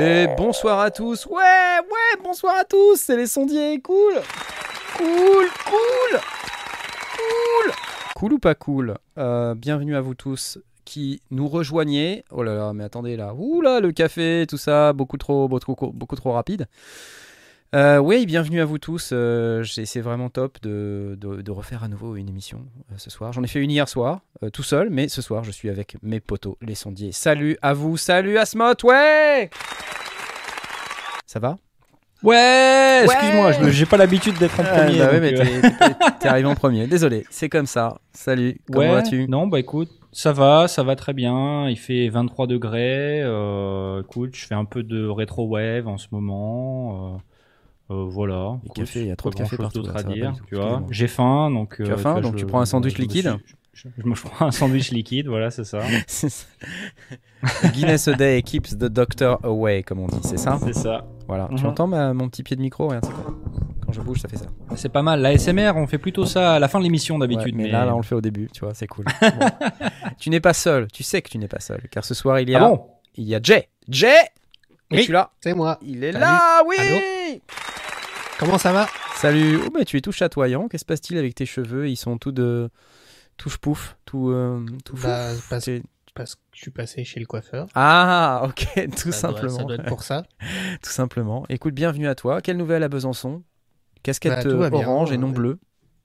Et bonsoir à tous. Ouais, bonsoir à tous. C'est les sondiers. Cool. Cool, cool. Cool. Cool ou pas cool Euh, Bienvenue à vous tous qui nous rejoignez. Oh là là, mais attendez là. Ouh là, le café, tout ça, beaucoup trop, beaucoup trop, beaucoup trop rapide. Euh, oui, bienvenue à vous tous. Euh, j'ai- c'est vraiment top de, de- de refaire à nouveau une émission euh, ce soir. J'en ai fait une hier soir, euh, tout seul, mais ce soir, je suis avec mes potos, les sondiers. Salut à vous, salut Asmot, ouais Ça va? Ouais, excuse-moi, je- j'ai pas l'habitude d'être en Ah, premier. bah ouais, mais euh, t'es- arrivé en premier. Désolé, c'est comme ça. Salut, comment ouais, vas-tu? Non, bah écoute, ça va, ça va très bien. Il fait 23 degrés. Euh, écoute, je fais un peu de rétro wave en ce moment. Euh, euh, voilà. Écoute, café, il y a trop de café partout, là, à dire, tu vois. J'ai faim, donc. Tu as euh, faim, vois, donc je- tu prends un sandwich liquide suis- je, je me prends un sandwich liquide, voilà, c'est ça. Ça. Guinness a day keeps the doctor away, comme on dit, c'est ça? C'est ça. Voilà. Tu Mhm. entends ma- mon petit pied de micro Regarde, Quand je bouge, ça fait ça. C'est pas mal. La SMR, on fait plutôt ça à la fin de l'émission Ouais, d'habitude. mais mais là, là, on le fait au début, tu vois, c'est cool. Bon. tu n'es pas seul, tu sais que tu n'es pas seul, car ce soir, il y a, Ah bon? il y a Jay. Jay Oui. Es-tu là C'est moi. Il est Salut. là, oui Allô? Comment ça va? Salut. Oh, mais tu es tout chatoyant. Qu'est-ce qui se passe-t-il avec tes cheveux? Ils sont tout de. Tout pouf, tout. euh, tout fou. bah, parce, parce que je suis passé chez le coiffeur. Ah, ok, tout Ça doit- simplement. ça doit être pour ça. Tout simplement. Écoute, bienvenue à toi. Quelle nouvelle à Besançon? Casquette Bah, euh, bien, orange et non ouais. bleue.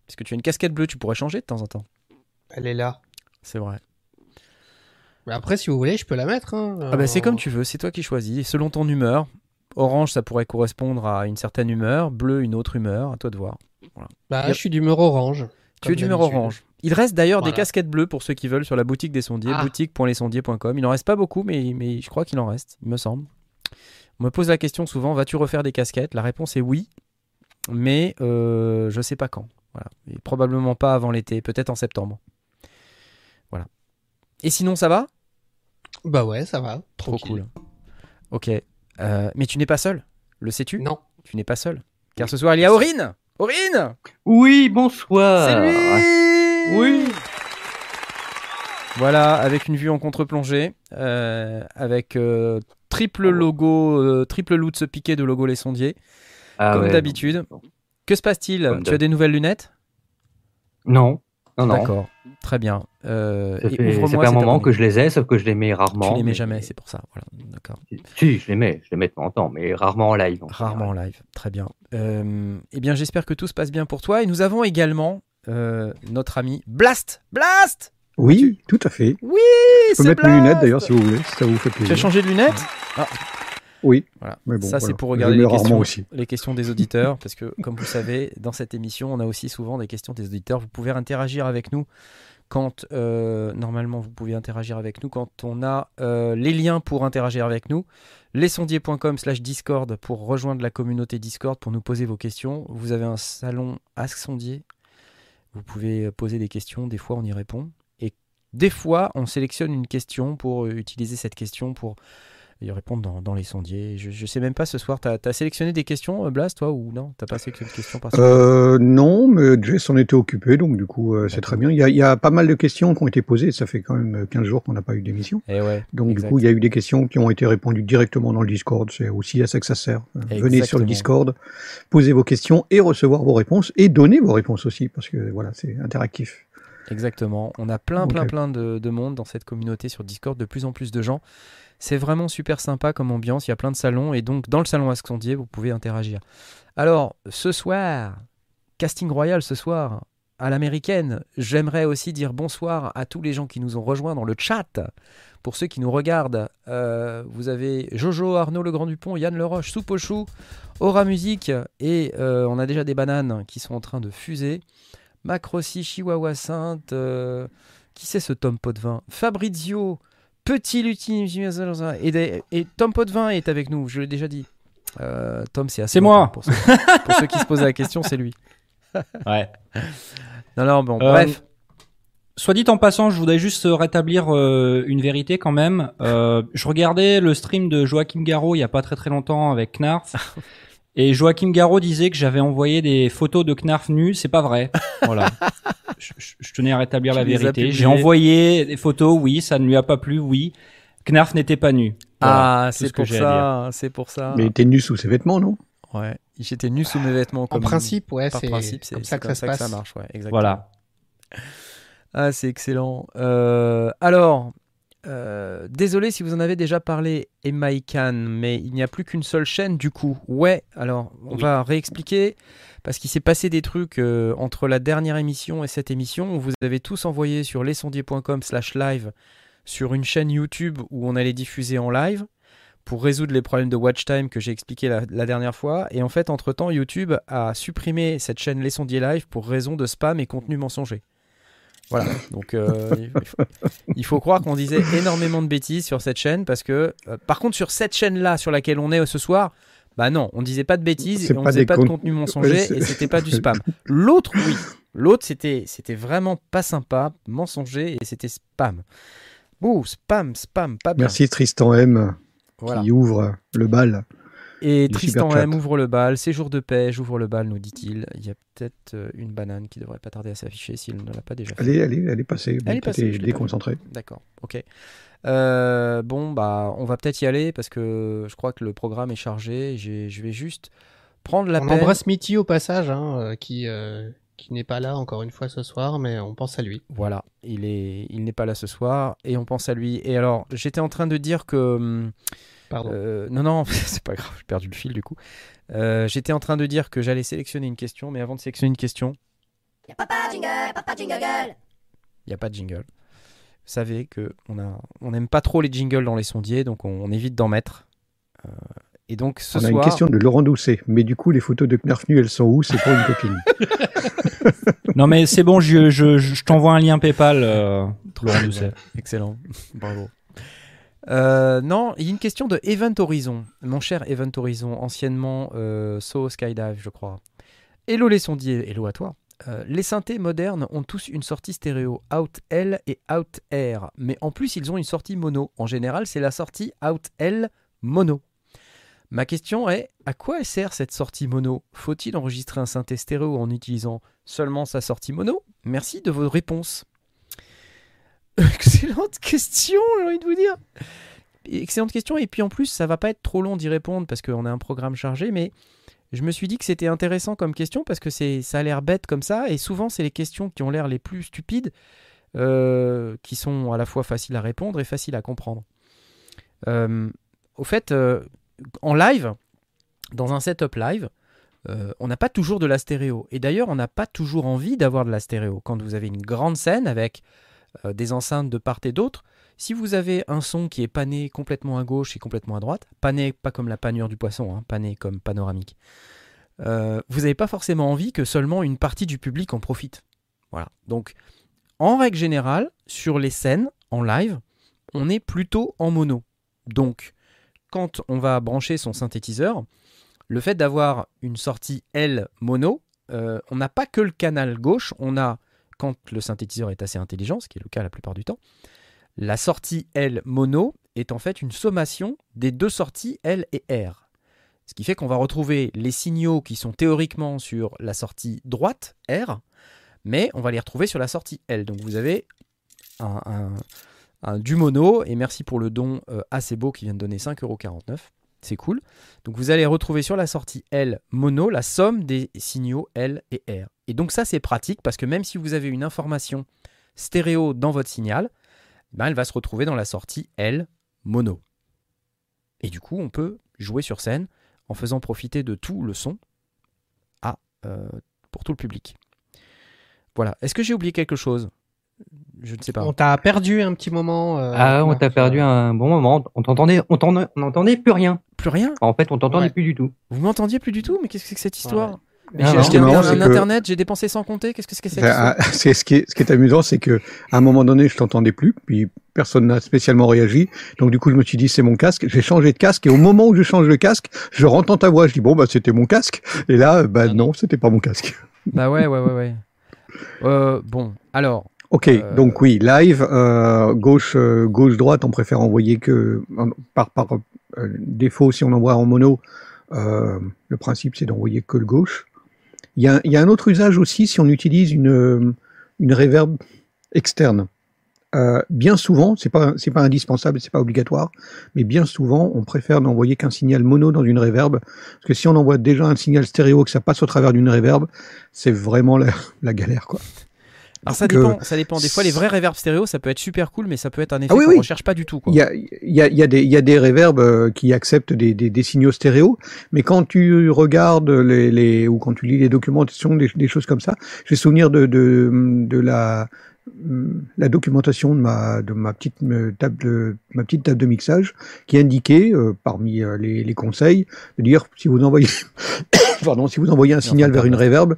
Parce que tu as une casquette bleue, tu pourrais changer de temps en temps? Elle est là. C'est vrai. Mais après, si vous voulez, je peux la mettre. hein. Ah bah c'est Euh, comme tu veux, c'est toi qui choisis. Selon ton humeur. Orange, ça pourrait correspondre à une certaine humeur. Bleu, une autre humeur. À toi de voir. Bah, je suis d'humeur orange. Tu es d'humeur orange. Il reste d'ailleurs des casquettes bleues pour ceux qui veulent sur la boutique des sondiers, Ah. boutique.lesondiers.com. Il n'en reste pas beaucoup, mais, mais je crois qu'il en reste, il me semble. On me pose la question souvent, vas-tu refaire des casquettes? La réponse est oui, mais euh, je sais pas quand. Voilà. Et probablement pas avant l'été, peut-être en septembre. Voilà. Et sinon, ça va? Bah ouais, ça va. Trop cool. Ok. Euh, mais tu n'es pas seul, le sais-tu? Non. Tu n'es pas seul. Car ce soir, il y a Aurine Aurine Oui, bonsoir. C'est lui Oui. Voilà, avec une vue en contre-plongée, euh, avec euh, triple logo, euh, triple loot piqué de logo Les Sondiers, Ah comme ouais, d'habitude. Que se passe-t-il? Tu as des nouvelles lunettes? Non, non, non. D'accord, très bien. Euh, Ça et fait, ça ouvre-moi fait un moment que je les ai, sauf que je les mets rarement. Tu les mets mais- jamais, c'est pour ça. Voilà, d'accord. Si, je les mets, je les mets de temps en temps, mais rarement en live. en Rarement en live, très bien. Euh, eh bien, j'espère que tout se passe bien pour toi. Et nous avons également euh, notre ami Blast Blast Oui, tout à fait. Oui, Je peux mettre mes lunettes Blast d'ailleurs si vous voulez, si ça vous fait Tu as plaisir. changé de lunettes? Oui, Voilà. mais bon, ça, c'est pour regarder le les questions, aussi. les questions des auditeurs. parce que, comme vous savez, dans cette émission, on a aussi souvent des questions des auditeurs. Vous pouvez interagir avec nous quand, euh, normalement, vous pouvez interagir avec nous quand on a euh, les liens pour interagir avec nous. Lesondiers.com slash Discord pour rejoindre la communauté Discord pour nous poser vos questions. Vous avez un salon Ask Sondier. Vous pouvez poser des questions. Des fois, on y répond. Et des fois, on sélectionne une question pour euh, utiliser cette question pour y répondre dans, dans les sondiers. Je, je sais même pas ce soir, t'as as sélectionné des questions, euh, Blas, toi, ou non? T'as pas sélectionné de questions particulières Euh, non, mais Jess en était occupé, donc du coup, euh, c'est très bien. Il y, a, il y a pas mal de questions qui ont été posées, ça fait quand même 15 jours qu'on n'a pas eu d'émission. Eh ouais. Donc exact. du coup, il y a eu des questions qui ont été répondues directement dans le Discord, c'est aussi à ça que ça sert. Euh, Venez sur le Discord, posez vos questions et recevoir vos réponses, et donnez vos réponses aussi, parce que voilà, c'est interactif. Exactement. On a plein, plein, plein de, de monde dans cette communauté sur Discord, de plus en plus de gens. C'est vraiment super sympa comme ambiance. Il y a plein de salons et donc dans le salon Ask Sondier, vous pouvez interagir. Alors, ce soir, casting royal ce soir, à l'américaine, j'aimerais aussi dire bonsoir à tous les gens qui nous ont rejoints dans le chat. Pour ceux qui nous regardent, euh, vous avez Jojo, Arnaud Le Grand Dupont, Yann Leroche, Soupe au chou, Aura Musique et euh, on a déjà des bananes qui sont en train de fuser. Macrossi, Chihuahua Sainte, euh, qui c'est ce Tom Potvin Fabrizio, Petit Lutin, et, et Tom Potvin est avec nous, je l'ai déjà dit. Euh, Tom, c'est assez. C'est moi. Pour ceux, pour ceux qui se posaient la question, c'est lui. Ouais. Non, non, bon, Euh, bref. Soit dit en passant, je voudrais juste rétablir euh, une vérité quand même. Je regardais le stream de Joachim Garraud il y a pas très très longtemps avec Knarf. Et Joachim Garraud disait que j'avais envoyé des photos de Knarf nu, c'est pas vrai. Voilà. je, tenais à rétablir Tu la vérité. J'ai envoyé des photos, oui, ça ne lui a pas plu, oui. Knarf n'était pas nu. Voilà, ah, c'est ce que pour ça. C'est pour ça. Mais il était nu sous ses vêtements, non? Ouais. J'étais nu sous mes vêtements. En Comme principe, ouais, c'est principe, c'est comme ça que ça se passe. marche. Ouais, exactement. Voilà. Ah, c'est excellent. Euh, alors, euh, désolé si vous en avez déjà parlé, Emaikan, mais il n'y a plus qu'une seule chaîne du coup. Ouais, alors on Oui. va réexpliquer parce qu'il s'est passé des trucs euh, entre la dernière émission et cette émission. Vous avez tous envoyé sur lesondiers.com slash live sur une chaîne YouTube où on allait diffuser en live pour résoudre les problèmes de watch time que j'ai expliqué la, la dernière fois. Et en fait, entre-temps, YouTube a supprimé cette chaîne Les Sondiers Live pour raison de spam et contenu mensonger. Voilà, donc euh, il, faut, il faut croire qu'on disait énormément de bêtises sur cette chaîne parce que, euh, par contre, sur cette chaîne-là sur laquelle on est ce soir, bah non, on disait pas de bêtises et on disait pas de con- contenu mensonger Ouais, et c'était pas du spam. L'autre, oui. L'autre, c'était, c'était vraiment pas sympa, mensonger et c'était spam. Bouh, spam, spam, pas bien. Merci Tristan M Voilà. qui ouvre le bal. Et Tristan. M ouvre le bal, séjour de paix, j'ouvre le bal, nous dit-il. Il y a peut-être euh, une banane qui devrait pas tarder à s'afficher s'il ne l'a pas déjà fait. Allez, allez, elle est passée. Elle est Bon, passée, je déconcentré. D'accord, ok. Euh, bon, bah, on va peut-être y aller parce que je crois que le programme est chargé. J'ai- Je vais juste prendre la On peine. embrasse Mitty au passage, hein, euh, qui, euh, qui n'est pas là encore une fois ce soir, mais on pense à lui. Voilà, il est, il n'est pas là ce soir et on pense à lui. Et alors, j'étais en train de dire que. hum, Pardon. euh, non, non, c'est pas grave, j'ai perdu le fil du coup. Euh, j'étais en train de dire que j'allais sélectionner une question, mais avant de sélectionner une question, Y'a papa jingle, papa jingle il n'y a pas de jingle. Vous savez que on a, on n'aime pas trop les jingles dans les sondiers, donc on, on évite d'en mettre. Euh, et donc ce On a une question de Laurent Doucet. Mais du coup, les photos de Knarf nu, elles sont où? C'est pour une copine. Non mais c'est bon, je, je, je t'envoie un lien PayPal. Euh, Laurent Doucet. Excellent, bravo. Euh, non, il y a une question de Event Horizon, mon cher Event Horizon, anciennement euh, So Skydive, je crois. Hello les sondiers, hello à toi. Euh, les synthés modernes ont tous une sortie stéréo Out L et Out R, mais en plus ils ont une sortie mono. En général, c'est la sortie Out L mono. Ma question est à quoi sert cette sortie mono? Faut-il enregistrer un synthé stéréo en utilisant seulement sa sortie mono? Merci de vos réponses. Excellente question, j'ai envie de vous dire. Excellente question, et puis en plus, ça va pas être trop long d'y répondre parce qu'on a un programme chargé, mais je me suis dit que c'était intéressant comme question parce que c'est, ça a l'air bête comme ça, et souvent, c'est les questions qui ont l'air les plus stupides euh, qui sont à la fois faciles à répondre et faciles à comprendre. Euh, au fait, euh, en live, dans un setup live, on n'a pas toujours de la stéréo. Et d'ailleurs, on n'a pas toujours envie d'avoir de la stéréo. Quand vous avez une grande scène avec euh, des enceintes de part et d'autre, si vous avez un son qui est pané complètement à gauche et complètement à droite, pané pas comme la panure du poisson, hein, pané comme panoramique, euh, vous n'avez pas forcément envie que seulement une partie du public en profite. Voilà. Donc, en règle générale, sur les scènes en live, on est plutôt en mono. Donc, quand on va brancher son synthétiseur, le fait d'avoir une sortie L mono, euh, on n'a pas que le canal gauche, on a, quand le synthétiseur est assez intelligent, ce qui est le cas la plupart du temps, la sortie L mono est en fait une sommation des deux sorties L et R. Ce qui fait qu'on va retrouver les signaux qui sont théoriquement sur la sortie droite, R, mais on va les retrouver sur la sortie L. Donc vous avez un, du mono, et merci pour le don euh, assez beau qui vient de donner 5,49€. C'est cool. Donc vous allez retrouver sur la sortie L mono la somme des signaux L et R. Et donc ça c'est pratique parce que même si vous avez une information stéréo dans votre signal, ben, elle va se retrouver dans la sortie L mono. Et du coup on peut jouer sur scène en faisant profiter de tout le son à, euh, pour tout le public. Voilà. Est-ce que j'ai oublié quelque chose? Je ne sais pas. On t'a perdu un petit moment. euh, Ah, on t'a perdu un bon moment. On t'entendait, on t'en- on n'entendait plus rien. Plus rien? En fait, on t'entendait Ouais. plus du tout. Vous m'entendiez plus du tout? Mais qu'est-ce que c'est que cette histoire? Mais Ah, j'ai non. un, que- internet, j'ai dépensé sans compter. Qu'est-ce que c'est que ça Ah, c'est ce qui est, ce qui est amusant, c'est que à un moment donné, je t'entendais plus, puis personne n'a spécialement réagi. Donc du coup, je me suis dit c'est mon casque. J'ai changé de casque et au moment où je change le casque, je entends ta voix. Je dis bon bah c'était mon casque. Et là, bah Ah non, c'était pas mon casque. Bah ouais, ouais, ouais, ouais. Euh, bon, alors, Ok, Euh, donc oui, live, euh, gauche, euh, gauche, droite, on préfère envoyer que en- par par euh, défaut si on envoie en mono. euh, le principe c'est d'envoyer que le gauche. Il y a, il y a un autre usage aussi si on utilise une euh, une reverb externe. Euh, bien souvent, c'est pas c'est pas indispensable, c'est pas obligatoire, mais bien souvent, on préfère n'envoyer qu'un signal mono dans une reverb, parce que si on envoie déjà un signal stéréo que ça passe au travers d'une reverb, c'est vraiment la, la galère quoi. Alors ça Donc, euh, dépend, ça dépend. Des fois, les vrais reverb stéréo, ça peut être super cool, mais ça peut être un effet Ah oui, qu'on oui. recherche pas du tout. Il y a, y, a, y, a des- y a des reverbs euh, qui acceptent des, des, des signaux stéréo, mais quand tu regardes les, les ou quand tu lis les documentations, des, des choses comme ça, j'ai souvenir de, de, de la, la documentation de ma, de ma petite euh, table, ma petite table de mixage qui indiquait, euh, parmi les, les conseils, de dire si vous envoyez, pardon, si vous envoyez un signal vers une reverb,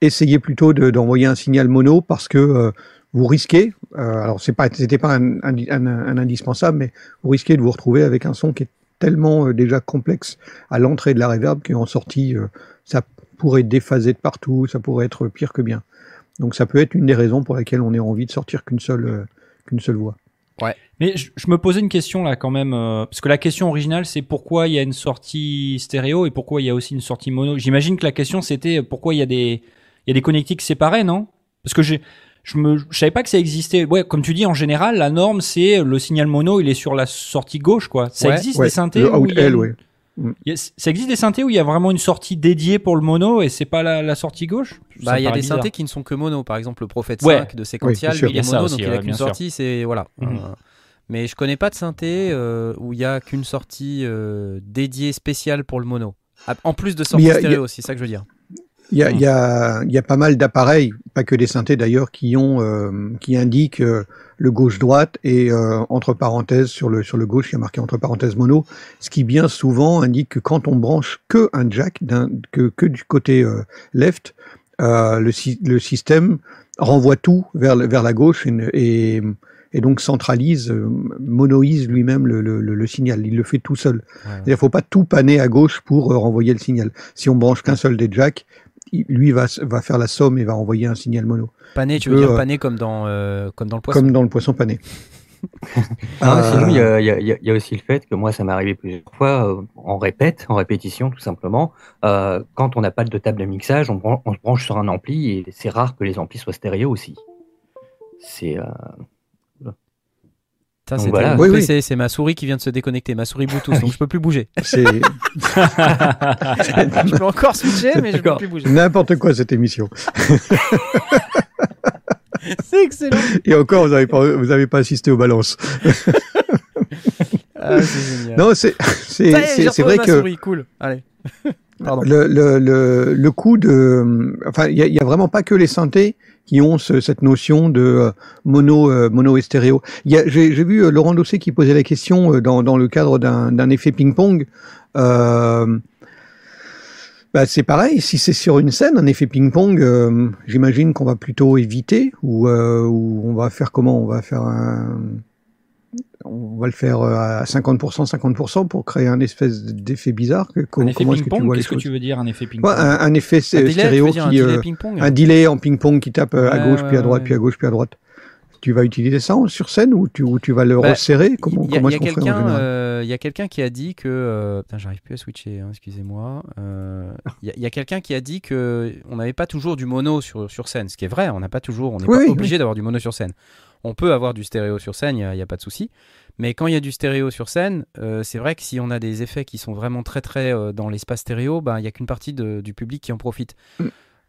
essayez plutôt de- d'envoyer un signal mono parce que euh, vous risquez, euh, alors c'est pas, c'était pas un, indispensable, mais vous risquez de vous retrouver avec un son qui est tellement euh, déjà complexe à l'entrée de la reverb qu'en sortie, ça pourrait déphaser de partout, ça pourrait être pire que bien. Donc ça peut être une des raisons pour lesquelles on ait envie de sortir qu'une seule, qu'une seule voix. Mais je, me posais une question là quand même, parce que la question originale c'est pourquoi il y a une sortie stéréo et pourquoi il y a aussi une sortie mono? J'imagine que la question c'était pourquoi il y a des y a des connectiques séparés, non? Parce que j'ai je me je savais pas que ça existait. Ouais, comme tu dis en général, la norme c'est le signal mono, il est sur la sortie gauche quoi. Ça Ouais. existe Ouais, des synthés le où out il y a L, une- ouais. il y a- ça existe des synthés où il y a vraiment une sortie dédiée pour le mono et c'est pas la, la sortie gauche? Ça Bah, il y a des bizarre. synthés qui ne sont que mono. Par exemple, le Prophète Ouais. 5 de Sequential, Oui, il est Il y a ça mono, aussi, donc il a qu'une sortie. C'est voilà. Mhm. Euh, mais je connais pas de synthé euh, où il y a qu'une sortie euh, dédiée spéciale pour le mono. Ah, En plus de sortie a- y a- stéréo, c'est ça que je veux dire. Il y a, il y, a, il y a pas mal d'appareils, pas que des synthés d'ailleurs, qui ont, euh, qui indiquent euh, le gauche-droite et euh, entre parenthèses sur le sur le gauche, il y a marqué entre parenthèses mono, ce qui bien souvent indique que quand on branche que un jack, d'un- que que du côté euh, left, euh, le le système renvoie tout vers vers la gauche et, et et donc centralise, euh, monoïse lui-même le, le, le- signal. Il le fait tout seul. Il ne faut pas tout paner à gauche pour renvoyer le signal. Si on branche qu'un seul des jacks, lui va, faire la somme et va renvoyer un signal mono, Pané, tu veux dire euh, pané comme dans euh, comme dans le poisson? comme dans le poisson pané. Ah, Euh, Sinon, il y a, aussi le fait que moi, ça m'est arrivé plusieurs fois, euh, on répète, en répétition, tout simplement. Euh, quand on n'a pas de table de mixage, on, on se branche sur un ampli et c'est rare que les amplis soient stéréo aussi. C'est euh, Ça, voilà. mon Oui, c'est ma souris qui vient de se déconnecter, ma souris Bluetooth, donc je peux plus bouger. C'est je peux encore switcher, mais je peux plus bouger. n'importe quoi cette émission. C'est excellent. Et encore, vous n'avez pas, vous avez pas assisté aux balances. Ah, c'est génial. Non, c'est, c'est, c'est, c'est vrai ma que souris, cool. Allez. Pardon. le, le, le, le coup de, enfin, il y a, il y a vraiment pas que les synthés qui ont ce- cette notion de euh, mono, euh, mono j'ai, vu euh, Laurent Dossé qui posait la question dans, dans le cadre d'un, d'un effet ping-pong. Euh, bah, c'est pareil, si c'est sur une scène, un effet ping-pong, euh, j'imagine qu'on va plutôt éviter ou, euh, ou on va faire comment? On va faire un, on va le faire euh, à 50%, 50% pour créer un espèce d'effet bizarre. Un effet ping-pong, qu'est-ce que tu veux dire un effet ping-pong Ouais, un, un effet Un delay, stéréo un qui, delay euh, ping-pong un delay en ping-pong qui tape euh, à gauche, puis à droite, puis à gauche, puis à droite. Tu vas utiliser ça sur scène ou tu, ou tu vas le Bah, resserrer? Comment, Il y a, comment y a quelqu'un, euh, il y a quelqu'un qui a dit que, euh, putain, j'arrive plus à switcher, hein, excusez-moi. Il y a, il y a quelqu'un qui a dit que on n'avait pas toujours du mono sur, sur scène, ce qui est vrai. On n'a pas toujours, on n'est Oui, pas oui, obligé d'avoir du mono sur scène. On peut avoir du stéréo sur scène, il n'y a, pas de souci. Mais quand il y a du stéréo sur scène, euh, c'est vrai que si on a des effets qui sont vraiment très très euh, dans l'espace stéréo, ben, il n'y a qu'une partie du public qui en profite.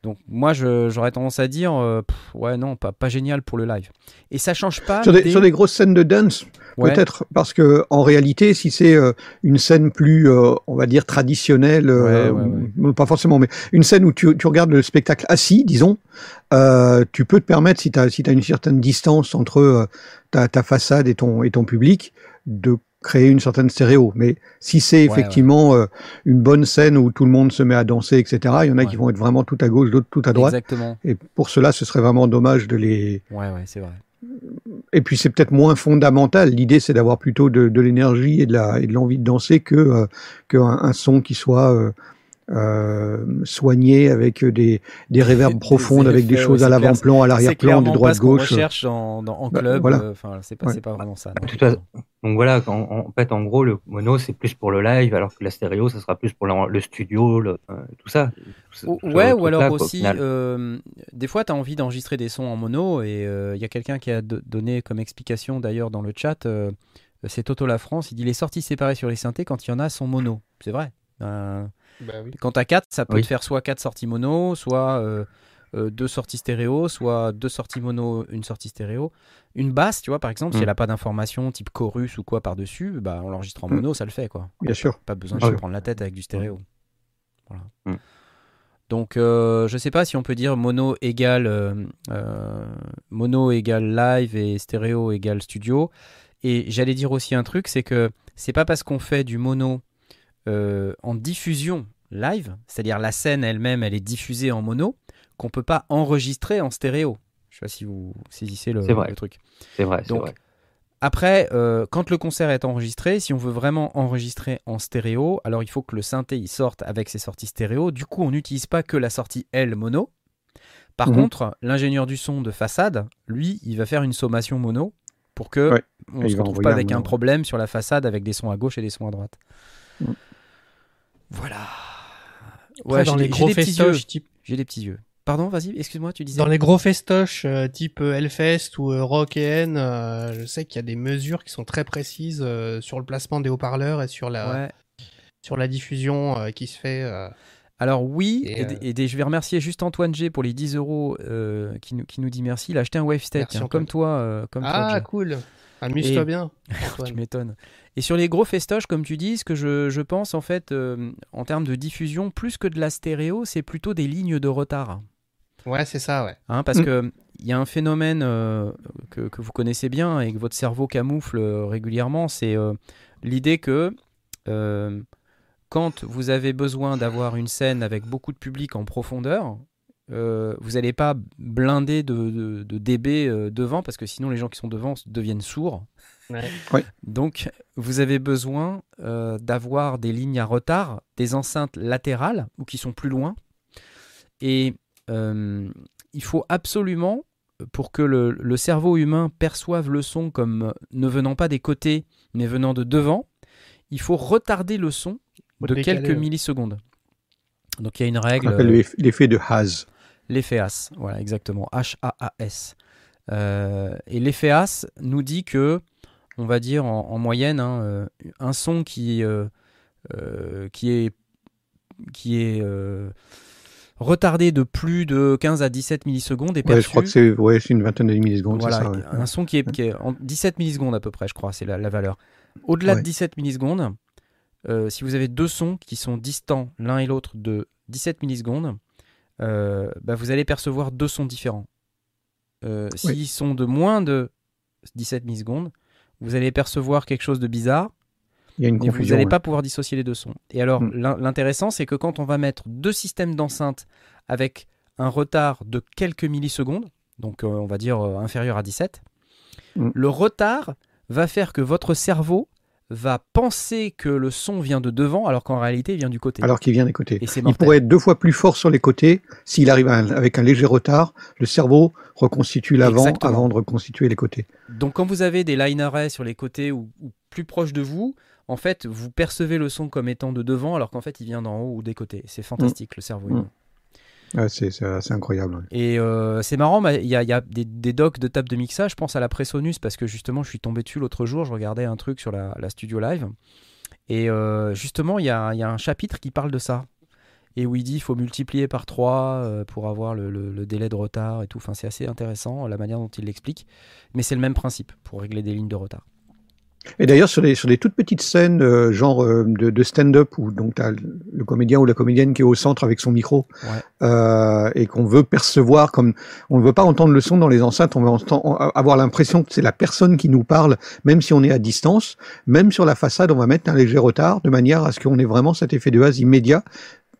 Donc moi j'aurais tendance à dire euh, pff, ouais non pas, pas génial pour le live. Et ça change pas sur des, des- sur des grosses scènes de dance, Ouais. peut-être, parce que en réalité, si c'est euh, une scène plus, euh, on va dire traditionnelle, Ouais, ouais, pas forcément, mais une scène où tu, tu regardes le spectacle assis, disons, tu peux te permettre, si tu as, si as une certaine distance entre ta, ta façade et ton, et ton public, de créer une certaine stéréo. Mais si c'est Ouais, effectivement euh, une bonne scène où tout le monde se met à danser, etc., il y en a Ouais. qui vont être vraiment tout à gauche, d'autres tout à droite. Exactement. Et pour cela, ce serait vraiment dommage de les. Ouais, ouais, c'est vrai. Et puis c'est peut-être moins fondamental. L'idée, c'est d'avoir plutôt de, de l'énergie et de la et de l'envie de danser que euh, qu'un un son qui soit euh, euh, soigné avec des des réverbes Des profondes, avec des choses ouais, à l'avant-plan, à l'arrière-plan, de droite pas ce qu'on gauche. recherche dans- en Bah, club. voilà. euh, Enfin, c'est pas, Ouais. c'est pas vraiment ça. Donc voilà, en, en fait, en gros, le mono, c'est plus pour le live, alors que la stéréo, ça sera plus pour le, le studio, le- euh, tout ça. Tout Ouais, ou alors aussi, euh, des fois, tu as envie d'enregistrer des sons en mono, et il y a quelqu'un qui a do- donné comme explication d'ailleurs dans le chat, euh, c'est Toto La France, il dit les sorties séparées sur les synthés quand il y en a sont mono. C'est vrai. Euh, Bah oui. quand tu as 4, ça peut Oui. te faire soit 4 sorties mono, soit euh, euh, deux sorties stéréo, soit deux sorties mono, une sortie stéréo. Une basse, tu vois, par exemple, si Mm. elle n'a pas d'informations type chorus ou quoi par-dessus, bah, on l'enregistre en Mm. mono, ça le fait, quoi. Bien sûr. Pas besoin de Ah se oui. prendre la tête avec du stéréo. Voilà. Mm. Donc, euh, je sais pas si on peut dire mono égale euh, euh, mono égale live et stéréo égale studio. Et j'allais dire aussi un truc, c'est que c'est pas parce qu'on fait du mono euh, en diffusion live, c'est-à-dire la scène elle-même, elle est diffusée en mono, qu'on peut pas enregistrer en stéréo. Je sais pas si vous saisissez le, vrai. le truc. C'est vrai, c'est donc, vrai. Après, euh, quand le concert est enregistré, si on veut vraiment enregistrer en stéréo, alors il faut que le synthé il sorte avec ses sorties stéréo. Du coup, on n'utilise pas que la sortie L mono. Par Mhm. contre, l'ingénieur du son de façade, lui, il va faire une sommation mono pour que Ouais. on il se retrouve pas avec un problème sur la façade avec des sons à gauche et des sons à droite. Mhm. Voilà. Après, dans j'ai les des- gros des petits yeux. festoches type J'ai des petits yeux. Pardon, vas-y, excuse-moi, tu disais. Dans les gros festoches euh, type euh, Hellfest ou euh, Rock euh, je sais qu'il y a des mesures qui sont très précises euh, sur le placement des haut-parleurs et sur la, Ouais. sur la diffusion euh, qui se fait. euh. Alors oui, Et, et, et des- je vais remercier juste Antoine G pour les 10 euros qui, nous, qui nous dit merci. Il a acheté un tiens, Antoine. comme toi. euh, comme toi, Ah, cool Amuse-toi Et- bien, tu m'étonnes. Et sur les gros festoches, comme tu dis, ce que je, je pense en fait, euh, en termes de diffusion, plus que de la stéréo, c'est plutôt des lignes de retard. Ouais, c'est ça, ouais. Hein, parce Mm. que il y a un phénomène euh, que, que vous connaissez bien et que votre cerveau camoufle euh, régulièrement, c'est euh, l'idée que euh, quand vous avez besoin d'avoir une scène avec beaucoup de public en profondeur, euh, vous n'allez pas blinder de, de, de dB euh, devant parce que sinon les gens qui sont devant deviennent sourds. Ouais. Donc vous avez besoin euh, d'avoir des lignes à retard, des enceintes latérales ou qui sont plus loin. Et euh, il faut absolument, pour que le, le cerveau humain perçoive le son comme ne venant pas des côtés, mais venant de devant, il faut retarder le son de quelques millisecondes. Donc il y a une On règle, appelle euh, l'eff- l'effet de Haas. L'effet AS. Voilà, exactement. H-A-A-S. Euh, et l'effet AS nous dit que, on va dire en, en moyenne, hein, euh, un son qui, euh, qui est, qui est retardé de plus de 15 à 17 millisecondes Ouais, perçu. je crois que c'est ouais, une vingtaine de millisecondes, Voilà, ça. ouais. un son qui est, qui est en 17 millisecondes à peu près, je crois, c'est la, la valeur. Au-delà de Ouais. 17 millisecondes, euh, si vous avez deux sons qui sont distants l'un et l'autre de 17 millisecondes, euh, bah, vous allez percevoir deux sons différents. Euh, Oui. S'ils sont de moins de 17 millisecondes, vous allez percevoir quelque chose de bizarre, Il y a une mais vous confusion. n'allez ouais. pas pouvoir dissocier les deux sons. Et alors, Mm. l'in- l'intéressant, c'est que quand on va mettre deux systèmes d'enceinte avec un retard de quelques millisecondes, donc euh, on va dire inférieur à 17, Mm. le retard va faire que votre cerveau va penser que le son vient de devant, alors qu'en réalité, il vient du côté. Alors qu'il vient des côtés. Et Il pourrait être deux fois plus fort sur les côtés. S'il arrive un- avec un léger retard, le cerveau reconstitue l'avant avant de reconstituer les côtés. Donc quand vous avez des line arrays sur les côtés ou, ou plus proches de vous, en fait, vous percevez le son comme étant de devant, alors qu'en fait, il vient d'en haut ou des côtés. C'est fantastique, le cerveau Mm. C'est incroyable. Et euh, c'est marrant, il y a, des, docs de table de mixage. Je pense à la Presonus parce que justement, je suis tombé dessus l'autre jour. Je regardais un truc sur la, studio live. Et euh, justement, il y a, un chapitre qui parle de ça. Et où il dit qu'il faut multiplier par 3 pour avoir le, le- le délai de retard et tout. Enfin, c'est assez intéressant la manière dont il l'explique. Mais c'est le même principe pour régler des lignes de retard. Et d'ailleurs, sur des, sur des toutes petites scènes, euh, genre euh, de, de stand-up, où donc t'as le comédien ou la comédienne qui est au centre avec son micro, Ouais. euh, et qu'on veut percevoir comme, on ne veut pas entendre le son dans les enceintes, on veut entend- avoir l'impression que c'est la personne qui nous parle, même si on est à distance. Même sur la façade, on va mettre un léger retard, de manière à ce qu'on ait vraiment cet effet de base immédiat,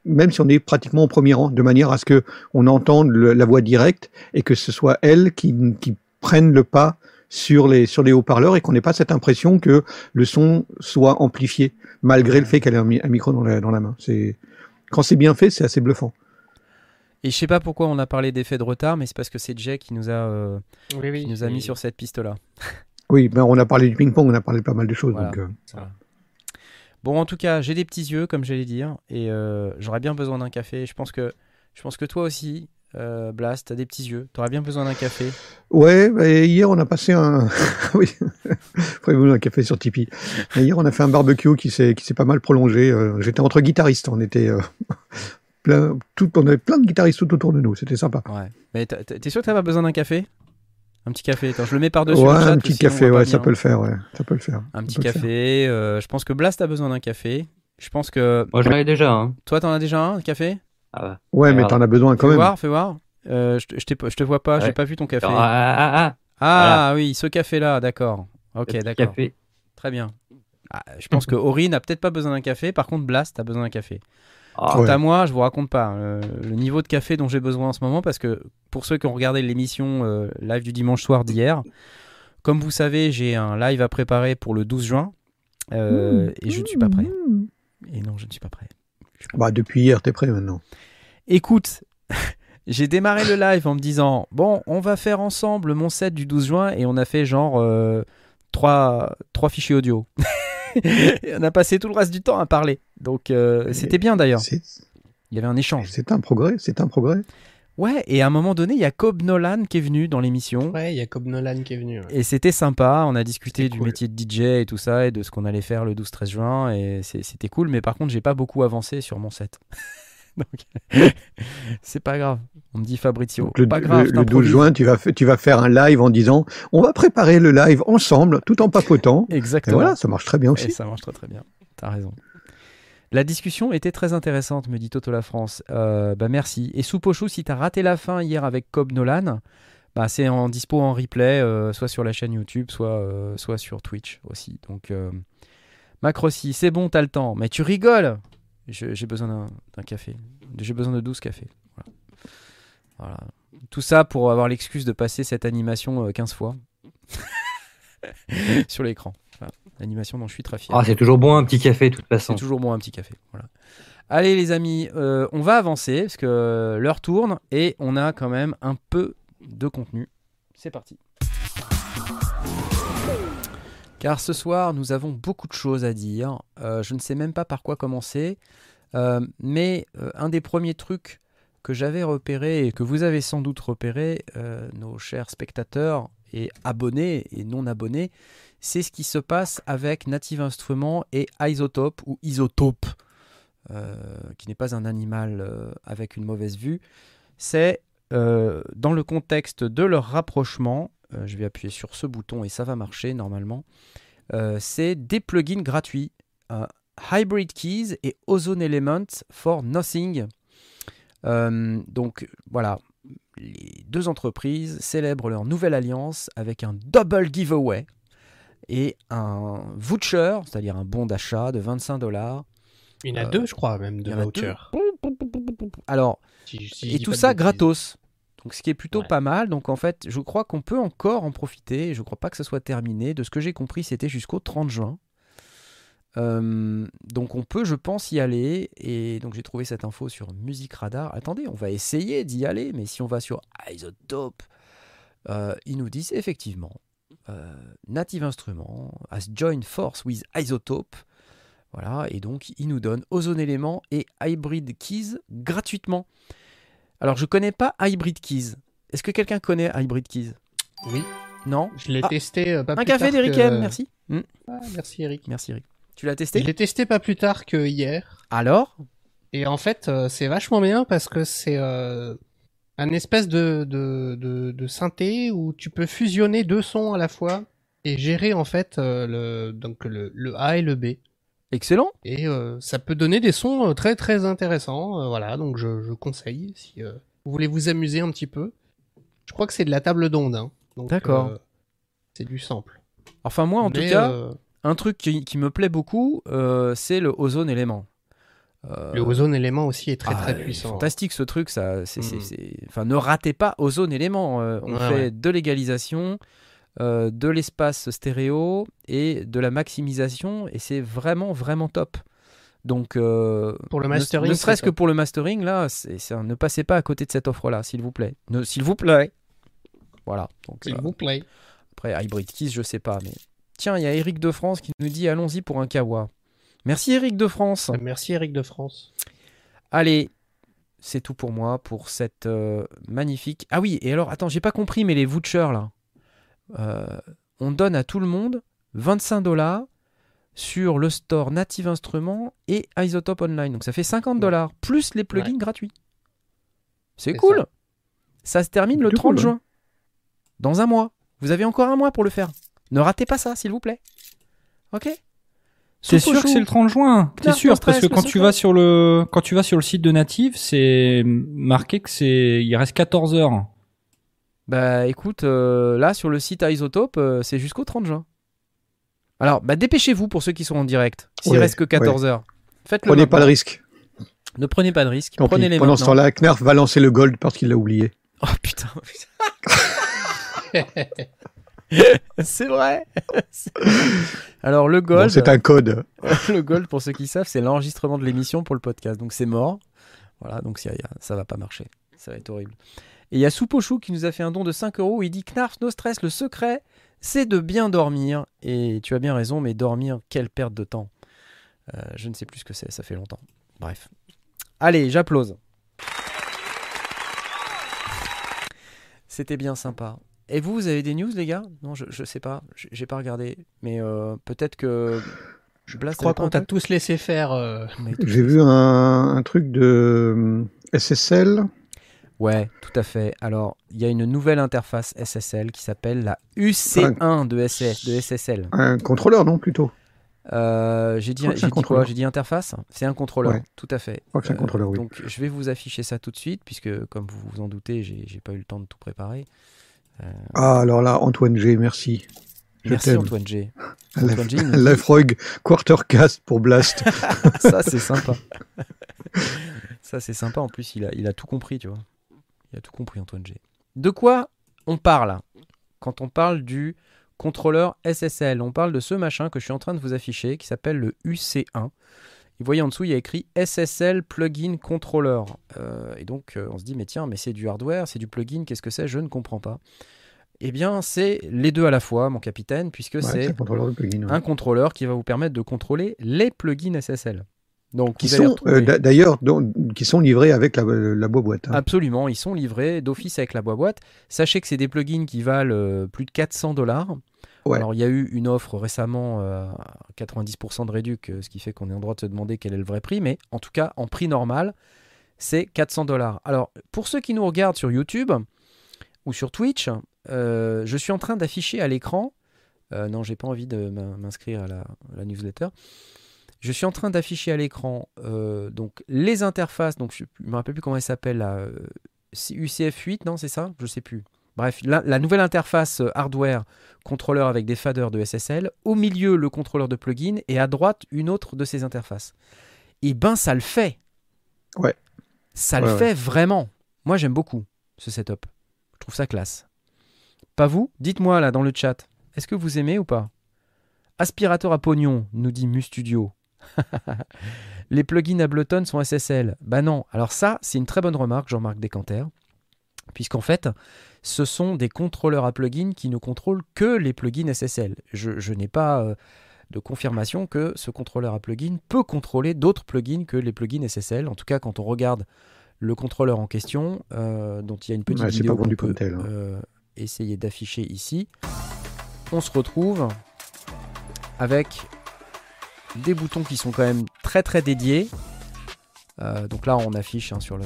même si on est pratiquement au premier rang, de manière à ce que on entende le- la voix directe et que ce soit elle qui, qui prenne le pas sur les sur les haut-parleurs et qu'on n'ait pas cette impression que le son soit amplifié malgré le fait qu'elle ait un, mi- un micro dans la, dans la main. C'est quand c'est bien fait, c'est assez bluffant. Et je sais pas pourquoi on a parlé d'effet de retard, mais c'est parce que c'est Jay qui nous a, euh, Oui, oui. qui nous a mis sur cette piste-là. Oui, ben on a parlé du ping-pong, on a parlé de pas mal de choses. Voilà. Donc, euh, Bon, en tout cas, j'ai des petits yeux, comme j'allais dire, et euh, j'aurais bien besoin d'un café. Je pense que, je pense que toi aussi, euh, Blast, t'as des petits yeux. T'aurais bien besoin d'un café. Ouais, et hier on a passé un, oui, prévu un café sur Tipeee. Et hier on a fait un barbecue qui s'est qui s'est pas mal prolongé. Euh, J'étais entre guitaristes, on était euh, plein, tout, on avait plein de guitaristes tout autour de nous. C'était sympa. Ouais. Mais t'es sûr que t'as pas besoin d'un café? Un petit café. Attends, je le mets par-dessus ouais, le chat. un petit café, ouais, ça peut le faire, ouais, ça peut le faire. Un petit café. euh, je pense que Blast a besoin d'un café. Je pense que Moi, j'en ai déjà un. toi, t'en as déjà un, un café? Ah, bah. Ouais, mais t'en as besoin quand Fais même. voir, fais voir. Euh, je, te- je, te vois pas, j'ai Ouais. pas vu ton café. Ah, ah, ah, ah, Ah oui, ce café-là, d'accord. Ok, d'accord. café. Très bien. Ah, je pense que Ori n'a peut-être pas besoin d'un café, par contre Blast a besoin d'un café. Quant Ouais. à moi, je vous raconte pas euh, le niveau de café dont j'ai besoin en ce moment, parce que pour ceux qui ont regardé l'émission euh, live du dimanche soir d'hier, comme vous savez, j'ai un live à préparer pour le 12 juin, euh, et je ne suis pas prêt. Et non, je ne suis pas prêt. Bah depuis hier, t'es prêt maintenant. Écoute, j'ai démarré le live en me disant bon, on va faire ensemble mon set du 12 juin et on a fait genre euh, trois, trois fichiers audio. On a passé tout le reste du temps à parler. Donc euh, c'était bien d'ailleurs. Il y avait un échange. c'est un progrès, c'est un progrès. Ouais, et à un moment donné, il y a Cobb Nolan qui est venu dans l'émission. Ouais, il y a Cobb Nolan qui est venu. ouais. Et c'était sympa, on a discuté du cool. métier de DJ et tout ça, et de ce qu'on allait faire le 12-13 juin, et c'était cool, mais par contre, j'ai pas beaucoup avancé sur mon set. Donc, c'est pas grave. On me dit Fabrizio. Donc, le, pas grave, le- le 12 t'improvises. juin, tu vas, fa- tu vas faire un live en disant on va préparer le live ensemble, tout en papotant. Et Exactement. voilà, ça marche très bien Et aussi. ça marche très très bien. T'as raison. La discussion était très intéressante, me dit Toto La France. Euh, bah merci. Et Soupochou, si t'as raté la fin hier avec Cobb Nolan, bah c'est en dispo en replay, euh, soit sur la chaîne YouTube, soit, euh, sur Twitch aussi. Donc, Macrossi, c'est bon, t'as le temps. Mais tu rigoles J'ai besoin d'un- café. J'ai besoin de 12 cafés. Voilà. Tout ça pour avoir l'excuse de passer cette animation euh, 15 fois sur l'écran. Animation dont je suis très fier. Ah, c'est toujours bon un petit café, de toute façon. C'est toujours bon un petit café. Voilà. Allez les amis, euh, on va avancer parce que l'heure tourne et on a quand même un peu de contenu. C'est parti. Car ce soir, nous avons beaucoup de choses à dire. Euh, je ne sais même pas par quoi commencer. Euh, mais euh, un des premiers trucs que j'avais repéré et que vous avez sans doute repéré, euh, nos chers spectateurs et abonnés et non abonnés, c'est ce qui se passe avec Native Instruments et Isotope ou Isotope, euh, qui n'est pas un animal euh, avec une mauvaise vue. C'est euh, dans le contexte de leur rapprochement, je vais appuyer sur ce bouton et ça va marcher normalement, c'est des plugins gratuits, Hybrid Keys et Ozone Element for Nothing. Donc voilà, les deux entreprises célèbrent leur nouvelle alliance avec un double giveaway et un voucher, c'est-à-dire un bon d'achat de 25 dollars. Il y en a Euh, deux, je crois, même, de vouchers. Alors, Si- si je et tout ça gratos. Donc ce qui est plutôt Ouais. pas mal. Donc en fait, je crois qu'on peut encore en profiter. Je crois pas que ce soit terminé. De ce que j'ai compris, c'était jusqu'au 30 juin. Euh, donc on peut, je pense, y aller. Et donc j'ai trouvé cette info sur Music Radar. Attendez, on va essayer d'y aller. Mais si on va sur Isotope, euh, ils nous disent effectivement Native Instruments has joined force with Isotope. Voilà, et donc ils nous donnent Ozone Element et Hybrid Keys gratuitement. Alors je connais pas Hybrid Keys. Est-ce que quelqu'un connaît Hybrid Keys? Oui, Non? Je l'ai Ah, testé euh, pas Un plus café d'Eric que- M, merci. Hmm, Ah, merci Eric. Merci Eric. Tu l'as Je testé l'ai testé pas plus tard que hier. Alors? Et en fait, euh, c'est vachement bien parce que c'est euh, un espèce de, de, de, de synthé où tu peux fusionner deux sons à la fois et gérer en fait euh, le, donc le, le A et le B. Excellent. Et euh, ça peut donner des sons euh, très très intéressants. euh, voilà, donc je, je conseille si vous voulez vous amuser un petit peu. Je crois que c'est de la table d'onde. Hein. D'accord. c'est du sample. Enfin, moi, en Mais, tout cas, un truc qui, qui me plaît beaucoup, c'est le ozone élément. Euh, le ozone élément aussi est très ah, très puissant. Fantastique ce truc, ça. c'est c'est- Enfin, ne ratez pas ozone élément. euh, on Ouais, fait ouais. de l'égalisation, euh, de l'espace stéréo et de la maximisation, et c'est vraiment vraiment top. Donc, euh, Pour le ne- mastering, ne, serait-ce que pour le mastering, là, c'est c'est un- ne passez pas à côté de cette offre-là, s'il vous plaît. Ne- S'il vous plaît. Voilà. Donc, S'il euh, vous plaît. après, Hybrid Kiss, je sais pas, mais. Tiens, il y a Eric de France qui nous dit allons-y pour un kawa. Merci Eric de France. Merci Eric de France. Allez, c'est tout pour moi pour cette euh, magnifique. Ah oui, et alors, attends, j'ai pas compris, mais les vouchers là, Euh, on donne à tout le monde 25 dollars sur le store Native Instruments et Isotope Online. Donc ça fait 50 dollars plus les plugins gratuits. C'est cool. ça. Ça. se termine le C'est 30 cool, juin. Dans un mois. Vous avez encore un mois pour le faire. Ne ratez pas ça, s'il vous plaît. Ok? C'est sûr que c'est le 30 juin. T'es sûr parce que quand tu vas sur le quand tu vas sur le site de Native, c'est marqué que c'est il reste 14 heures. Bah écoute, euh, là sur le site Isotope, euh, c'est jusqu'au 30 juin. Alors, bah dépêchez-vous pour ceux qui sont en direct. S'il Ouais, reste que 14 heures. Faites-le. Prenez pas le risque. Ne prenez pas de risque. Tant pis. Prenez-les Pendant ce temps-là, Knarf va lancer le gold parce qu'il l'a oublié. Oh putain. c'est vrai. Alors le Bon, gold, c'est un code. le gold pour ceux qui savent, c'est l'enregistrement de l'émission pour le podcast. Donc c'est mort. Voilà, donc ça, ça va pas marcher. Ça va être horrible. Et il y a Soupochou qui nous a fait un don de 5 euros. Il dit Knarf, no stress, le secret, c'est de bien dormir. Et tu as bien raison, mais dormir, quelle perte de temps. Euh, je ne sais plus ce que c'est, ça fait longtemps. Bref. Allez, j'applause. C'était bien sympa. Et vous, vous avez des news, les gars? Non, je, je sais pas. J'ai pas regardé. Mais euh, peut-être que. Je Je crois qu'on t'a tous laissé faire. euh, J'ai vu un, un truc de euh, SSL. Ouais, tout à fait. Alors, il y a une nouvelle interface SSL qui s'appelle la UC1 de, SS, de SSL. Un contrôleur, non, plutôt? Euh, j'ai dit, j'ai dit quoi contrôleur? J'ai dit interface? C'est un contrôleur, Ouais. tout à fait. Je contrôleur, oui. Donc, je vais vous afficher ça tout de suite, puisque, comme vous vous en doutez, j'ai j'ai pas eu le temps de tout préparer. Ah, alors là, Antoine G, merci. Je Merci. Antoine G. Antoine G, Quartercast pour Blast. ça, c'est sympa. ça, c'est sympa. En plus, il a, il a tout compris, tu vois. Il a tout compris, Antoine G. De quoi on parle quand on parle du contrôleur SSL On parle de ce machin que je suis en train de vous afficher qui s'appelle le UC1. Vous voyez en dessous, il y a écrit SSL Plugin Controller. Euh, et donc, euh, on se dit, mais tiens, mais c'est du hardware, c'est du plugin, qu'est-ce que c'est? Je ne comprends pas. Eh bien, c'est les deux à la fois, mon capitaine, puisque Ouais, c'est un contrôleur de plugin. ouais. un contrôleur qui va vous permettre de contrôler les plugins SSL. Donc, Qui sont, euh, d'a- d'ailleurs, qui sont livrés avec la, la boîte. hein. Absolument, ils sont livrés d'office avec la boîte. Sachez que c'est des plugins qui valent plus de 400 dollars. Alors, il y a eu une offre récemment euh, à 90% de réduc, euh, ce qui fait qu'on est en droit de se demander quel est le vrai prix. Mais en tout cas, en prix normal, c'est 400 dollars. Alors, pour ceux qui nous regardent sur YouTube ou sur Twitch, euh, je suis en train d'afficher à l'écran. euh, non, j'ai pas envie de m'in- m'inscrire à la, newsletter. Je suis en train d'afficher à l'écran donc les interfaces. Donc je ne me rappelle plus comment elle s'appelle. là, euh, c'est UCF8, non, c'est ça? Je sais plus. Bref, la, la nouvelle interface euh, hardware contrôleur avec des faders de SSL. Au milieu, le contrôleur de plugin et à droite, une autre de ces interfaces. Et ben, ça le fait. Ouais. Ça Ouais, le ouais. fait vraiment. Moi, j'aime beaucoup ce setup. Je trouve ça classe. Pas vous Dites-moi là dans le chat. Est-ce que vous aimez ou pas? Aspirateur à pognon, nous dit MuStudio. Les plugins Ableton sont SSL. Bah non. Alors ça, c'est une très bonne remarque, Jean-Marc Descanter. Puisqu'en fait, ce sont des contrôleurs à plugins qui ne contrôlent que les plugins SSL. Je, je n'ai pas euh, de confirmation que ce contrôleur à plugins peut contrôler d'autres plugins que les plugins SSL. En tout cas, quand on regarde le contrôleur en question, euh, dont il y a une petite Ouais, vidéo qu'on peut, hein. euh, essayer d'afficher ici, on se retrouve avec des boutons qui sont quand même très très dédiés. Donc là, on affiche hein, sur le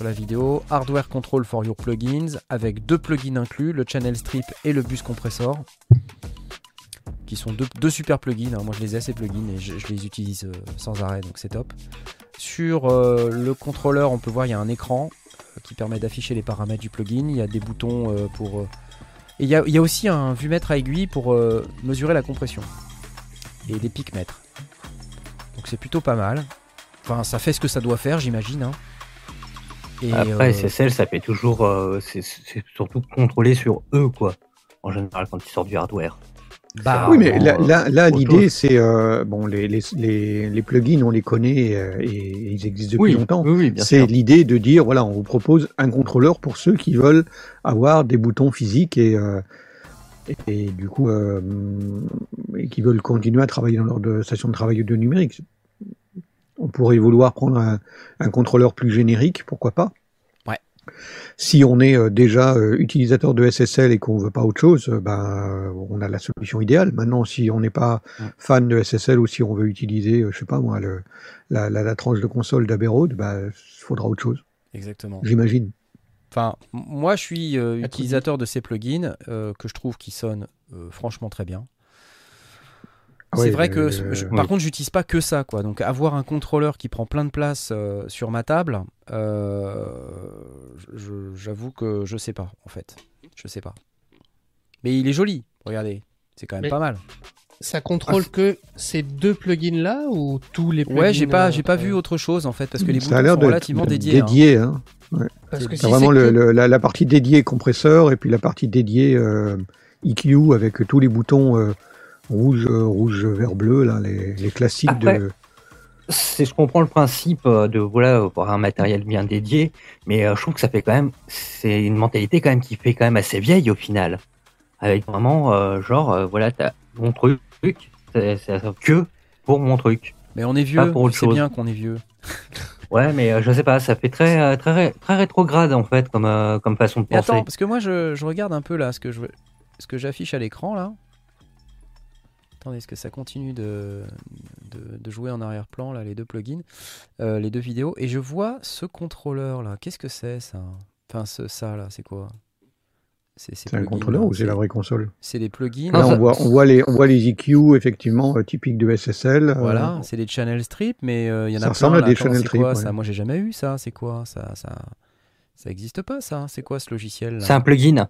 sur la vidéo. Hardware Control for your plugins avec deux plugins inclus, le Channel Strip et le Bus Compressor. Qui sont deux, super plugins. hein. Moi je les ai ces plugins et je, les utilise euh, sans arrêt donc c'est top. Sur euh, le contrôleur, on peut voir il y a un écran euh, qui permet d'afficher les paramètres du plugin. Il y a des boutons pour. Et il y, a, aussi un vumètre à aiguille pour mesurer la compression. Et des pics-mètres. Donc c'est plutôt pas mal. Enfin, ça fait ce que ça doit faire, j'imagine. hein. Et, Après, euh, SSL, ça fait toujours. euh, c'est surtout contrôlé sur eux, quoi. En général, quand ils sortent du hardware. bah, Oui, mais là, euh, l'idée, c'est euh, bon, les, les, les, les plugins, on les connaît euh, et, ils existent depuis longtemps. oui, C'est l'idée de dire, voilà, on vous propose un contrôleur pour ceux qui veulent avoir des boutons physiques et, euh, et, et du coup, euh, et qui veulent continuer à travailler dans leur de- station de travail audio numérique. On pourrait vouloir prendre un, un contrôleur plus générique, pourquoi pas. Ouais. Si on est euh, déjà euh, utilisateur de SSL et qu'on veut pas autre chose, euh, ben on a la solution idéale. Maintenant, si on n'est pas fan de SSL ou si on veut utiliser, je sais pas moi, le, la, la, la tranche de console d'Abbey Road, ben, il faudra autre chose, Exactement. j'imagine. Enfin, moi, je suis euh, utilisateur de ces plugins euh, que je trouve qui sonnent euh, franchement très bien. Ah c'est ouais, vrai que, euh, je- oui. par contre, j'utilise pas que ça, quoi. Donc, avoir un contrôleur qui prend plein de place euh, sur ma table, euh, j'avoue que je sais pas, en fait. Je sais pas. Mais il est joli. Regardez, c'est quand même Mais- pas mal. Ça contrôle que ces deux plugins là ou tous les plugins Ouais, j'ai pas, j'ai pas euh, vu autre chose en fait, parce que les ça a boutons l'air sont de relativement de- dédiés. hein. dédié, hein. Parce que si vraiment c'est le, que- le- la, la partie dédiée compresseur et puis la partie dédiée euh, EQ avec tous les boutons euh, rouge, rouge, vert, bleu, là, les, les classiques Après, de. C'est, je comprends le principe euh, de voilà avoir un matériel bien dédié, mais euh, je trouve que ça fait quand même, c'est une mentalité quand même qui fait quand même assez vieille au final, avec vraiment euh, genre euh, voilà t'as mon truc, c'est, que pour mon truc. Mais on est vieux, c'est bien qu'on est vieux. Ouais, mais euh, je sais pas, ça fait très euh, très ré- très rétrograde en fait comme euh, comme façon de Et penser. attends, parce que moi je, je regarde un peu là ce que je ce que j'affiche à l'écran là. Attendez, est-ce que ça continue de, de, de jouer en arrière-plan là les deux plugins, euh, les deux vidéos? Et je vois ce contrôleur là. Qu'est-ce que c'est ça? Enfin ce, ça là, c'est quoi? C'est ces C'est un contrôleur là, ou c'est la vraie console? C'est des plugins. Là, ça- on, voit, on, voit les, on voit les EQ, effectivement, euh, typiques de SSL. euh, Voilà, c'est des channel strips, mais euh, il y en Ça a ressemble plein, à des Attends, channel c'est strips, ouais. ça? Moi j'ai jamais eu ça. C'est quoi ça Ça ça existe pas ça C'est quoi ce logiciel C'est un plugin.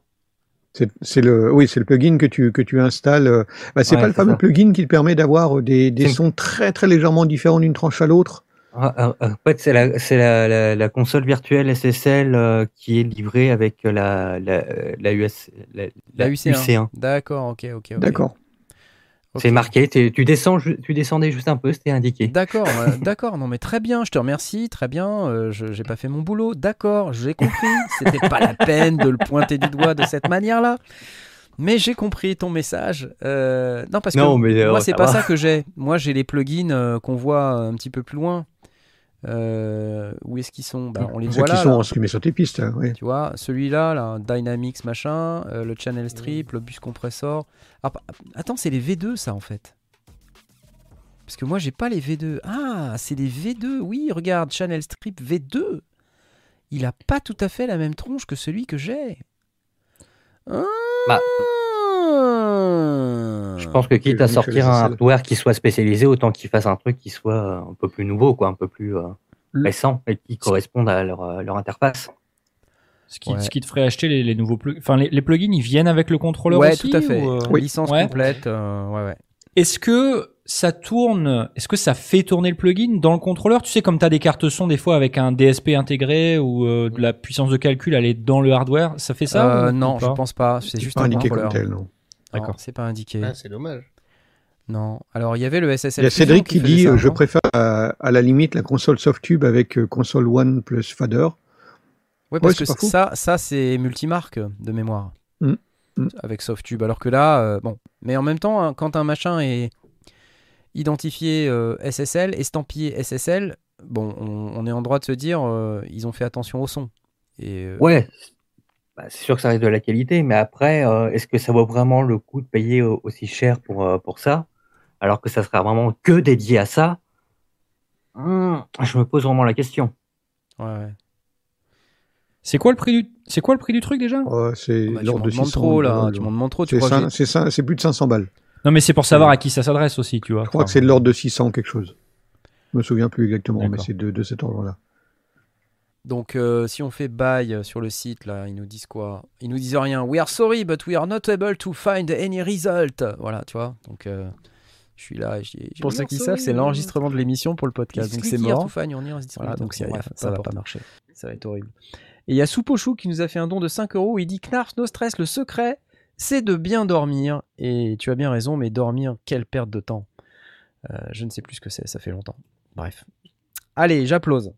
C'est c'est le, oui, c'est le plugin que tu que tu installes. euh, Bah, c'est Ouais, pas le fameux ça. plugin qui te permet d'avoir euh, des, des sons très très légèrement différents d'une tranche à l'autre. Ah, ah, ah, En fait, c'est la, c'est la, la, la console virtuelle SSL euh, qui est livrée avec la, la, la, US, la, La la UC1. D'accord, ok, ok. ok. D'accord. C'est marqué, tu, descends, tu descendais juste un peu, c'était indiqué. D'accord, euh, d'accord. Non mais très bien, je te remercie, très bien. euh, je j'ai pas fait mon boulot, d'accord, j'ai compris. C'était pas la peine de le pointer du doigt de cette manière-là. Mais j'ai compris ton message. Euh, non parce Non, que mais, euh, moi c'est ça pas va. ça que j'ai. Moi j'ai les plugins qu'on voit un petit peu plus loin. Euh, où est-ce qu'ils sont? Bah, On les voit qui là. sont là. en streamé sur tes pistes. hein, ouais. Tu vois, celui-là, là, Dynamics machin, euh, le channel strip, le bus compressor. Ah, attends, c'est les V2 ça en fait. Parce que moi j'ai pas les V2. Ah, c'est les V2. Oui, regarde, channel strip V2. Il a pas tout à fait la même tronche que celui que j'ai. Ah. Bah, Je pense que quitte à sortir un hardware qui soit spécialisé, autant qu'il fasse un truc qui soit un peu plus nouveau, quoi, un peu plus euh, récent et qui corresponde à leur, euh, leur interface. Ce qui, Ouais. ce qui te ferait acheter les, les nouveaux plugins. Enfin, les, les plugins, ils viennent avec le contrôleur Ouais, aussi tout à fait. ou, euh, Oui. Licence Ouais. complète. euh, ouais, ouais. Est-ce que ça tourne Est-ce que ça fait tourner le plugin dans le contrôleur? Tu sais, comme tu as des cartes son des fois avec un DSP intégré ou euh, de la puissance de calcul, elle est dans le hardware, ça fait ça Euh, ou- non, ou je pense pas. C'est juste pas un indiqué comme contrôleur. tel, non? Non, D'accord. C'est pas indiqué. Ah, c'est dommage. Non. Alors il y avait le SSL. Il y a Cédric qui dit ça euh, Je préfère à, à la limite la console Softube avec euh, console One plus Fader. Ouais, parce Ouais, que ça, ça c'est multimarque de mémoire. Mm. Mm. Avec Softube. Alors que là, euh, bon. Mais en même temps, hein, quand un machin est identifié euh, SSL, estampillé SSL, bon, on, on est en droit de se dire euh, ils ont fait attention au son. Et, euh, Ouais, bah, c'est sûr que ça reste de la qualité, mais après, euh, est-ce que ça vaut vraiment le coup de payer au- aussi cher pour, euh, pour ça, alors que ça sera vraiment que dédié à ça? Hmm, Je me pose vraiment la question. ouais, ouais. C'est quoi le prix du c'est quoi le prix du truc déjà? C'est Bah, l'ordre de demandes 600 trop là, tu m'en demandes trop. Tu C'est c'est plus de 500 balles. Non mais c'est pour savoir à qui ça s'adresse aussi, tu vois. Je crois que c'est de l'ordre de 600 quelque chose. Je me souviens plus exactement, mais c'est de, de cet ordre-là. Donc, euh, si on fait buy euh, sur le site, là, ils nous disent quoi? Ils nous disent rien. We are sorry, but we are not able to find any result. Voilà, tu vois. Donc, euh, je suis là. Pour ceux are qui savent, c'est l'enregistrement de l'émission pour le podcast. Donc c'est mort. find nearest Voilà, donc c'est- bref, ça va pas marcher. Ça va être horrible. Et il y a Soupochou qui nous a fait un don de 5 euros. Il dit Knarf, no stress, le secret, c'est de bien dormir. Et tu as bien raison, mais dormir, quelle perte de temps. Euh, je ne sais plus ce que c'est, ça fait longtemps. Bref. Allez, j'applause.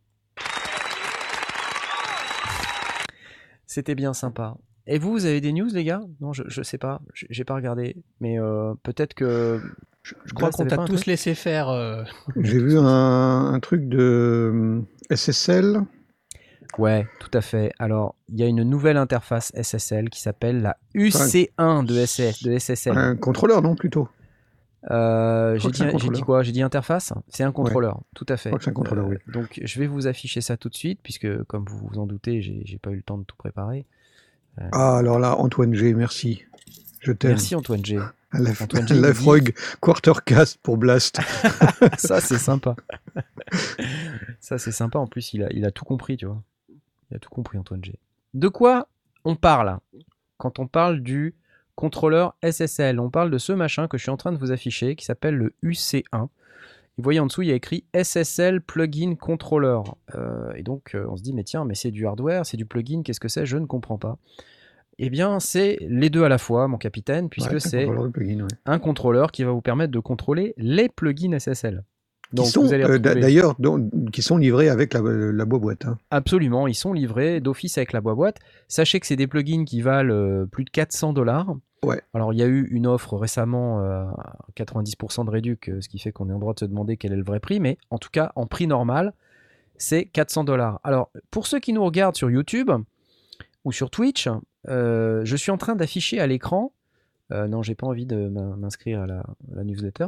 C'était bien sympa. Et vous, vous avez des news, les gars? Non, je, je sais pas. J'ai pas regardé. Mais euh, peut-être que. Je, Je crois qu'on t'a tous laissé faire. euh, J'ai vu un, un truc de hum, SSL. Ouais, tout à fait. Alors, il y a une nouvelle interface SSL qui s'appelle la UC1 de, SS, de SSL. Un contrôleur, non, plutôt? Euh, Je j'ai dit, quoi? J'ai dit interface? C'est un contrôleur, tout à fait. c'est un contrôleur, oui. Donc, je vais vous afficher ça tout de suite, puisque, comme vous vous en doutez, j'ai pas eu le temps de tout préparer. Ah, alors là, Antoine G, merci. Je t'aime. Merci Antoine G. La, Antoine G, il la dit- Frog Quartercast pour Blast. ça, c'est sympa. ça, c'est sympa. En plus, il a, il a tout compris, tu vois. Il a tout compris, Antoine G. De quoi on parle quand on parle du contrôleur SSL On parle de ce machin que je suis en train de vous afficher qui s'appelle le UC1. Et vous voyez en dessous, il y a écrit SSL Plugin Controller. Euh, et donc, euh, on se dit, mais tiens, mais c'est du hardware, c'est du plugin, qu'est-ce que c'est? Je ne comprends pas. Eh bien, c'est les deux à la fois, mon capitaine, puisque Ouais, un c'est contrôleur ouais. un contrôleur qui va vous permettre de contrôler les plugins SSL. Euh, d'ailleurs, qui sont livrés avec la, la boîte. Hein. Absolument, ils sont livrés d'office avec la boîte. Sachez que c'est des plugins qui valent euh, plus de 400 dollars. Ouais. Alors, il y a eu une offre récemment euh, à 90% de réduc, euh, ce qui fait qu'on est en droit de se demander quel est le vrai prix. Mais en tout cas, en prix normal, c'est 400 dollars. Alors, pour ceux qui nous regardent sur YouTube ou sur Twitch, euh, je suis en train d'afficher à l'écran. euh, non, j'ai pas envie de m'in- m'inscrire à la newsletter.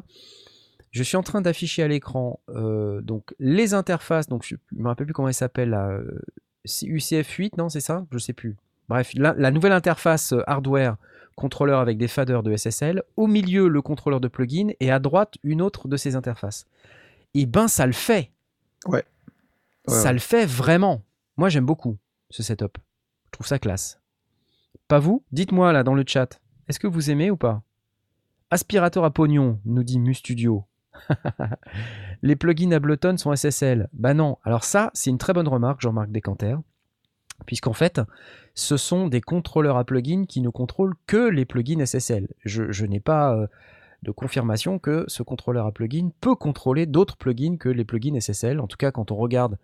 Je suis en train d'afficher à l'écran euh, donc les interfaces. Donc je ne me rappelle plus comment elle s'appelle. euh, c'est UCF8, non, c'est ça? Je sais plus. Bref, la, la nouvelle interface euh, hardware contrôleur avec des faders de SSL. Au milieu, le contrôleur de plugin et à droite, une autre de ces interfaces. Et ben, ça le fait. Ouais. Ouais, ça ouais. le fait vraiment. Moi, j'aime beaucoup ce setup. Je trouve ça classe. Pas vous? Dites-moi là dans le chat. Est-ce que vous aimez ou pas? Aspirateur à pognon, nous dit MuStudio. Les plugins Ableton sont SSL. Bah non. Alors ça, c'est une très bonne remarque, Jean-Marc Descanter. Puisqu'en fait, ce sont des contrôleurs à plugins qui ne contrôlent que les plugins SSL. Je, je n'ai pas euh, de confirmation que ce contrôleur à plugins peut contrôler d'autres plugins que les plugins SSL. En tout cas, quand on regarde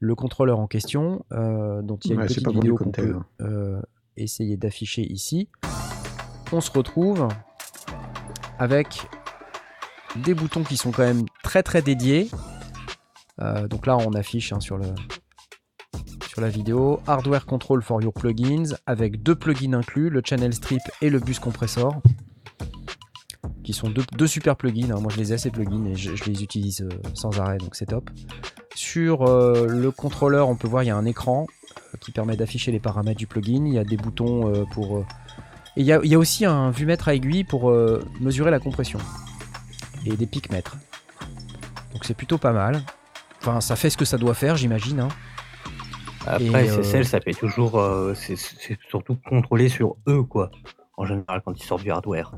le contrôleur en question, euh, dont il y a Ouais, une petite vidéo qu'on peut euh, essayer d'afficher ici, on se retrouve avec des boutons qui sont quand même très très dédiés. Euh, donc là, on affiche hein, sur, le, sur la vidéo Hardware Control for Your Plugins avec deux plugins inclus, le Channel Strip et le Bus Compressor, qui sont deux, super plugins. hein. Moi, je les ai ces plugins et je, les utilise euh, sans arrêt, donc c'est top. Sur euh, le contrôleur, on peut voir il y a un écran qui permet d'afficher les paramètres du plugin. Il y a des boutons pour. Et il y, a, aussi un vue-mètre à aiguille pour mesurer la compression. Et des pics-mètres. Donc c'est plutôt pas mal. Enfin, ça fait ce que ça doit faire, j'imagine. hein. Après, Et, euh, SSL, ça fait toujours. euh, c'est c'est surtout contrôlé sur eux, quoi. En général, quand ils sortent du hardware.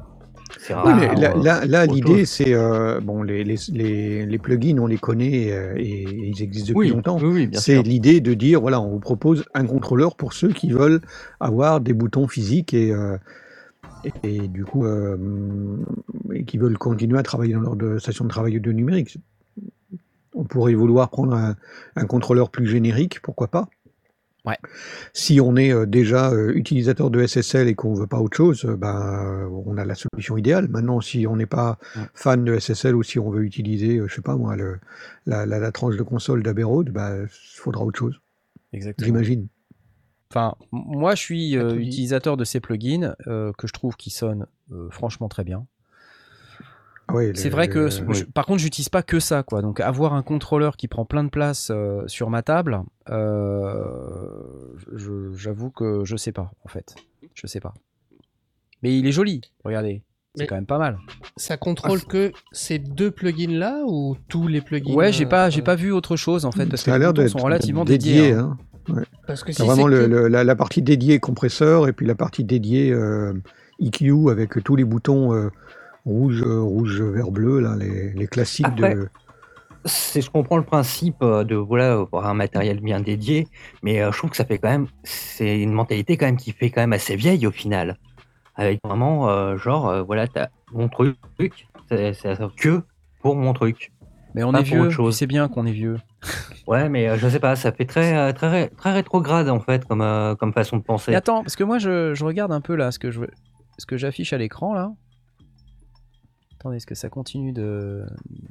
C'est rare. Oui, mais là, euh, là, là, autre l'idée, c'est euh, bon, les, les, les, les plugins, on les connaît euh, et, ils existent depuis oui, longtemps. oui, oui, bien C'est l'idée de dire voilà, on vous propose un contrôleur pour ceux qui veulent avoir des boutons physiques et, euh, et, et du coup euh, et qui veulent continuer à travailler dans leur de- station de travail audio numérique. On pourrait vouloir prendre un, un contrôleur plus générique, pourquoi pas. Ouais. Si on est euh, déjà euh, utilisateur de SSL et qu'on veut pas autre chose, ben on a la solution idéale. Maintenant, si on n'est pas fan de SSL ou si on veut utiliser, je sais pas moi, le, la, la, la tranche de console d'Abbey Road, ben, il faudra autre chose, Exactement. j'imagine. Enfin, moi, je suis euh, utilisateur de ces plugins euh, que je trouve qui sonnent euh, franchement très bien. Ah C'est vrai que, par contre, j'utilise pas que ça, quoi. Donc, avoir un contrôleur qui prend plein de place euh, sur ma table, euh, j'avoue que je sais pas, en fait. Je sais pas. Mais il est joli, regardez. C'est quand même pas mal. Ça contrôle que ces deux plugins là ou tous les plugins Ouais, j'ai pas, j'ai pas vu autre chose, en fait, parce que Ça a les sont relativement dédiés. dédié. hein. hein. Parce que si T'as vraiment c'est le- que- le- la, la partie dédiée compresseur et puis la partie dédiée euh, EQ avec tous les boutons euh, rouge, euh, rouge, vert, bleu, là, les, les classiques Après, de. C'est, je comprends le principe euh, de voilà avoir un matériel bien dédié, mais euh, je trouve que ça fait quand même, c'est une mentalité quand même qui fait quand même assez vieille au final, avec vraiment euh, genre euh, voilà t'as mon truc, c'est, c'est que pour mon truc. Mais on Pas est pour vieux, autre tu chose. sais bien qu'on est vieux. Ouais, mais euh, je sais pas, ça fait très euh, très ré- très rétrograde en fait comme euh, comme façon de penser. Et attends, parce que moi, je, je regarde un peu là ce que je ce que j'affiche à l'écran là. Attendez, est-ce que ça continue de,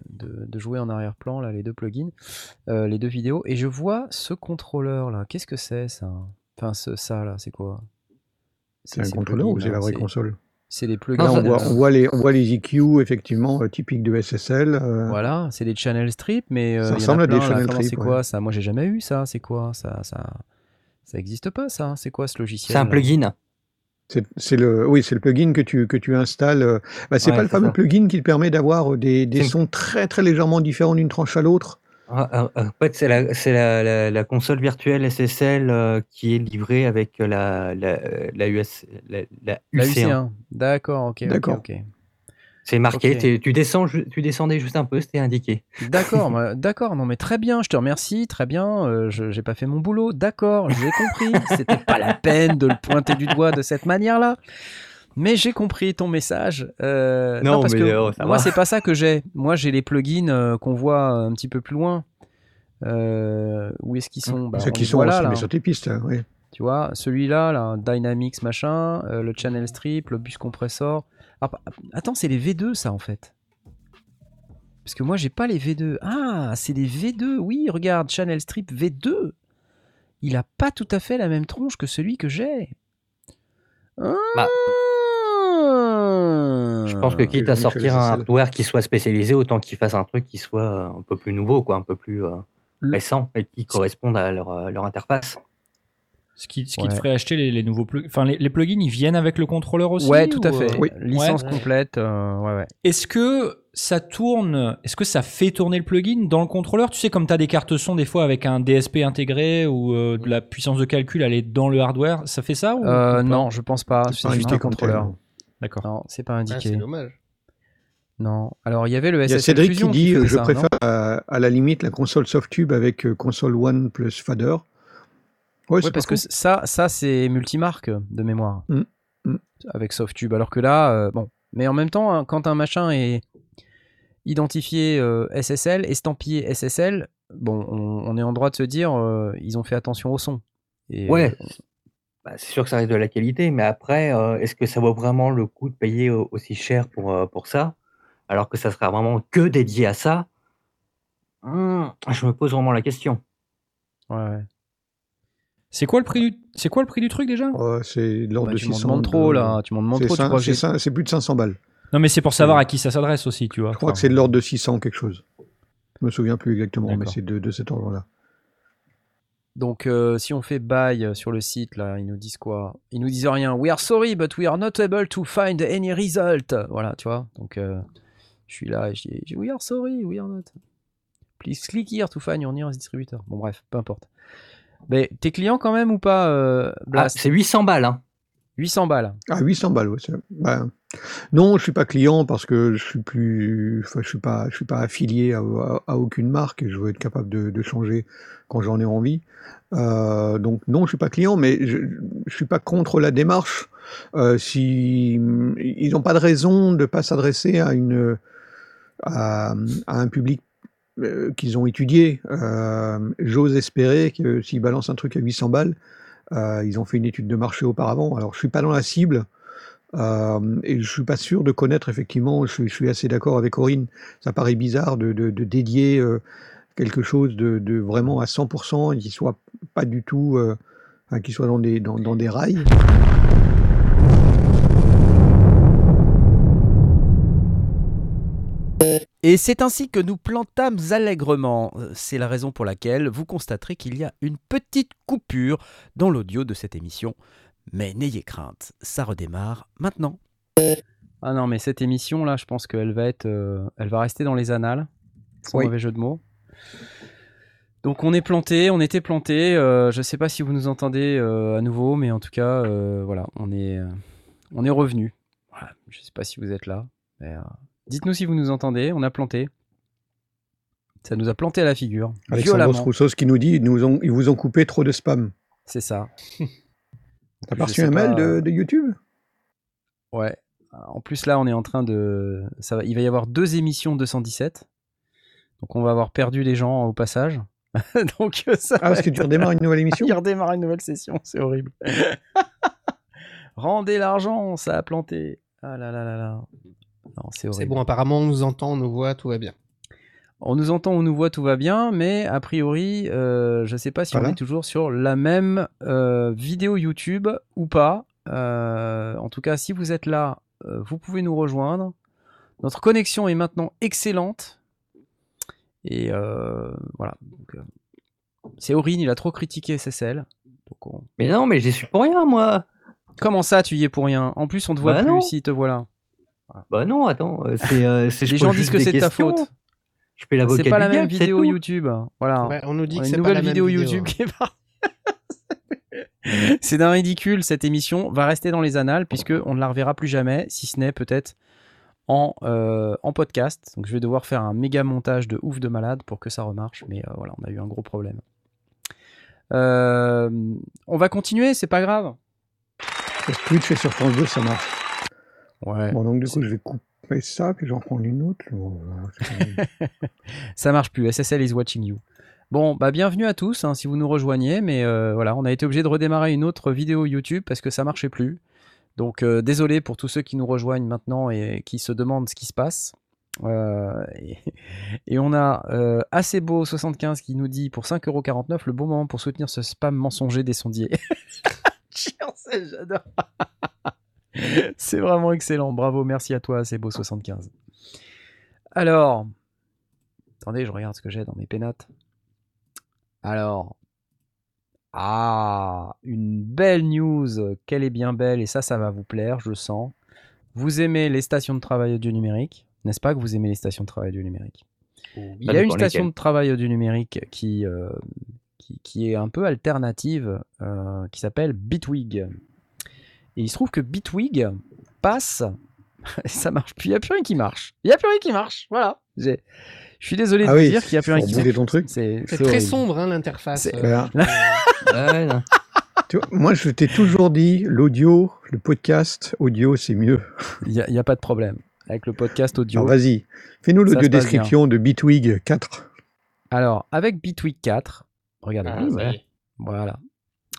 de, de jouer en arrière-plan là, les deux plugins, euh, les deux vidéos, et je vois ce contrôleur là. Qu'est-ce que c'est ça? Enfin, ce, ça là, c'est quoi? C'est un contrôleur ou c'est la vraie console? C'est des plugins. On voit, on, voit les, on voit les EQ, effectivement, euh, typiques de SSL. euh, Voilà, c'est des channel strips, mais euh, Ça ressemble a à des channel strips, C'est ouais. quoi ça? Moi, j'ai jamais eu ça. C'est quoi ça? Ça ça existe pas ça C'est quoi ce logiciel C'est un plugin. C'est le, oui, c'est le plugin que tu, que tu installes. euh, Bah, c'est Ouais, pas le fameux ça. plugin qui te permet d'avoir des, des sons très très légèrement différents d'une tranche à l'autre. Ah, ah, ah, En fait, c'est la, c'est la, la, la console virtuelle SSL euh, qui est livrée avec la, la, la, US, la, la La UC1. UC1. D'accord, ok. ok, D'accord. ok. C'est marqué, Ok. tu, descends, ju- tu descendais juste un peu, c'était indiqué. D'accord, moi, d'accord, non mais très bien, je te remercie, très bien, euh, je j'ai pas fait mon boulot, d'accord, j'ai compris, c'était pas la peine de le pointer du doigt de cette manière-là, mais j'ai compris ton message. euh, Non, parce mais, que euh, ça moi c'est pas ça que j'ai, moi j'ai les plugins euh, qu'on voit un petit peu plus loin. Euh, où est-ce qu'ils sont? Bah, Ceux qui sont là, mais là. sur tes pistes. hein, oui. Tu vois, celui-là, là, Dynamics machin, euh, le channel strip, le bus compressor. Ah, pa- attends, c'est les V2 ça en fait. Parce que moi j'ai pas les V2. Ah, c'est les V2. Oui, regarde, channel strip V2. Il a pas tout à fait la même tronche que celui que j'ai. Bah, Ah. Je pense que quitte à sortir un hardware qui soit spécialisé, autant qu'il fasse un truc qui soit euh, un peu plus nouveau, quoi, un peu plus euh, Le- récent et qui corresponde à leur, euh, leur interface. Ce qui, ce qui Ouais. te ferait acheter les, les nouveaux plugins. Enfin, les, les plugins, ils viennent avec le contrôleur aussi Ouais, tout à ou, fait. euh, Oui. Licence Ouais. complète. euh, ouais, ouais. Est-ce que ça tourne Est-ce que ça fait tourner le plugin dans le contrôleur? Tu sais, comme tu as des cartes son des fois avec un DSP intégré ou euh, de la puissance de calcul, elle est dans le hardware, ça fait ça ou, Euh, ou pas? non, je pense pas. C'est juste tel, contrôleur. Non. D'accord. Non, c'est pas Ah, indiqué. c'est dommage. non. Alors il y avait le Il y a SSL Cédric Fusion qui dit je ça, préfère à, à la limite la console Softube avec euh, console One plus fader. Ouais, Ouais, c'est parce que ça, ça c'est multimarque de mémoire. Mm, mm. Avec Softube. Alors que là, euh, bon. Mais en même temps, hein, quand un machin est identifié euh, SSL, estampillé SSL, bon, on, on est en droit de se dire, euh, ils ont fait attention au son. Et, Ouais, euh, bah, c'est sûr que ça reste de la qualité, mais après, euh, est-ce que ça vaut vraiment le coup de payer au- aussi cher pour, euh, pour ça, alors que ça sera vraiment que dédié à ça? Hmm, Je me pose vraiment la question. ouais, ouais. C'est quoi le prix du C'est quoi le prix du truc déjà? Ouais, c'est de l'ordre Bah, de tu m'en 600. demandes trop de- là, tu m'en demandes C'est trop. Tu cin- crois que c'est j'ai- cin- c'est plus de 500 balles. Non, mais c'est pour savoir à qui ça s'adresse aussi, tu vois. Je crois que c'est de l'ordre de 600 quelque chose. Je me souviens plus exactement, mais D'accord. c'est de, de cet ordre-là. Donc, euh, si on fait buy euh, sur le site, là, ils nous disent quoi? Ils nous disent rien. We are sorry, but we are not able to find any result. Voilà, tu vois? Donc, euh, je suis là et je dis We are sorry, we are not. Please click here to find your nearest distributor. Bon, bref, peu importe. Mais t'es client quand même ou pas, euh, Ah, Blast c'est 800 balles, hein. 800 balles. Ah, 800 balles, bah, non, je suis pas client parce que je suis plus, enfin, je suis pas, je suis pas affilié à, aucune marque et je veux être capable de, changer quand j'en ai envie. Euh, donc non, je suis pas client, mais je, je suis pas contre la démarche. Euh, si ils n'ont pas de raison de pas s'adresser à une, à, un public euh, qu'ils ont étudié. J'ose espérer que s'ils balancent un truc à 800 balles, ils ont fait une étude de marché auparavant. Alors, je suis pas dans la cible euh, et je suis pas sûr de connaître effectivement. Je, suis- assez d'accord avec Corinne. Ça paraît bizarre de, dédier quelque chose de, vraiment à 100% et qui soit pas du tout, euh, qui soit dans des rails. Et c'est ainsi que nous plantâmes allègrement. C'est la raison pour laquelle vous constaterez qu'il y a une petite coupure dans l'audio de cette émission. Mais n'ayez crainte, ça redémarre maintenant. Ah non, mais cette émission là, je pense qu'elle va être, euh, elle va rester dans les annales, sans Oui. mauvais jeu de mots. Donc on est planté, on était planté. euh, je sais pas si vous nous entendez euh, à nouveau, mais en tout cas, euh, voilà, on est, euh, on est revenu. Voilà, je sais pas si vous êtes là. euh, Dites-nous si vous nous entendez. On a planté. Ça nous a planté à la figure, violemment. Roussos qui nous dit ils, nous ont, ils vous ont coupé trop de spam. C'est ça. T'as reçu un mail de, de YouTube? Ouais. En plus, là, on est en train de. Ça va... Il va y avoir deux émissions 217. Donc, on va avoir perdu les gens au passage. Donc, ça. Ah, parce que tu redémarres une nouvelle émission? Il redémarre une nouvelle session, c'est horrible. Rendez l'argent, ça a planté. Ah là là là là. Non, c'est horrible. C'est bon, apparemment, on nous entend, on nous voit, tout va bien. On nous entend, on nous voit, tout va bien, mais a priori, euh, je sais pas si on est toujours sur la même euh, vidéo YouTube ou pas. Euh, en tout cas, si vous êtes là, euh, vous pouvez nous rejoindre. Notre connexion est maintenant excellente. Et euh, voilà. C'est Aurine, il a trop critiqué SSL. Donc on- Mais non, mais j'y suis pour rien, moi. Comment ça, tu y es pour rien? En plus, on te voit Bah plus non. si te voilà. Bah non, attends, euh, c'est. Les gens disent que c'est de ta faute. Je fais l'avocat C'est pas la même diable, vidéo. YouTube. Voilà. Ouais, on nous dit On que a c'est une pas nouvelle la vidéo même YouTube qui est par- C'est d'un ridicule cette émission va rester dans les annales puisque on ne la reverra plus jamais, si ce n'est peut-être en, euh, en podcast. Donc je vais devoir faire un méga montage de ouf de malade pour que ça remarche, mais euh, voilà, on a eu un gros problème. Euh, on va continuer, c'est pas grave. Twitch et sur France 2, ça marche. Ouais. Bon, donc du coup, je vais couper ça, puis j'en prends une autre. Ça marche plus. SSL is watching you. Bon, bah bienvenue à tous hein, si vous nous rejoignez, mais euh, voilà, on a été obligé de redémarrer une autre vidéo YouTube parce que ça marchait plus. Donc euh, désolé pour tous ceux qui nous rejoignent maintenant et qui se demandent ce qui se passe. Euh, et, et on a euh, assez beau 75 qui nous dit pour 5,49€ le bon moment pour soutenir ce spam mensonger des sondiers. J'adore. C'est vraiment excellent. Bravo, merci à toi, assez beau 75. Alors, attendez, je regarde ce que j'ai dans mes pénates. Alors, ah, une belle news, qu'elle est bien belle, et ça, ça va vous plaire, je sens. Vous aimez les stations de travail audio numérique, n'est-ce pas que vous aimez les stations de travail audio numérique? Il y a une station lesquelles. de travail audio numérique qui, euh, qui, qui est un peu alternative, euh, qui s'appelle Bitwig. Et il se trouve que Bitwig passe, et ça marche plus, il n'y a plus rien qui marche. Il n'y a plus rien qui marche, voilà. Je suis désolé de Ah vous oui, dire qu'il n'y a plus rien qui marche. ton truc. C'est très horrible. sombre, hein, l'interface. Euh. Ouais, moi, je t'ai toujours dit, l'audio, le podcast, audio, c'est mieux. Il n'y a, il y a pas de problème. Avec le podcast audio. Alors, vas-y, fais-nous l'audio description de Bitwig 4. Alors, avec Bitwig 4, regardez, ah, voilà,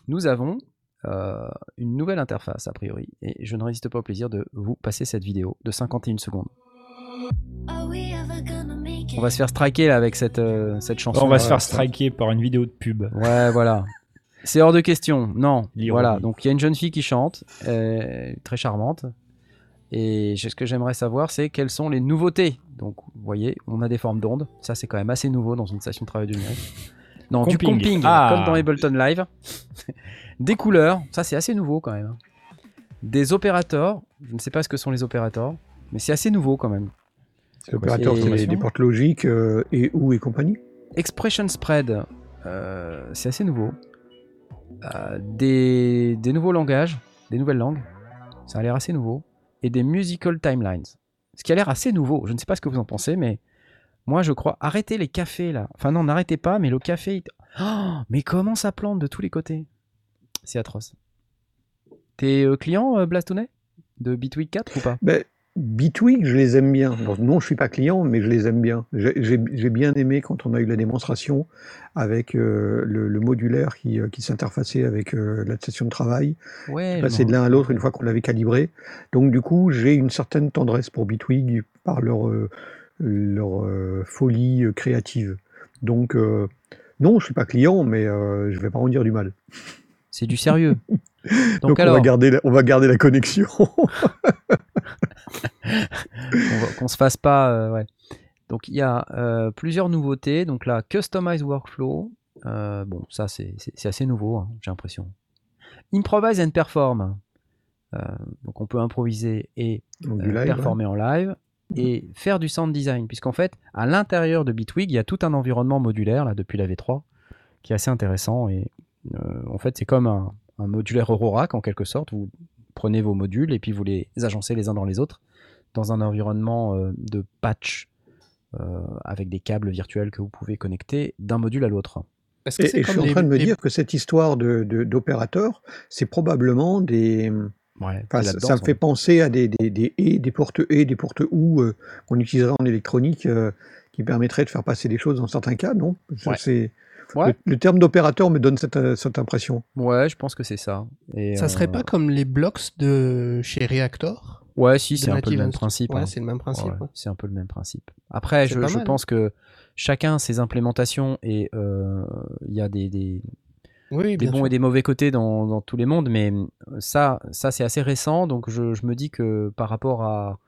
nous avons euh, une nouvelle interface a priori, et je ne résiste pas au plaisir de vous passer cette vidéo de 51 secondes. On va se faire striker là avec cette, euh, cette chanson. On va se Ouais, faire striker par une vidéo de pub. Ouais, voilà. C'est hors de question. Non. L'ironie. Voilà. Donc il y a une jeune fille qui chante, euh, très charmante. Et ce que j'aimerais savoir, c'est quelles sont les nouveautés. Donc, vous voyez, on a des formes d'ondes. Ça, c'est quand même assez nouveau dans une station de travail du numérique. Non, du Comping. Ah. comme dans Ableton Live. des couleurs, ça, c'est assez nouveau quand même. Des opérateurs, je ne sais pas ce que sont les opérateurs, mais c'est assez nouveau quand même. L'opérateur, c'est- c'est les, les portes logiques euh, et ou et compagnie. Expression Spread, euh, c'est assez nouveau. Euh, des, des nouveaux langages, des nouvelles langues, ça a l'air assez nouveau. Et des musical timelines, ce qui a l'air assez nouveau. Je ne sais pas ce que vous en pensez, mais moi je crois. Arrêtez les cafés là. Enfin non, n'arrêtez pas, mais le café. il- Oh, mais comment ça plante de tous les côtés? C'est atroce. T'es euh, client, euh, Blastounet De Bitwig 4 ou pas? Ben, Bitwig, je les aime bien. Alors, non, je suis pas client, mais je les aime bien. J'ai bien aimé quand on a eu la démonstration avec euh, le, le modulaire qui, euh, qui s'interfaçait avec euh, la station de travail, Ouais. passer de l'un à l'autre une fois qu'on l'avait calibré. Donc du coup, j'ai une certaine tendresse pour Bitwig par leur, leur euh, folie euh, créative. Donc euh, non, je suis pas client, mais je vais pas en dire du mal. C'est du sérieux. Donc, Donc, on, alors, va garder la, on va garder la connexion. qu'on qu'on se fasse pas. euh, ouais. Donc il y a euh, plusieurs nouveautés. Donc là, Customize Workflow. euh, bon, ça c'est assez nouveau, hein, j'ai l'impression. Improvise and Perform. Donc on peut improviser et performer en live et faire du sound design. Puisqu'en fait, à l'intérieur de Bitwig, il y a tout un environnement modulaire là depuis la V3 qui est assez intéressant. Et euh, en fait, c'est comme un, un modulaire Eurorack en quelque sorte. Vous prenez vos modules et puis vous les agencez les uns dans les autres dans un environnement euh, de patch euh, avec des câbles virtuels que vous pouvez connecter d'un module à l'autre. Est-ce que Et, et je suis en les- train de me dire que cette histoire de, de- d'opérateurs, c'est probablement des. Ouais, enfin, ça, me fait penser à des, des, des et, des portes et, des portes ou euh, qu'on utiliserait en électronique euh, qui permettraient de faire passer des choses dans certains cas, non? Ça, Ouais. c'est- Ouais. Le, le terme d'opérateur me donne cette, euh, cette impression. Ouais, je pense que c'est ça. Et, Ça serait euh, pas comme les blocks de chez Reactor? Ouais, si, c'est un peu le même principe. Ouais, hein. c'est le même principe. Ouais, ouais. C'est un peu le même principe. Après, je, je pense que chacun a ses implémentations et euh, il y a des, des, Oui, des bons sûr. et des mauvais côtés dans, dans tous les mondes, mais ça, ça c'est assez récent, donc je, je me dis que par rapport à,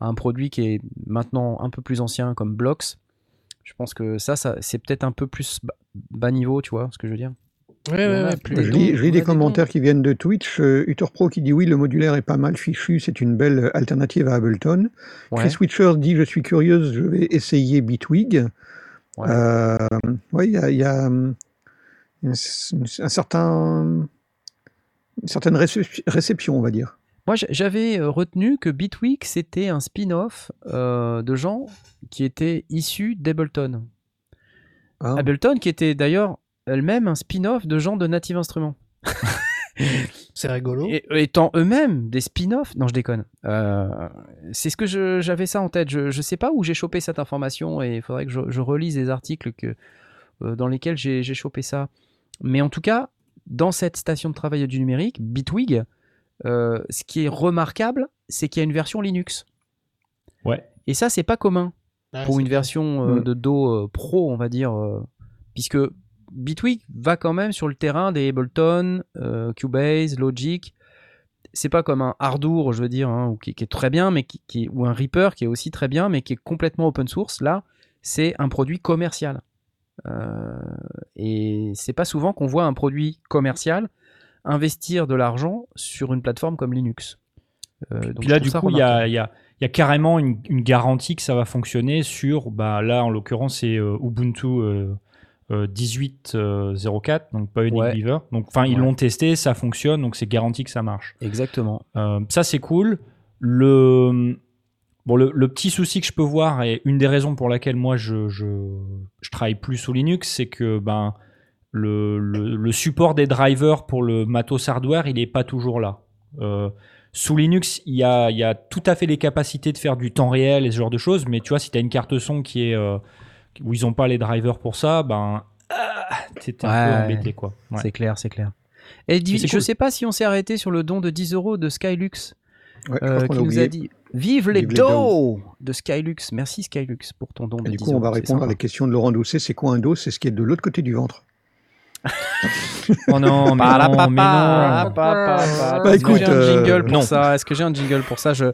à un produit qui est maintenant un peu plus ancien comme Blocks, je pense que ça, ça c'est peut-être un peu plus bas, bas niveau, tu vois ce que je veux dire? Ouais, ouais, ouais, plus Je lis, je des commentaires qui viennent de Twitch. Euh, Pro qui dit oui, le modulaire est pas mal fichu, c'est une belle alternative à Ableton. Ouais. Chris Witcher dit je suis curieuse, je vais essayer Bitwig. Ouais. Euh, ouais, il y a, il y a, hum, une- une- un certain, une certaine récep- réception, on va dire. Moi, j'avais euh, retenu que Bitwig, c'était un spin-off euh, de gens qui étaient issus d'Ableton. Ah. Ableton qui était d'ailleurs elle-même un spin-off de gens de Native Instruments. C'est rigolo. Et, étant eux-mêmes des spin-offs, non je déconne. Euh, c'est ce que j'avais ça en tête. Je, je sais pas où j'ai chopé cette information et il faudrait que je, je relise les articles que, euh, dans lesquels j'ai j'ai chopé ça. Mais en tout cas, dans cette station de travail du numérique, Bitwig, euh, ce qui est remarquable, c'est qu'il y a une version Linux. Ouais. Et ça, c'est pas commun Ah, pour une clair. version euh, Mm. de Do euh, Pro, on va dire, euh, puisque Bitwig va quand même sur le terrain des Ableton, euh, Cubase, Logic. C'est pas comme un Ardour, je veux dire, hein, ou qui, qui est très bien, mais qui, qui- ou un Reaper qui est aussi très bien, mais qui est complètement open source. Là, c'est un produit commercial. Euh, et c'est pas souvent qu'on voit un produit commercial investir de l'argent sur une plateforme comme Linux. Euh, donc Puis là, du coup, il y a, remarquable. il y, a, il y a carrément une, une garantie que ça va fonctionner sur, bah, là, en l'occurrence, c'est euh, Ubuntu euh, euh, 18.04, donc pas Unique Ouais. Beaver. Donc, enfin, ils Ouais. l'ont testé, ça fonctionne, donc c'est garanti que ça marche. Exactement. Euh, ça, c'est cool. Le, bon, le, le petit souci que je peux voir, et une des raisons pour laquelle moi je, je, je travaille plus sous Linux, c'est que ben, le, le, le support des drivers pour le matos hardware, il n'est pas toujours là. Euh, sous Linux, il y a, il y a tout à fait les capacités de faire du temps réel et ce genre de choses, mais tu vois, si tu as une carte son qui est, euh, où ils n'ont pas les drivers pour ça, ben, ah, t'es un Ouais. peu embêté. Quoi. Ouais. C'est clair, c'est clair. Et je cool. sais pas si on s'est arrêté sur le don de 10 euros de Skylux, Ouais, je euh, crois qu'on qui a nous oublié. a dit Vive les Vive les dos de Skylux. Merci Skylux pour ton don Et de du 10 coup, on va répondre à la question de Laurent Doucet. C'est quoi un dos? C'est ce qui est de l'autre côté du ventre. Oh non, mais non, papa, mais non. Bah, que j'ai écoute, un euh, jingle pour non. ça? Est-ce que j'ai un jingle pour ça? Je,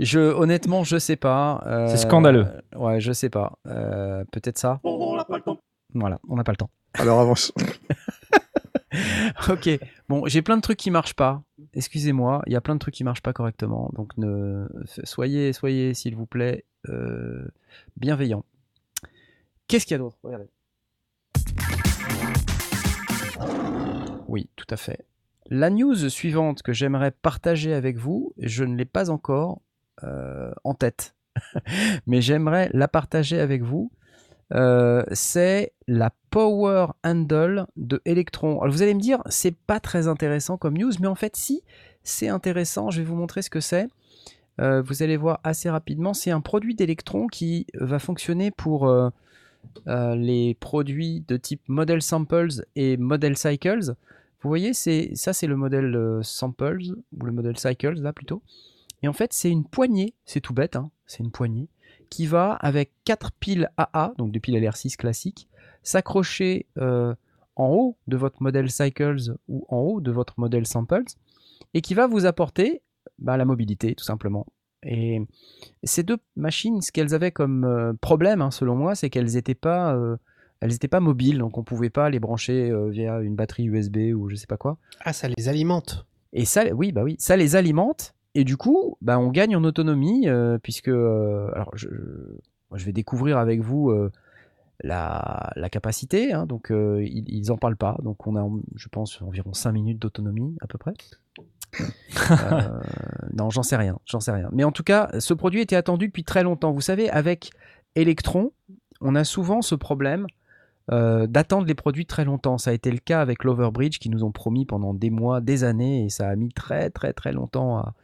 je, honnêtement, je sais pas. Euh, C'est scandaleux. Ouais, je sais pas. Euh, Peut-être ça. Voilà, on n'a pas le temps. Alors avance. Ok, bon, j'ai plein de trucs qui marchent pas. Excusez-moi, il y a plein de trucs qui marchent pas correctement. Donc ne soyez, soyez, s'il vous plaît, euh, bienveillants. Qu'est-ce qu'il y a d'autre? Oui, tout à fait. La news suivante que j'aimerais partager avec vous, je ne l'ai pas encore euh, en tête, mais j'aimerais la partager avec vous. Euh, c'est la Power Handle de Electron. Alors vous allez me dire, c'est pas très intéressant comme news, mais en fait, si, c'est intéressant. Je vais vous montrer ce que c'est. Euh, vous allez voir assez rapidement. C'est un produit d'Electron qui va fonctionner pour euh, euh, les produits de type Model Samples et Model Cycles. Vous voyez, c'est ça, c'est le modèle Samples ou le modèle Cycles là plutôt. Et en fait, c'est une poignée. C'est tout bête, hein, c'est une poignée qui va avec quatre piles AA, donc des piles LR6 classiques, s'accrocher euh, en haut de votre modèle Cycles ou en haut de votre modèle Samples, et qui va vous apporter bah, la mobilité, tout simplement. Et ces deux machines, ce qu'elles avaient comme euh, problème, hein, selon moi, c'est qu'elles n'étaient pas, euh, elles pas mobiles, donc on pouvait pas les brancher via une batterie USB ou je sais pas quoi. Ah, ça les alimente. Et ça, oui, bah oui, ça les alimente. Et du coup, bah, on gagne en autonomie, euh, puisque. euh, alors, je, je vais découvrir avec vous euh, la, la capacité. hein, donc, euh, ils, ils en parlent pas. Donc, on a, je pense, environ 5 minutes d'autonomie, à peu près. Euh, non, j'en sais rien, j'en sais rien. Mais en tout cas, ce produit était attendu depuis très longtemps. Vous savez, avec Electron, on a souvent ce problème euh, d'attendre les produits très longtemps. Ça a été le cas avec l'Overbridge qui nous ont promis pendant des mois, des années, et ça a mis très très très longtemps à,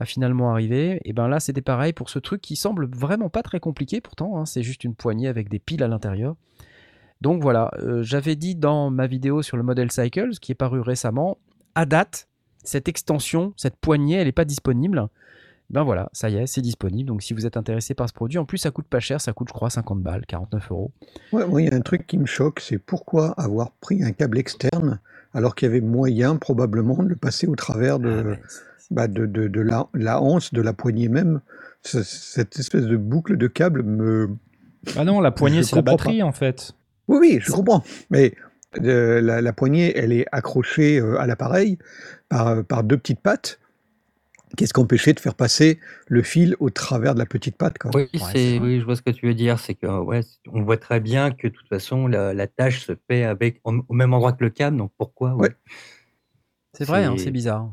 à finalement arriver. Et ben là, c'était pareil pour ce truc qui semble vraiment pas très compliqué pourtant. hein. C'est juste une poignée avec des piles à l'intérieur. Donc voilà, euh, j'avais dit dans ma vidéo sur le Model Cycles, qui est paru récemment, à date, cette extension, cette poignée, elle n'est pas disponible. Ben voilà, ça y est, c'est disponible. Donc si vous êtes intéressé par ce produit, en plus ça coûte pas cher, ça coûte je crois 50 balles, 49 euros. Ouais, moi, il y a un truc qui me choque, c'est pourquoi avoir pris un câble externe alors qu'il y avait moyen probablement de le passer au travers de, Ah bah, de, de, de la, la hanse, de la poignée même. Ce- Cette espèce de boucle de câble me... Ah non, la poignée, c'est la batterie en fait. Oui, oui, je comprends. Mais euh, la, la poignée, elle est accrochée euh, à l'appareil par, par deux petites pattes. Qu'est-ce qu'empêchait de faire passer le fil au travers de la petite patte quoi? Oui, vrai. oui, je vois ce que tu veux dire. C'est que, ouais, on voit très bien que de toute façon, la, la tâche se fait avec, au, même endroit que le câble. Donc pourquoi. Ouais. C'est vrai, hein, C'est- c'est bizarre.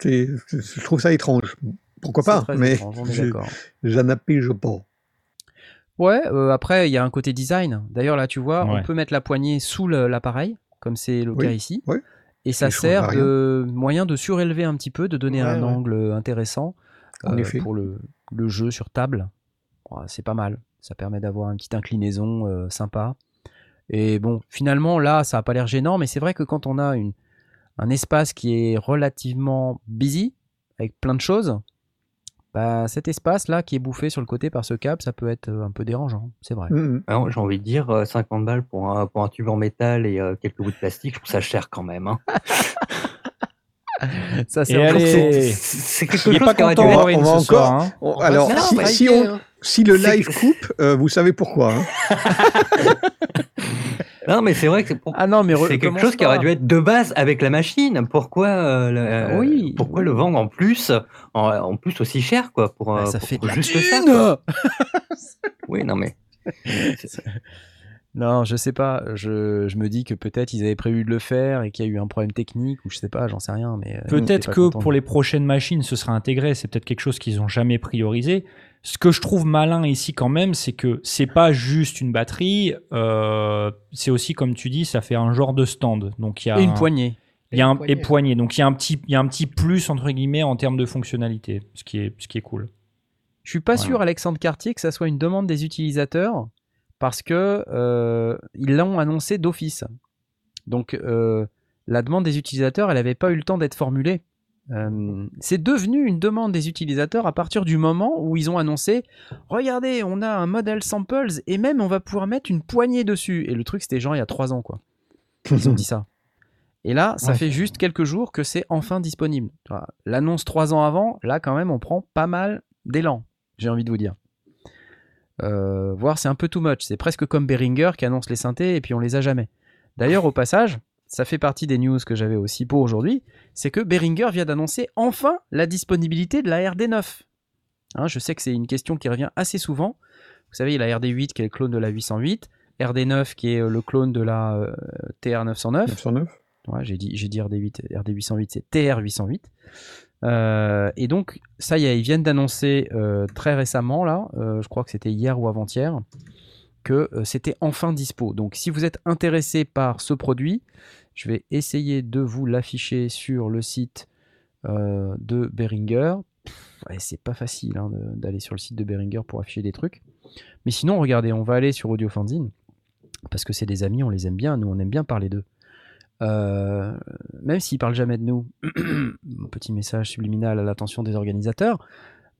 C'est- Je trouve ça étrange. Pourquoi C'est pas très Mais étrange, on est je- d'accord. j'en appige pas. Ouais, euh, après, il y a un côté design. D'ailleurs, là, tu vois, Ouais. on peut mettre la poignée sous l'appareil, comme c'est le Oui, cas ici. oui. Et ça sert de moyen de surélever un petit peu, de donner Ouais, un ouais. angle intéressant En euh, effet. pour le, le jeu sur table. Ouais, c'est pas mal. Ça permet d'avoir une petite inclinaison euh, sympa. Et bon, finalement, là, ça n'a pas l'air gênant, mais c'est vrai que quand on a une, un espace qui est relativement busy, avec plein de choses, bah, cet espace-là qui est bouffé sur le côté par ce câble, ça peut être euh, un peu dérangeant, c'est vrai. Mhm. Alors, j'ai envie de dire, euh, 50 balles pour un, pour un tube en métal et euh, quelques bouts de plastique, je trouve ça cher quand même. hein. Ça, c'est encore- quelque il est chose pas qui aurait dû content, être- Maureen, on va ce soir. encore- hein. On- On va alors, si, si essayer, on- hein. si le live coupe, euh, vous savez pourquoi. hein. Non, mais c'est vrai que c'est pour- Ah non, mais re- c'est quelque chose qui aurait dû être de base avec la machine. Pourquoi, euh, le, euh, Oui, pourquoi oui. le vendre en plus, en, en plus aussi cher, quoi, pour, Bah, euh, ça pour- fait pour juste thune ça. Oui, non, mais Non, je sais pas. Je, je me dis que peut-être ils avaient prévu de le faire et qu'il y a eu un problème technique ou je sais pas, j'en sais rien. Mais euh, Peut-être que content pour les prochaines machines, ce sera intégré. C'est peut-être quelque chose qu'ils n'ont jamais priorisé. Ce que je trouve malin ici quand même, c'est que c'est pas juste une batterie. euh, c'est aussi, comme tu dis, ça fait un genre de stand. Donc il y a Et une un- poignée. Il y a Et un poignée. et poignée. Donc il y a un petit, il y a un petit plus entre guillemets en termes de fonctionnalité, ce qui est, ce qui est cool. Je suis pas Voilà. sûr, Alexandre Cartier, que ça soit une demande des utilisateurs parce que euh, ils l'ont annoncé d'office. Donc euh, la demande des utilisateurs, elle n'avait pas eu le temps d'être formulée. Euh, c'est devenu une demande des utilisateurs à partir du moment où ils ont annoncé regardez on a un modèle samples et même on va pouvoir mettre une poignée dessus. Et le truc c'était genre il y a trois ans quoi. Ils ont dit ça. Et là ça Ouais. fait juste quelques jours que c'est enfin disponible. L'annonce trois ans avant là quand même on prend pas mal d'élan j'ai envie de vous dire. Euh, voir c'est un peu too much. C'est presque comme Behringer qui annonce les synthés et puis on les a jamais. D'ailleurs au passage ça fait partie des news que j'avais aussi pour aujourd'hui c'est que Behringer vient d'annoncer enfin la disponibilité de la RD9. Hein, je sais que c'est une question qui revient assez souvent. Vous savez, il y a la RD8 qui est le clone de la 808, RD9 qui est euh, le clone de la euh, TR909. 909 Ouais, j'ai dit, j'ai dit RD8, RD808, c'est TR808. Euh, et donc, ça y est, ils viennent d'annoncer euh, très récemment, là, je crois que c'était hier ou avant-hier, euh, c'était enfin dispo. Donc, si vous êtes intéressé par ce produit, je vais essayer de vous l'afficher sur le site euh, de Behringer. C'est pas facile hein, d'aller sur le site de Behringer pour afficher des trucs. Mais sinon, regardez, on va aller sur Audio Fanzine, parce que c'est des amis, on les aime bien, nous on aime bien parler d'eux. Euh, même s'ils parlent jamais de nous, petit message subliminal à l'attention des organisateurs.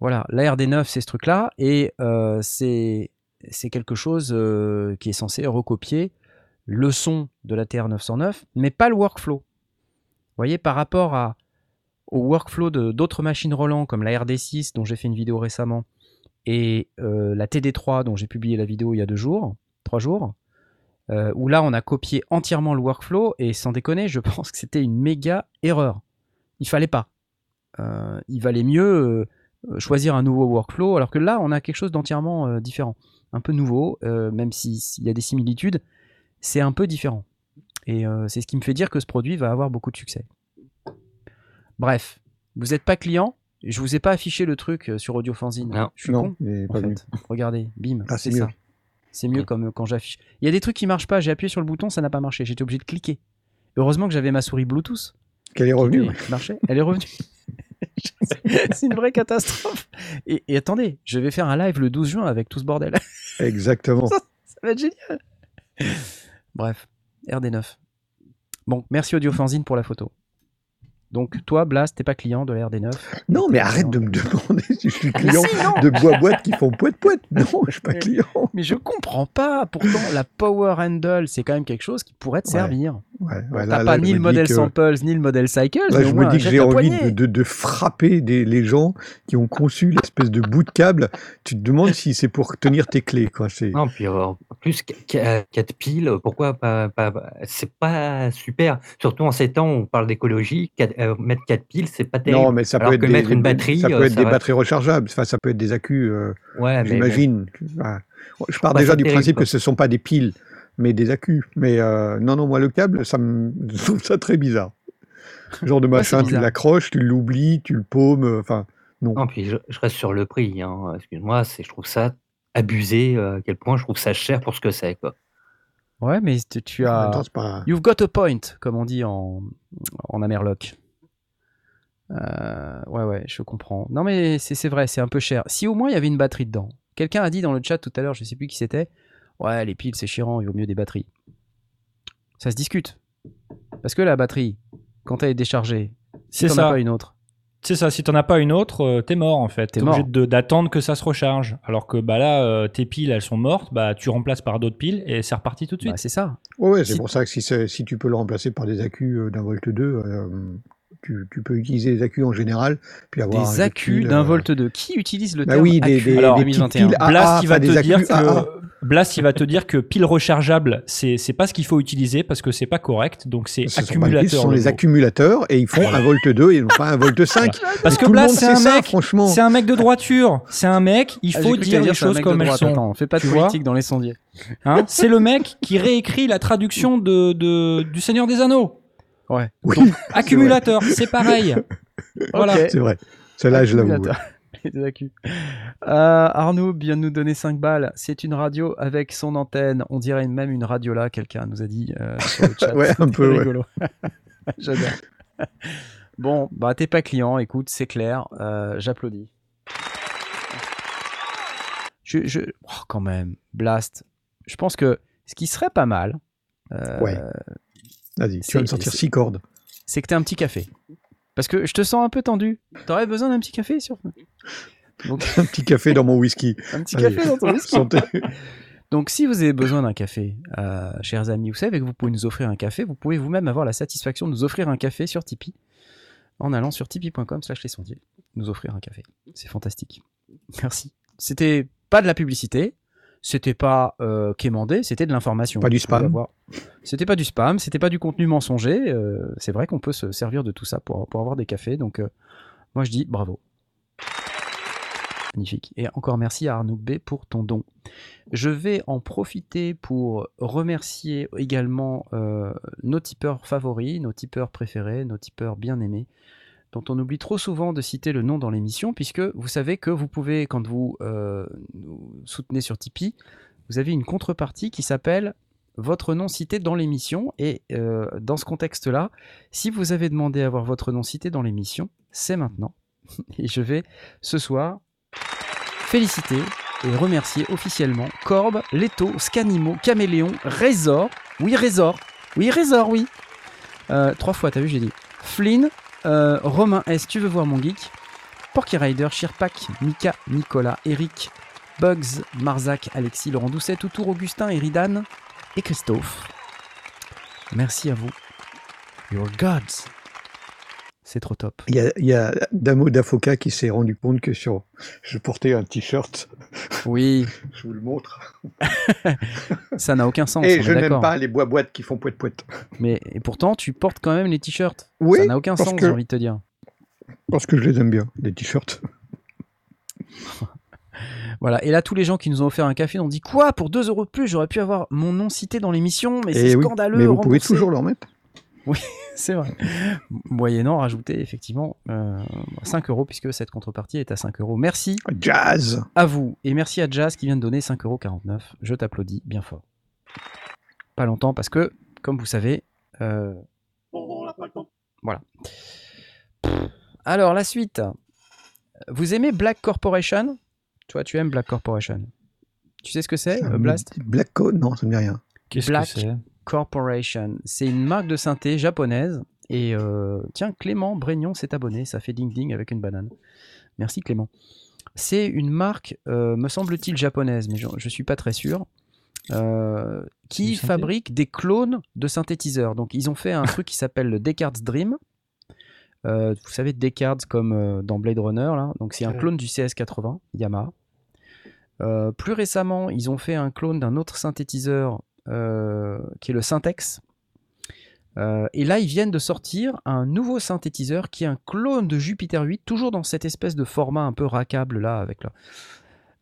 Voilà, la RD9 c'est ce truc-là, et c'est c'est quelque chose euh, qui est censé recopier le son de la TR909, mais pas le workflow. Vous voyez, par rapport à, au workflow d'autres machines Roland comme la RD6 dont j'ai fait une vidéo récemment et euh, la TD3 dont j'ai publié la vidéo il y a deux jours, trois jours, euh, où là on a copié entièrement le workflow et sans déconner, je pense que c'était une méga erreur. Il fallait pas. Il valait mieux choisir un nouveau workflow, alors que là on a quelque chose d'entièrement différent, un peu nouveau, euh, même si- s'il y a des similitudes, c'est un peu différent. Et euh, c'est ce qui me fait dire que ce produit va avoir beaucoup de succès. Bref, vous n'êtes pas client, je vous ai pas affiché le truc euh, sur Audio Fanzine. Non. Je suis Non, con. en pas. Regardez, bim, Ah, c'est ça. mieux. C'est mieux comme quand j'affiche. Il y a des trucs qui marchent pas, j'ai appuyé sur le bouton, ça n'a pas marché, j'étais obligé de cliquer. Heureusement que j'avais ma souris Bluetooth Qu'elle est revenue. marchait. Elle est revenue. c'est une vraie catastrophe. Et, et attendez, je vais faire un live le 12 juin avec tout ce bordel. Exactement. Ça va être génial. Bref, RD9. Bon, merci Audiofanzine pour la photo. Donc, toi, Blast, t'es pas client de la RD9 Non, mais arrête client de me demander si je suis client si, non. de bois-boîtes qui font poète-poète. Non, je suis pas Mais- client. Mais je comprends pas. Pourtant, la Power Handle, c'est quand même quelque chose qui pourrait te servir. Ouais, ouais, T'as pas ni le modèle que- Samples, ni le modèle Cycles. Là, mais je me dis que j'ai envie de, de- de frapper des, les gens qui ont conçu l'espèce de bout de câble. Tu te demandes si c'est pour tenir tes clés. Quoi. Non, puis euh, en plus, 4 piles, pourquoi pas, pas- pas- C'est pas super. Surtout en ces temps où on parle d'écologie, euh, mettre 4 piles, c'est pas terrible. Non, mais ça Alors peut être que des, mettre une batterie, ça peut euh, être ça des va- batteries rechargeables. Enfin, ça peut être des accus. euh, Ouais. J'imagine. Je pars Bah, déjà du terrible, principe quoi. que ce ne sont pas des piles, mais des accus. Mais euh, non, non, moi, le câble, ça me... je trouve ça très bizarre. Genre de Ouais, machin, tu l'accroches, tu l'oublies, tu le paumes. Enfin, non. Non, puis je, je reste sur le prix. Hein. Excuse-moi, c'est, je trouve ça abusé. euh, à quel point je trouve ça cher pour ce que c'est. Quoi. Ouais, mais tu- as. pas... You've got a point, comme on dit en, en Amerloc. Euh, ouais, ouais, je comprends. Non, mais c'est c'est vrai, c'est un peu cher. Si au moins il y avait une batterie dedans. Quelqu'un a dit dans le chat tout à l'heure, je sais plus qui c'était. Ouais, les piles c'est chiant, il vaut mieux des batteries. Ça se discute. Parce que la batterie, quand elle est déchargée, si C'est t'en as ça. pas une autre, C'est ça, si t'en as pas une autre, euh, t'es mort en fait. T'es T'es obligé d'attendre que ça se recharge. Alors que bah là, euh, tes piles elles sont mortes, bah tu remplaces par d'autres piles et c'est reparti tout de suite. bah, c'est ça. Ouais, ouais, c'est Si- pour ça que si, tu peux le remplacer par des accus euh, d'un volt 2, euh, tu, tu peux utiliser les accus en général, puis avoir Des accus d'un euh, volt 2. Qui utilise le Bah terme oui, des, accu des, Alors, des en petites 2021 piles AA, Blast, il va te des dire que Blast, il va te dire que pile rechargeable, c'est c'est pas ce qu'il faut utiliser parce que c'est pas correct. Donc c'est Ce sont, pas les piles, ce accumulateur. sont le les mot. accumulateurs et ils font un volt 2 et non pas un volt 5. Parce Et que Blast, c'est un ça, mec, franchement. c'est un mec de droiture. C'est un mec, il Ah, faut dire les choses comme elles sont. Attends, fais pas de Tu politique dans les sondiers. Hein? C'est le mec qui réécrit la traduction de, de- du Seigneur des Anneaux. Ouais. Oui, Accumulateur, c'est pareil. Voilà. C'est vrai. Celle-là, je l'avoue. Euh, Arnaud vient de nous donner 5 balles. C'est une radio avec son antenne. On dirait même une radio là, quelqu'un nous a dit euh, sur le chat. Ouais, un peu, ouais. rigolo. J'adore. Bon, bah t'es pas client, écoute, c'est clair. Euh, J'applaudis. Je, je... oh, quand même, Blast. Je pense que ce qui serait pas mal, euh, Ouais. Vas-y, tu vas me sortir 6 cordes. c'est que t'aies un petit café. Parce que je te sens un peu tendu. T'aurais besoin d'un petit café sur. Donc, Un petit café dans mon whisky. un petit Allez. café dans ton whisky. Donc, si vous avez besoin d'un café, euh, chers amis, vous savez que vous pouvez nous offrir un café. Vous pouvez vous-même avoir la satisfaction de nous offrir un café sur Tipeee en allant sur tipeee.com/slash les sondiers. Nous offrir un café. C'est fantastique. Merci. C'était pas de la publicité. C'était pas euh, quémandé, c'était de l'information. Pas du spam. C'était pas du spam, c'était pas du contenu mensonger. euh, c'est vrai qu'on peut se servir de tout ça pour, pour avoir des cafés. Donc, euh, moi je dis bravo. Magnifique. Et encore merci à Arnaud B pour ton don. Je vais en profiter pour remercier également nos tipeurs favoris, nos tipeurs préférés, nos tipeurs bien aimés, dont on oublie trop souvent de citer le nom dans l'émission, puisque vous savez que vous pouvez, quand vous euh, nous soutenez sur Tipeee, vous avez une contrepartie qui s'appelle votre nom cité dans l'émission. Et euh, dans ce contexte-là, si vous avez demandé à avoir votre nom cité dans l'émission, c'est maintenant. Et je vais ce soir féliciter et remercier officiellement Corbe, Leto, Scanimo, Caméléon, Résor. Oui, Résor. Oui, Résor, oui. Euh, trois fois, t'as vu, j'ai dit. Flynn, euh, Romain S, tu veux voir mon geek? Porky Rider, Shirpak, Mika, Nicolas, Eric, Bugs, Marzac, Alexis, Laurent Doucet, Toutour, Augustin, Eridan et Christophe. Merci à vous. Your gods. C'est trop top. Il y a, il y a Damo d'Afoka qui s'est rendu compte que sur, je portais un t-shirt, Oui, je vous le montre, ça n'a aucun sens. et je n'aime pas les bois-boîtes qui font poète-poète. Mais et pourtant, tu portes quand même les t-shirts. Oui, ça n'a aucun sens, que- j'ai envie de te dire. Parce que je les aime bien, les t-shirts. Voilà. Et là, tous les gens qui nous ont offert un café ont dit quoi? Pour 2 euros de plus, j'aurais pu avoir mon nom cité dans l'émission, mais c'est oui, scandaleux. mais vous pouvez toujours le remettre. C'est vrai. Moyennant rajouter effectivement euh, 5 euros, puisque cette contrepartie est à 5 euros. Merci Jazz à vous. Et merci à Jazz qui vient de donner 5,49 euros. Je t'applaudis bien fort. Pas longtemps parce que, comme vous savez, euh, voilà. Alors, la suite. Vous aimez Black Corporation? Toi, tu aimes Black Corporation? Tu sais ce que c'est, euh, Blast? Black Code Non, ça ne me dit rien. Qu'est-ce Black. que c'est? Corporation. C'est une marque de synthé japonaise. Et euh, tiens, Clément Brégnon s'est abonné. Ça fait ding-ding avec une banane. Merci Clément. C'est une marque, euh, me semble-t-il, japonaise, mais je ne suis pas très sûr, euh, qui fabrique des clones de synthétiseurs. Donc ils ont fait un truc qui s'appelle le Descartes Dream. Vous savez, Descartes comme dans Blade Runner. Là. Donc c'est un clone du CS80, Yamaha. Plus récemment, ils ont fait un clone d'un autre synthétiseur qui est le Syntex. Euh, et là, ils viennent de sortir un nouveau synthétiseur qui est un clone de Jupiter 8, toujours dans cette espèce de format un peu rackable là. Avec.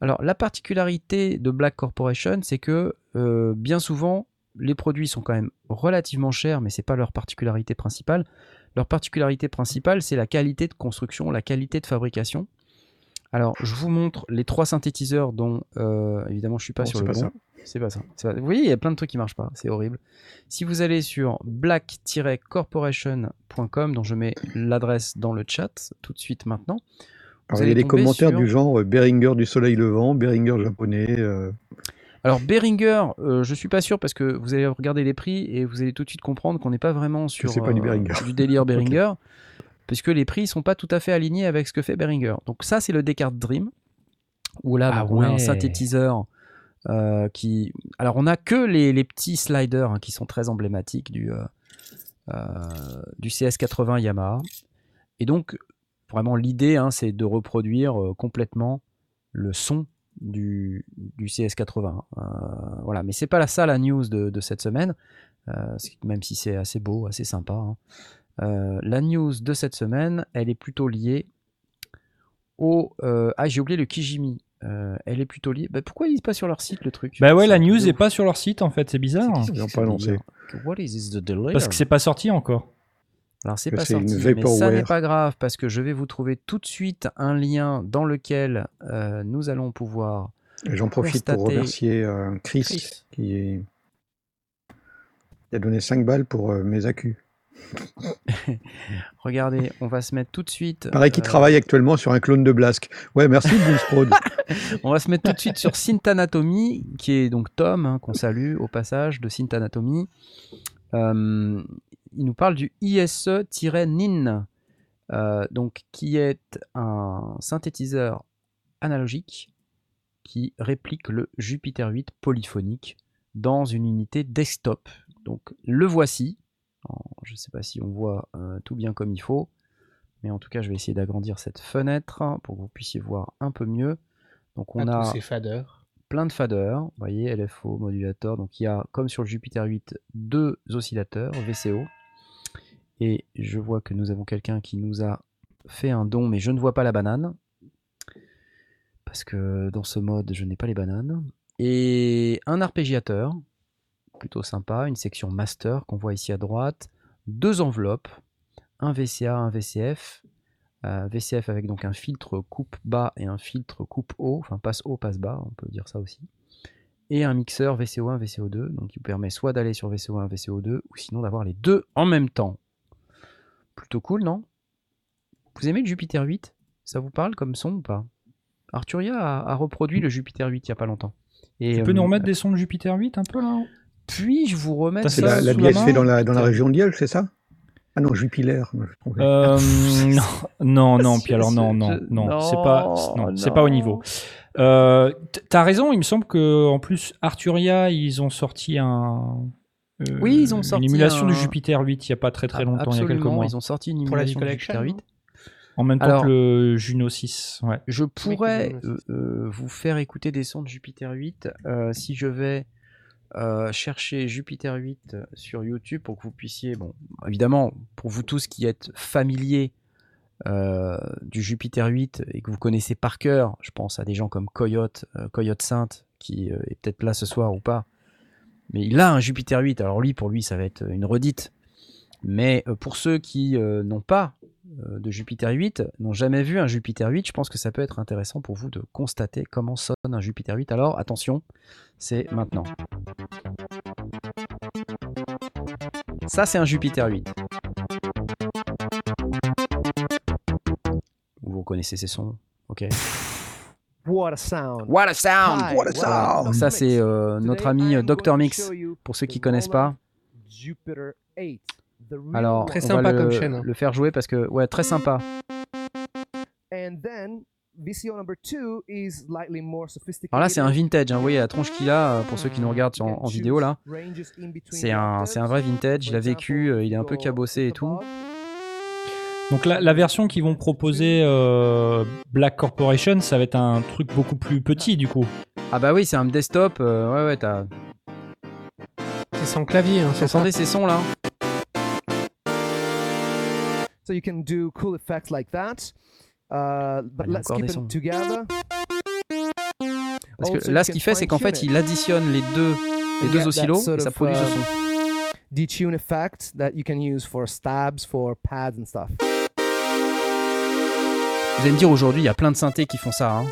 Alors, la particularité de Black Corporation, c'est que euh, bien souvent, les produits sont quand même relativement chers, mais c'est pas leur particularité principale. Leur particularité principale, c'est la qualité de construction, la qualité de fabrication. Alors, je vous montre les trois synthétiseurs dont, euh, évidemment, je suis pas Non, sur le pas bon. C'est pas ça. Pas- Vous voyez, il y a plein de trucs qui marchent pas. C'est horrible. Si vous allez sur black-corporation.com, dont je mets l'adresse dans le chat tout de suite maintenant. Alors, vous il y a des commentaires sur- du genre euh, Beringer du soleil levant, Beringer japonais. euh, Alors Behringer, euh, je suis pas sûr parce que vous allez regarder les prix et vous allez tout de suite comprendre qu'on n'est pas vraiment sur pas du euh, du délire Behringer, puisque les prix sont pas tout à fait alignés avec ce que fait Behringer. Donc ça, c'est le Descartes Dream, où là, Ah on a un synthétiseur euh, qui... Alors on a que les, les petits sliders hein, qui sont très emblématiques du, euh, euh, du CS80 Yamaha. Et donc, vraiment, l'idée, hein, c'est de reproduire complètement le son du, du CS80. Euh, voilà, mais c'est pas la ça la news de, de cette semaine, même si c'est assez beau, assez sympa. hein. Euh, la news de cette semaine, elle est plutôt liée au. euh, ah, j'ai oublié le Kijimi. Euh, elle est plutôt liée. Bah, pourquoi ils pas sur leur site le truc? Bah ouais, la news de est ouf. pas sur leur site en fait, c'est bizarre. Ils c'est ont que pas ce annoncé. délire What is this the delay Parce que c'est pas sorti encore. Alors c'est pas sorti, mais ça n'est pas grave parce que je vais vous trouver tout de suite un lien dans lequel euh, nous allons pouvoir. J'en profite pour remercier euh, Chris, Chris. Qui, est- qui a donné 5 balles pour euh, mes accus. Regardez, on va se mettre tout de suite. Pareil qu'il euh, travaille actuellement sur un clone de Blask. Ouais, merci Bruce. On va se mettre tout de suite sur Synth Anatomy, qui est donc Tom, hein, qu'on salue au passage de Synth Anatomy. Euh, il nous parle du ISE-NIN, euh, donc, qui est un synthétiseur analogique qui réplique le Jupiter 8 polyphonique dans une unité desktop. Donc le voici. Je ne sais pas si on voit euh, tout bien comme il faut, mais en tout cas je vais essayer d'agrandir cette fenêtre pour que vous puissiez voir un peu mieux. Donc on à a tous ces faders. plein de faders, vous voyez, LFO, modulateur. Donc il y a, comme sur le Jupiter 8, deux oscillateurs VCO. Et je vois que nous avons quelqu'un qui nous a fait un don, mais je ne vois pas la banane. Parce que dans ce mode, je n'ai pas les bananes. Et un arpégiateur, plutôt sympa, une section master qu'on voit ici à droite. Deux enveloppes, un VCA, un VCF. Euh, VCF avec donc un filtre coupe bas et un filtre coupe haut, enfin passe haut, passe bas, on peut dire ça aussi. Et un mixeur VCO1, VCO2, donc qui vous permet soit d'aller sur VCO1, VCO2, ou sinon d'avoir les deux en même temps. Plutôt cool, non? Vous aimez le Jupiter 8 Ça vous parle comme son ou pas? Arturia a, a reproduit le Jupiter 8 il n'y a pas longtemps. Et, Tu peux euh, nous remettre des sons de Jupiter 8 un peu là? Puis-je vous remettre Ça, la, la sous la main dans la, dans la région de Liège, c'est ça? Ah non, Jupiler. Euh, non, non, non, puis alors non, non, non, c'est pas, non, non, c'est pas au niveau. Euh, T'as raison, il me semble que en plus Arturia, ils ont sorti un, euh, Oui, ils ont sorti une émulation un- du Jupiter 8 il y a pas très très longtemps, il y a quelques Absolument, mois. ils ont sorti une Pour la émulation V-Collection, Jupiter non 8. En même temps Alors- que le Juno 6. Ouais. Je pourrais Oui, euh, euh, vous faire écouter des sons de Jupiter 8 euh, si je vais euh, chercher Jupiter 8 sur YouTube pour que vous puissiez, bon, évidemment, pour vous tous qui êtes familiers euh, du Jupiter 8 et que vous connaissez par cœur, je pense à des gens comme Coyote, euh, Coyote Sainte, qui euh, est peut-être là ce soir ou pas, mais il a un Jupiter 8, alors lui, pour lui, ça va être une redite. Mais euh, pour ceux qui euh, n'ont pas euh, de Jupiter 8 n'ont jamais vu un Jupiter 8, je pense que ça peut être intéressant pour vous de constater comment sonne un Jupiter 8. Alors attention, c'est maintenant. Ça c'est un Jupiter 8. Vous reconnaissez ces sons Ok. What a sound. What a sound Hi, What a sound. ça c'est euh, notre ami euh, Dr Mix, pour ceux qui the connaissent pas. Jupiter 8. Alors. Très on sympa va le, comme chaîne, hein. le faire jouer parce que ouais très sympa. And then VCO number 2 is slightly more sophisticated. Alors là c'est un vintage, hein. vous voyez la tronche qu'il a euh, pour ceux qui nous regardent en, en vidéo là. C'est un, c'est un vrai vintage, il a vécu, euh, il est un peu cabossé et tout. Donc la, la version qu'ils vont proposer euh, Black Corporation, ça va être un truc beaucoup plus petit du coup. Ah bah oui, c'est un desktop. euh, ouais, ouais, t'as. C'est sans clavier, hein, c'est ça. entendez ces sons là So you can do cool effects like that. Uh, but let's keep des it together. Parce Also, que you là, ce qu'il fait, c'est qu'en fait, il additionne les deux, les deux oscillos et ça produit ce um, son. detune effect that you can use for stabs, for pads and stuff. Vous allez me dire aujourd'hui, il y a plein de synthés qui font ça. hein.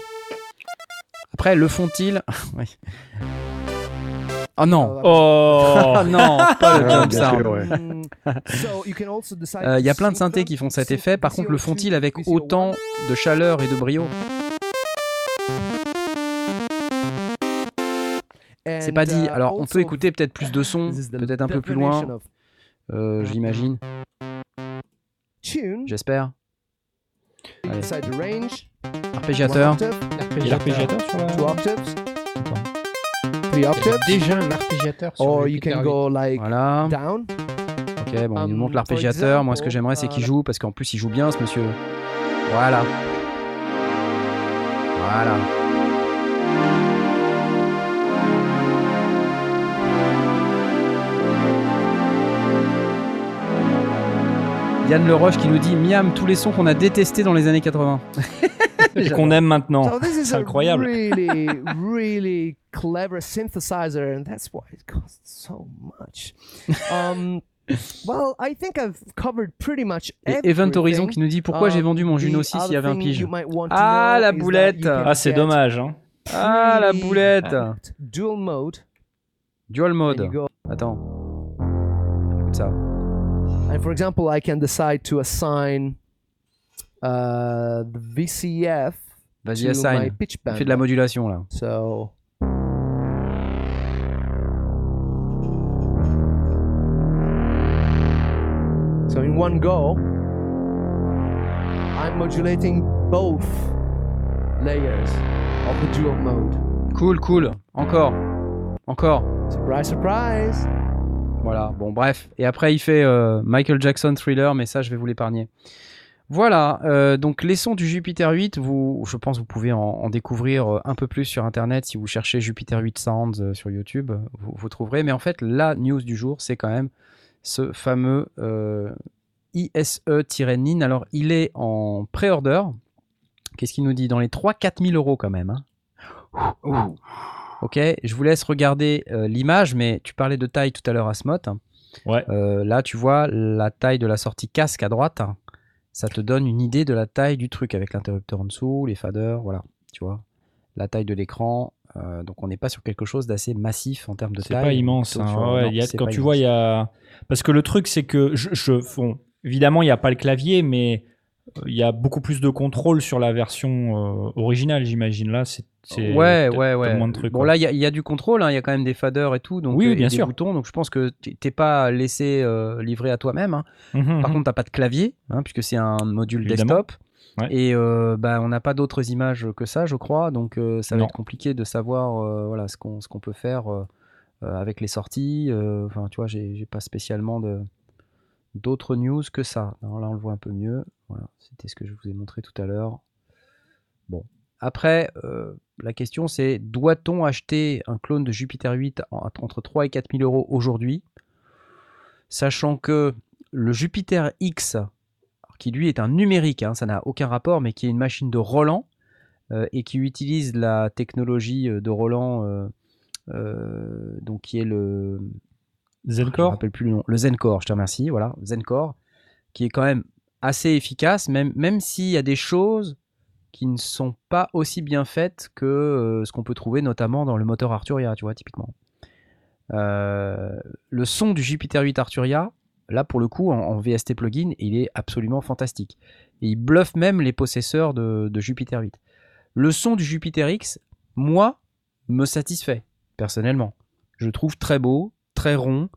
Après, le font-ils? Oui. Oh non Oh Ah non, pas le Ah, jump sound. sûr, ouais. So you can also decide Euh, Il y a plein de synthés qui font cet effet. Par contre, le VCO2, font-ils avec VCO1. autant de chaleur et de brio? C'est pas dit. uh, Alors, on peut écouter peut-être plus de sons, peut-être un peu plus loin, euh, j'imagine, Tune, j'espère. Arpégiateur. l'arpégiateur sur la... three octaves, déjà un arpégiateur sur or le you can 8. go like Voilà. down. Ok, bon, il nous Um, montre for l'arpégiateur. Moi, ce que j'aimerais, c'est qu'il uh, joue, parce qu'en plus, il joue bien, ce monsieur. Voilà. Voilà. Yann Leroche qui nous dit Miam, tous les sons qu'on a détestés dans les années 80. Et qu'on aime maintenant. So this is c'est a incroyable. really, really clever synthesizer, and that's why it costs so much. Um, well, I think I've covered pretty much Et Event Horizon everything. qui nous dit Pourquoi j'ai Um, vendu mon the Juno 6 il y avait un pige Ah, la boulette. Ah, c'est dommage. Hein. Ah, la boulette Dual mode. Dual mode. Attends. Écoute ça. And for example, I can decide to assign uh, the VCF Vas-y, assign. pitch band. Fais de la modulation là. So So in one go, I'm modulating both layers of the dual mode. Cool, cool. Encore. Encore. Surprise, surprise. Voilà, bon bref. Et après il fait euh, Michael Jackson Thriller, mais ça je vais vous l'épargner. Voilà, euh, donc les sons du Jupiter 8, vous, je pense que vous pouvez en, en découvrir euh, un peu plus sur Internet si vous cherchez Jupiter 8 Sounds euh, sur YouTube, vous, vous trouverez. Mais en fait, la news du jour, c'est quand même ce fameux euh, ISE-NIN. Alors il est en pré-order. Qu'est-ce qu'il nous dit? Dans les 3-4 000 euros quand même. hein. Ok, je vous laisse regarder euh, l'image, mais tu parlais de taille tout à l'heure, Asmot. Ouais. Euh, là, tu vois la taille de la sortie casque à droite. Ça te donne une idée de la taille du truc avec l'interrupteur en dessous, les faders, voilà. Tu vois, la taille de l'écran. Euh, donc, on n'est pas sur quelque chose d'assez massif en termes de C'est taille. pas immense. hein. sur- Ouais, non, il y a- c'est quand pas tu vois, il y a. Parce que le truc, c'est que je, je bon, évidemment, il n'y a pas le clavier, mais euh, il y a beaucoup plus de contrôle sur la version euh, originale, j'imagine. Là, c'est. C'est Ouais, ouais, ouais. moins de trucs, bon, quoi. là, il y, a- il y a du contrôle, hein, il y a quand même des faders et tout. Donc, Oui, euh, et bien des sûr. boutons. Donc, je pense que t'es- pas laissé euh, livrer à toi-même. hein. Mhm, Par mhm. contre, t'as pas de clavier, hein, puisque c'est un module Évidemment. desktop. Ouais. Et euh, bah, on n'a pas d'autres images que ça, je crois. Donc, euh, ça va Non. être compliqué de savoir voilà, ce qu'on peut faire avec les sorties. Enfin, tu vois, j'ai pas spécialement d'autres news que ça. Alors là, on le voit un peu mieux. Voilà, c'était ce que je vous ai montré tout à l'heure. Bon. Après, euh, la question c'est doit-on acheter un clone de Jupiter 8 en- entre 3 et 4 000 euros aujourd'hui Sachant que le Jupiter X, qui lui est un numérique, hein, ça n'a aucun rapport, mais qui est une machine de Roland euh, et qui utilise la technologie euh, de Roland, euh, donc qui est le, je me Zencore rappelle plus le nom. Le Zencore, je te remercie. Voilà, Zencore, qui est quand même assez efficace, même, même s'il y a des choses qui ne sont pas aussi bien faites que euh, ce qu'on peut trouver notamment dans le moteur Arturia, tu vois, typiquement. Euh, le son du Jupiter 8 Arturia, là pour le coup, en, VST plugin, il est absolument fantastique. Et il bluffe même les possesseurs de, de Jupiter 8. Le son du Jupiter X, moi, me satisfait, personnellement. Je le trouve très beau, très rond,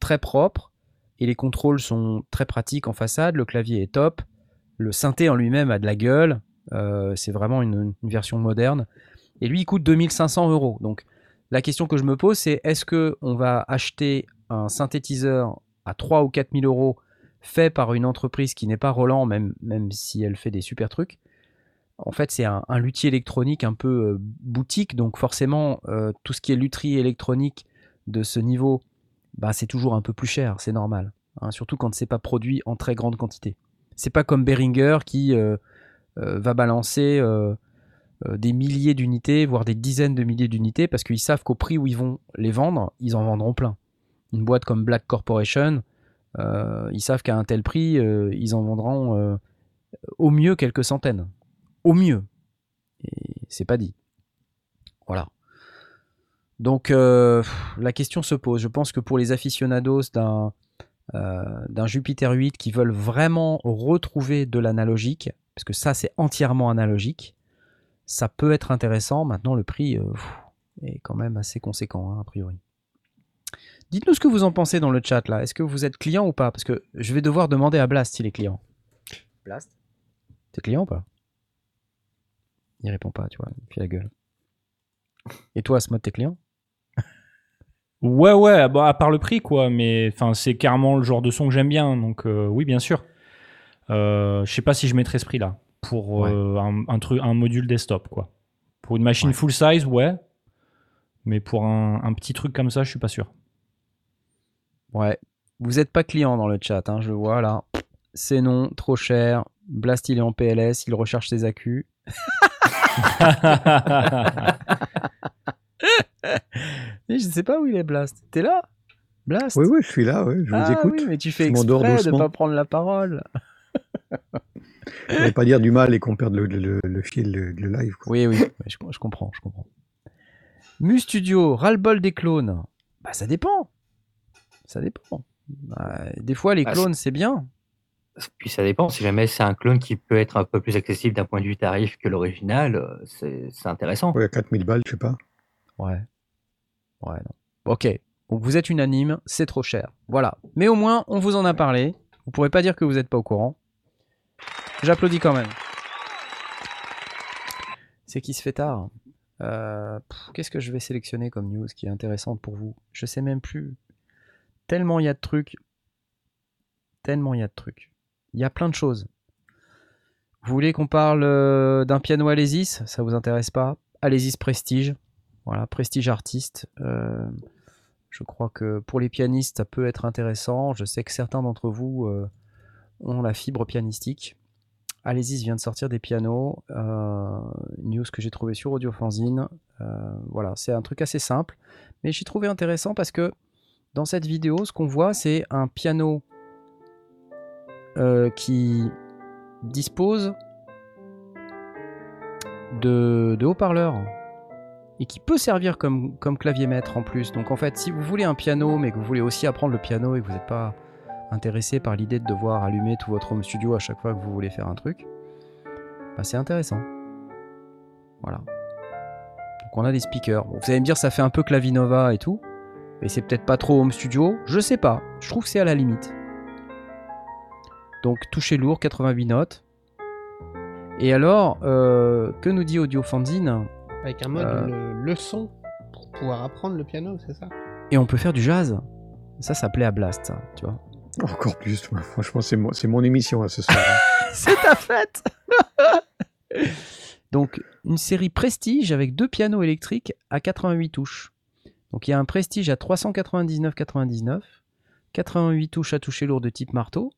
très propre, et les contrôles sont très pratiques en façade, le clavier est top, le synthé en lui-même a de la gueule, c'est vraiment une, version moderne, et lui il coûte 2500 euros. Donc la question que je me pose c'est est-ce que on va acheter un synthétiseur à 3 ou 4 000 euros fait par une entreprise qui n'est pas Roland, même, même si elle fait des super trucs? En fait, c'est un, luthier électronique un peu euh, boutique, donc forcément, euh, tout ce qui est lutherie électronique de ce niveau, bah, c'est toujours un peu plus cher, c'est normal. hein, surtout quand c'est pas produit en très grande quantité. C'est pas comme Behringer qui euh, euh, va balancer euh, euh, des milliers d'unités, voire des dizaines de milliers d'unités, parce qu'ils savent qu'au prix où ils vont les vendre, ils en vendront plein. Une boîte comme Black Corporation, euh, ils savent qu'à un tel prix, euh, ils en vendront euh, au mieux quelques centaines. Au mieux. Et c'est pas dit. Voilà. Donc euh, la question se pose. Je pense que pour les aficionados d'un euh, d'un Jupiter 8 qui veulent vraiment retrouver de l'analogique, parce que ça c'est entièrement analogique, ça peut être intéressant. Maintenant le prix euh, pff, est quand même assez conséquent hein, a priori. Dites-nous ce que vous en pensez dans le chat là. Est-ce que vous êtes client ou pas? Parce que je vais devoir demander à Blast s'il est client. Blast? T'es client ou pas? Il répond pas, tu vois, il fait la gueule. Et toi, Smod, t'es client? Ouais, ouais, bah, à part le prix, quoi. Mais enfin, c'est carrément le genre de son que j'aime bien. Donc, euh, oui, bien sûr. Euh, je sais pas si je mettrais ce prix-là pour euh, un, un truc, un module desktop, quoi. Pour une machine Ouais. full size, ouais. Mais pour un, un petit truc comme ça, je suis pas sûr. Ouais. Vous êtes pas client dans le chat, hein, je le vois là. C'est non, trop cher. Blast, il est en PLS, il recherche ses accus. Mais je sais pas où il est, Blast. T'es là? Blast? Oui, oui, je suis là, oui, je vous ah, écoute. oui, mais tu fais Je m'endors exprès de doucement. pas prendre la parole. Ne pas dire du mal et qu'on perde le, le- le fil de, de live. quoi. Oui, oui, ouais, je, je comprends, je comprends. Mu Studio, ras-le-bol des clones. Bah, ça dépend. Ça dépend. Bah, des fois, les Ah, clones, c'est bien. Puis ça dépend, si jamais c'est un clone qui peut être un peu plus accessible d'un point de vue tarif que l'original, euh, c'est c'est intéressant. Ouais, à 4000 balles, je sais pas. Ouais. Ouais, non. Ok. Donc, vous êtes unanime, c'est trop cher. Voilà. Mais au moins, on vous en a parlé. Vous pourrez pas dire que vous n'êtes pas au courant. J'applaudis quand même. C'est qui se fait tard. Euh, Qu'est-ce que je vais sélectionner comme news qui est intéressante pour vous? Je sais même plus. Tellement il y a de trucs. Tellement il y a de trucs. Il y a plein de choses. Vous voulez qu'on parle euh, d'un piano Alésis? Ça vous intéresse pas? Alésis Prestige. Voilà, Prestige Artiste. Euh, je crois que pour les pianistes, ça peut être intéressant. Je sais que certains d'entre vous ont la fibre pianistique. Alésis vient de sortir des pianos. euh, news que j'ai trouvé sur Audiofanzine. Euh, voilà, c'est un truc assez simple. Mais j'ai trouvé intéressant parce que dans cette vidéo, ce qu'on voit, c'est un piano euh, qui dispose de, haut-parleurs et qui peut servir comme, comme clavier maître en plus. Donc en fait, si vous voulez un piano, mais que vous voulez aussi apprendre le piano et que vous n'êtes pas intéressé par l'idée de devoir allumer tout votre home studio à chaque fois que vous voulez faire un truc, bah, c'est intéressant. Voilà. Donc on a des speakers. Bon, vous allez me dire, ça fait un peu Clavinova et tout, mais c'est peut-être pas trop home studio. Je sais pas. Je trouve que c'est à la limite. Donc toucher lourd, 88 notes. Et alors, euh, que nous dit Audio Fanzine? Avec un mode Euh. le- leçon pour pouvoir apprendre le piano, c'est ça? Et on peut faire du jazz. Ça, ça plaît à Blast, ça, tu vois. Encore plus, moi. franchement, c'est mon, c'est mon émission hein, ce soir. C'est ta fête Donc, une série Prestige avec deux pianos électriques à 88 touches. Donc, il y a un Prestige à 399,99, 88 touches à toucher lourd de type marteau,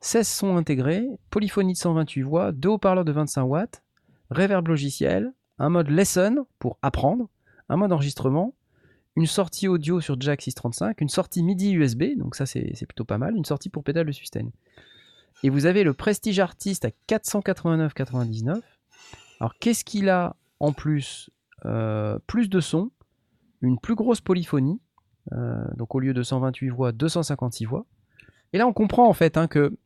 16 sons intégrés, polyphonie de 128 voix, deux haut-parleurs de 25 watts, reverb logiciel, un mode lesson pour apprendre, un mode enregistrement, une sortie audio sur jack 635, une sortie MIDI USB, donc ça c'est plutôt pas mal, une sortie pour pédale de sustain. Et vous avez le Prestige Artist à 489,99. Alors qu'est-ce qu'il a en plus Euh, Plus de son, une plus grosse polyphonie, euh, donc au lieu de 128 voix, 256 voix. Et là on comprend en fait hein, que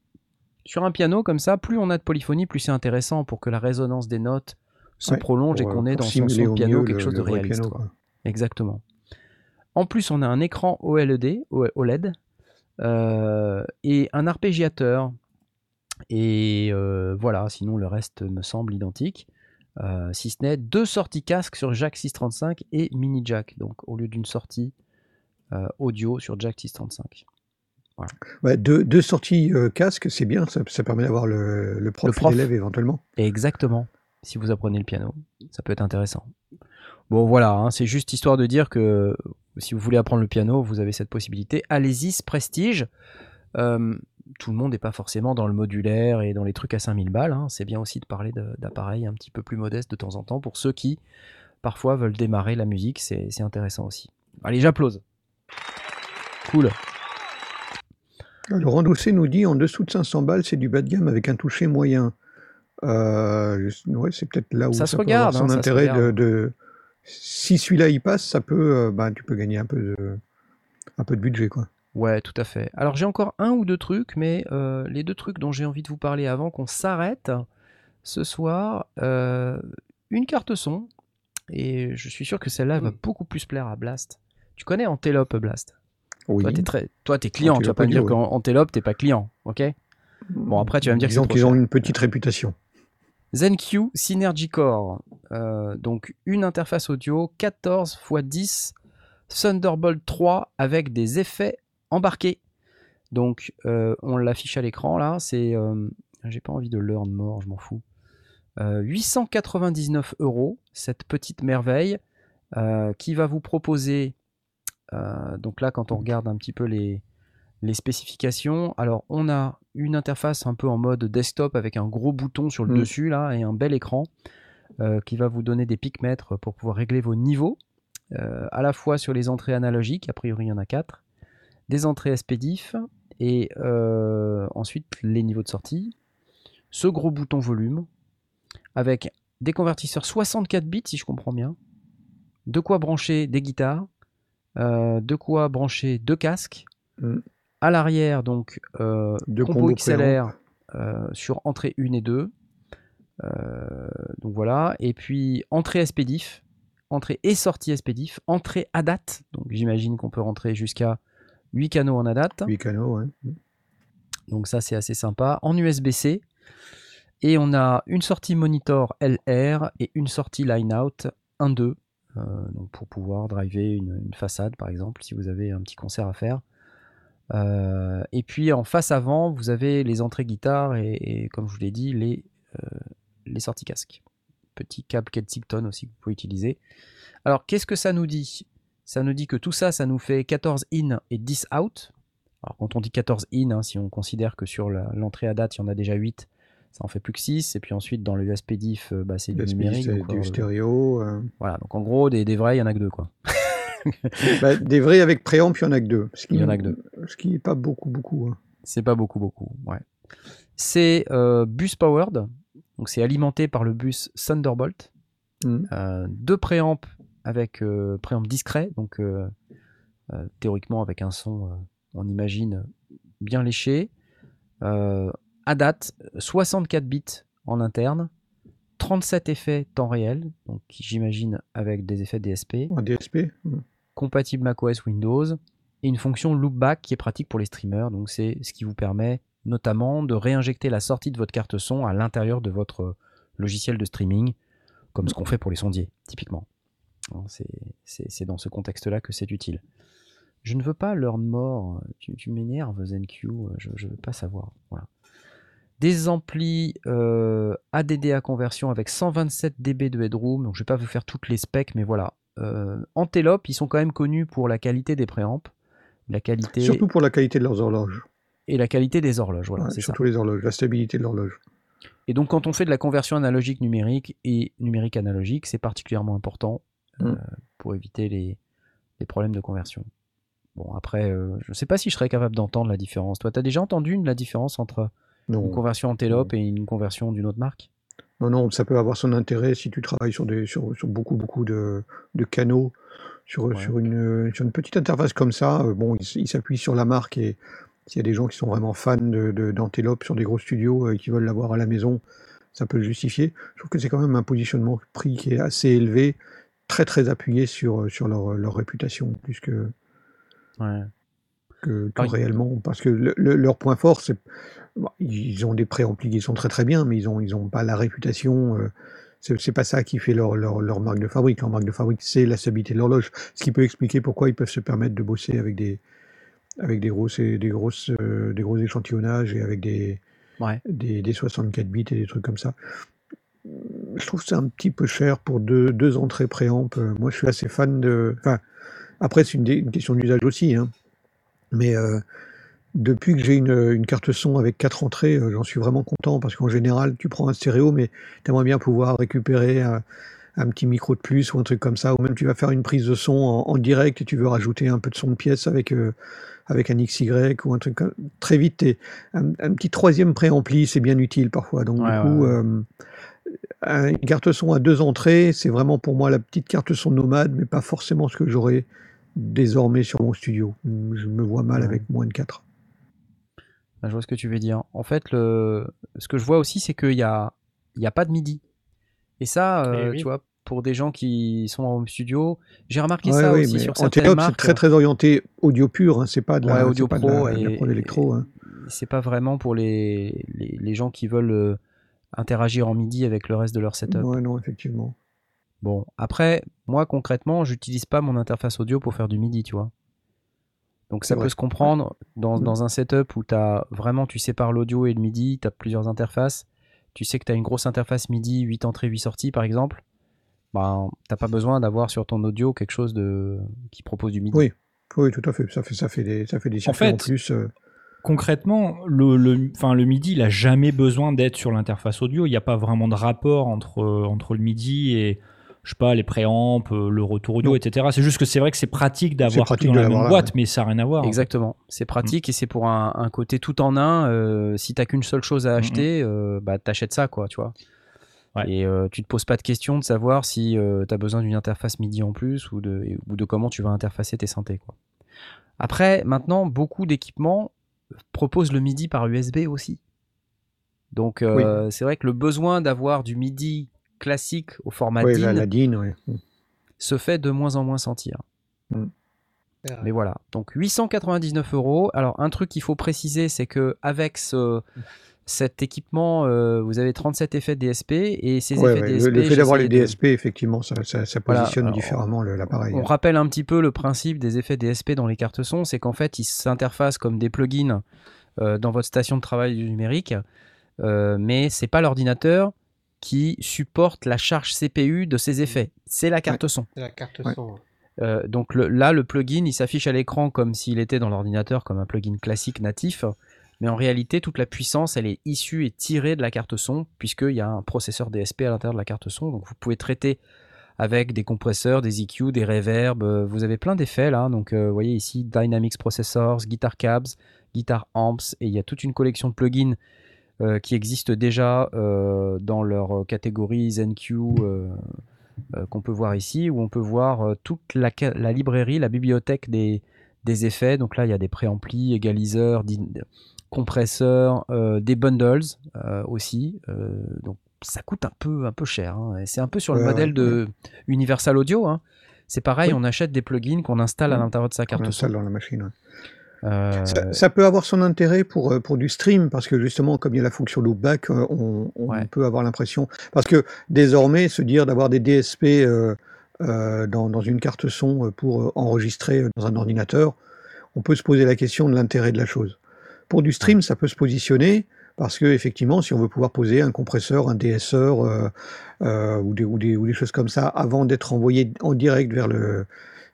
sur un piano comme ça, plus on a de polyphonie, plus c'est intéressant pour que la résonance des notes se Ouais, prolonge et qu'on euh, ait dans son son piano quelque chose de réaliste. piano, quoi. quoi. Exactement. En plus, on a un écran OLED, O- OLED euh, et un arpégiateur. Et euh, voilà, sinon le reste me semble identique. Euh, si ce n'est deux sorties casque sur jack 635 et mini jack. Donc au lieu d'une sortie audio sur jack 635. Ouais, deux, deux sorties casque, c'est bien, ça, ça permet d'avoir le, le prof, prof. éventuellement. Exactement, si vous apprenez le piano, ça peut être intéressant. Bon voilà, hein, c'est juste histoire de dire que si vous voulez apprendre le piano, vous avez cette possibilité. Allez-y, ce prestige. Euh, tout le monde n'est pas forcément dans le modulaire et dans les trucs à 5000 balles. hein. C'est bien aussi de parler d'appareils un petit peu plus modestes de temps en temps pour ceux qui parfois veulent démarrer la musique. C'est intéressant aussi. Allez, j'applause. Cool. Laurent Doucet nous dit en dessous de 500 balles, c'est du bas de gamme avec un toucher moyen. Euh, ouais, c'est peut-être là où Ça ça, se peut regarde, avoir hein, son intérêt de- Si celui-là il passe, ça peut, euh, bah, tu peux gagner un peu de, un peu de budget quoi. Ouais, tout à fait. Alors j'ai encore un ou deux trucs, mais euh, les deux trucs dont j'ai envie de vous parler avant qu'on s'arrête ce soir, euh, une carte son, et je suis sûr que celle-là va Mm. beaucoup plus plaire à Blast. Tu connais Antelope Blast? Oui. Toi, t'es très... Toi, t'es client, tu vas pas me dire Audio, qu'en Antelope, t'es pas client, ok? Bon, après, tu vas me dire que Disons qu'ils ont une petite réputation. ZenQ Synergy Core, euh, donc une interface audio 14 x 10 Thunderbolt 3 avec des effets embarqués. Donc euh, on l'affiche à l'écran là, c'est, euh, j'ai pas envie de learn more, je m'en fous. Euh, 899 euros cette petite merveille qui va vous proposer. donc là, quand on regarde un petit peu les spécifications, alors on a une interface un peu en mode desktop avec un gros bouton sur le Mm. dessus là et un bel écran euh, qui va vous donner des picmètres pour pouvoir régler vos niveaux, euh, à la fois sur les entrées analogiques, a priori il y en a 4, des entrées SPDIF et euh, ensuite les niveaux de sortie, ce gros bouton volume avec des convertisseurs 64 bits si je comprends bien, de quoi brancher des guitares, de quoi brancher deux casques, Mm. À l'arrière donc euh, Deux combo XLR euh, sur entrée 1 et 2. Euh, donc voilà. Et puis entrée SPDIF, entrée et sortie SPDIF, entrée ADAT. Donc j'imagine qu'on peut rentrer jusqu'à 8 canaux en ADAT. 8 canaux, ouais. Donc ça c'est assez sympa. En USB-C. Et on a une sortie monitor LR et une sortie line out 1.2. euh, donc pour pouvoir driver une, une façade par exemple si vous avez un petit concert à faire. Euh, et puis en face avant, vous avez les entrées guitare et, et, comme je vous l'ai dit, les, euh, les sorties casque. Petit câble Kensington aussi que vous pouvez utiliser. Alors qu'est-ce que ça nous dit? Ça nous dit que tout ça, ça nous fait 14 in et 10 out. Alors quand on dit 14 in, hein, si on considère que sur l'entrée à date, il y en a déjà 8, ça en fait plus que 6. Et puis ensuite, dans le USB diff, euh, bah, c'est du numérique. c'est du stéréo. euh. voilà, donc en gros, des, des vrais, il y en a que deux. Quoi. Bah, des vrais avec préamp, il y en a que deux. Ce qui, Il y en a que deux. Ce qui n'est pas beaucoup, beaucoup. hein. C'est pas beaucoup, beaucoup. Ouais. C'est euh, bus powered, donc c'est alimenté par le bus Thunderbolt. Mhm. Euh, deux préamps avec euh, préamp discret, donc euh, théoriquement avec un son, on imagine, bien léché. À date, 64 bits en interne, 37 effets temps réel, donc j'imagine avec des effets DSP En DSP. mm. Compatible macOS Windows et une fonction loopback qui est pratique pour les streamers. Donc c'est ce qui vous permet notamment de réinjecter la sortie de votre carte son à l'intérieur de votre logiciel de streaming, comme ce qu'on fait pour les sondiers, typiquement. Hein, c'est- dans ce contexte-là que c'est utile. Je ne veux pas learn more. Tu, tu m'énerves, ZenQ. Je ne veux pas savoir. Voilà. Des amplis euh, ADD à conversion avec 127 dB de headroom. Donc, je ne vais pas vous faire toutes les specs, mais voilà. Euh, Antelope, ils sont quand même connus pour la qualité des préamps, la qualité Surtout pour la qualité de leurs horloges. et la qualité des horloges. Voilà, Ouais, c'est ça. surtout les horloges, la stabilité de l'horloge. Et donc, quand on fait de la conversion analogique numérique et numérique analogique, c'est particulièrement important euh, Mm. pour éviter les, les problèmes de conversion. Bon, après, euh, je ne sais pas si je serais capable d'entendre la différence. Toi, tu as déjà entendu une- la différence entre Non. une conversion Antelope et une conversion d'une autre marque? Non, non, ça peut avoir son intérêt si tu travailles sur, des, sur, sur beaucoup, beaucoup de, de canaux, sur, Ouais. sur, une, sur une petite interface comme ça. euh, Bon, il, il s'appuie sur la marque et s'il y a des gens qui sont vraiment fans de, de- d'Antelope sur des gros studios euh, et qui veulent l'avoir à la maison, ça peut le justifier. Je trouve que c'est quand même un positionnement prix qui est assez élevé, très très appuyé sur, sur leur, leur réputation, plus que, Ouais. Que, réellement. Parce que le- le- leur point fort, c'est. bon, ils ont des préamplis qui sont très très bien, mais ils n'ont ils ont pas la réputation. euh, c'est pas ça qui fait leur, leur, leur marque de fabrique. Leur marque de fabrique, c'est la stabilité de l'horloge. Ce qui peut expliquer pourquoi ils peuvent se permettre de bosser avec des, avec des, grosses, des, grosses, euh, des gros échantillonnages et avec des, Ouais. des, des 64 bits et des trucs comme ça. Je trouve c'est un petit peu cher pour deux, deux entrées préamp. Moi, je suis assez fan de. Enfin, après, c'est une, une question d'usage aussi. Hein. Mais euh, depuis que j'ai une, une carte son avec quatre entrées, euh, j'en suis vraiment content parce qu'en général, tu prends un stéréo, mais tu aimerais bien pouvoir récupérer un, un petit micro de plus ou un truc comme ça. Ou même tu vas faire une prise de son en, en direct et tu veux rajouter un peu de son de pièce avec, euh, avec un XY ou un truc comme Très vite, un, un petit troisième préampli, c'est bien utile parfois. Donc, Ouais, du coup. ouais. euh, une carte son à deux entrées, c'est vraiment pour moi la petite carte son nomade, mais pas forcément ce que j'aurais désormais sur mon studio. Je me vois mal Ouais. avec moins de 4. Ah, Je vois ce que tu veux dire. En fait, le... ce que je vois aussi, c'est qu'il n'y a... Il y a pas de MIDI. Et ça, euh, Eh oui. tu vois, pour des gens qui sont en home studio, j'ai remarqué Ouais, ça aussi sur certaines Antelope, c'est marques. très très orienté audio pur, hein, c'est pas de la, Ouais, c'est audio pas de pro la, de la et- électro. hein. c'est pas vraiment pour les, les, les gens qui veulent euh, interagir en MIDI avec le reste de leur setup. Ouais, non, effectivement. Bon, après, moi concrètement, j'utilise pas mon interface audio pour faire du MIDI, tu vois. Donc ça peut se comprendre dans, dans un setup où as vraiment tu sépares l'audio et le MIDI, tu as plusieurs interfaces. Tu sais que tu as une grosse interface MIDI, 8 entrées, 8 sorties par exemple. Ben, t'as pas besoin d'avoir sur ton audio quelque chose de qui propose du MIDI. Oui, oui, tout à fait. Ça fait, ça fait des, ça fait des en, fait, plus. euh, Concrètement, le, le, enfin, le MIDI, il a jamais besoin d'être sur l'interface audio. Il n'y a pas vraiment de rapport entre, euh, entre le MIDI et, je sais pas, les préamps, euh, le retour audio, etc. C'est juste que c'est vrai que c'est pratique d'avoir tout dans la même boîte, ouais. mais ça n'a rien à voir. en fait. Exactement. C'est pratique et c'est pour un, un côté tout en un. euh, si t'as qu'une seule chose à acheter, euh, bah t'achètes ça, quoi, tu vois. Ouais. Et euh, tu te poses pas de question de savoir si tu as besoin d'une interface MIDI en plus ou de, ou de comment tu vas interfacer tes synthés, quoi. Après, maintenant, beaucoup d'équipements proposent le MIDI par USB aussi. Donc, euh, c'est vrai que le besoin d'avoir du MIDI classique au format ouais, DIN la, la DIN, ouais. Mm. se fait de moins en moins sentir. C'est vrai. Mais voilà, donc 899 euros. Alors un truc qu'il faut préciser, c'est que avec ce, cet équipement, euh, vous avez 37 effets DSP et ces Ouais, effets ouais, DSP. le, fait d'avoir les de- DSP, effectivement, ça, ça, ça Voilà, positionne alors, différemment l'appareil. On rappelle un petit peu le principe des effets DSP dans les cartes son, c'est qu'en fait ils s'interfacent comme des plugins euh, dans votre station de travail du numérique, euh, mais c'est pas l'ordinateur qui supporte la charge CPU de ces effets, c'est la carte son. C'est la carte Ouais. son. Euh, donc le- là, le plugin, il s'affiche à l'écran comme s'il était dans l'ordinateur, comme un plugin classique natif. Mais en réalité, toute la puissance, elle est issue et tirée de la carte son, puisqu'il y a un processeur DSP à l'intérieur de la carte son. Donc vous pouvez traiter avec des compresseurs, des EQ, des reverbs. euh, Vous avez plein d'effets là. Donc euh, vous voyez ici Dynamics Processors, Guitar Cabs, Guitar Amps. Et il y a toute une collection de plugins euh, qui existent déjà euh, dans leur catégorie ZenQ euh, euh, qu'on peut voir ici, où on peut voir euh, toute la, librairie, la bibliothèque des, des effets. Donc là, il y a des préamplis, égaliseurs, compresseurs, euh, des bundles euh, aussi. Euh, donc ça coûte un peu, un peu cher. hein. C'est un peu sur le Ouais, modèle ouais, de Universal Audio. hein. C'est pareil, Oui. on achète des plugins qu'on installe à l'intérieur de sa On carte son. installe dans la machine. ouais. Euh, Ça, ça peut avoir son intérêt pour, euh, pour du stream, parce que justement, comme il y a la fonction loopback, euh, on, on Ouais. peut avoir l'impression. Parce que désormais, se dire d'avoir des DSP euh, euh, dans, dans une carte son pour enregistrer dans un ordinateur, on peut se poser la question de l'intérêt de la chose. Pour du stream, ça peut se positionner parce que effectivement, si on veut pouvoir poser un compresseur, un DSR ou, des, ou, des, ou des choses comme ça avant d'être envoyé en direct vers le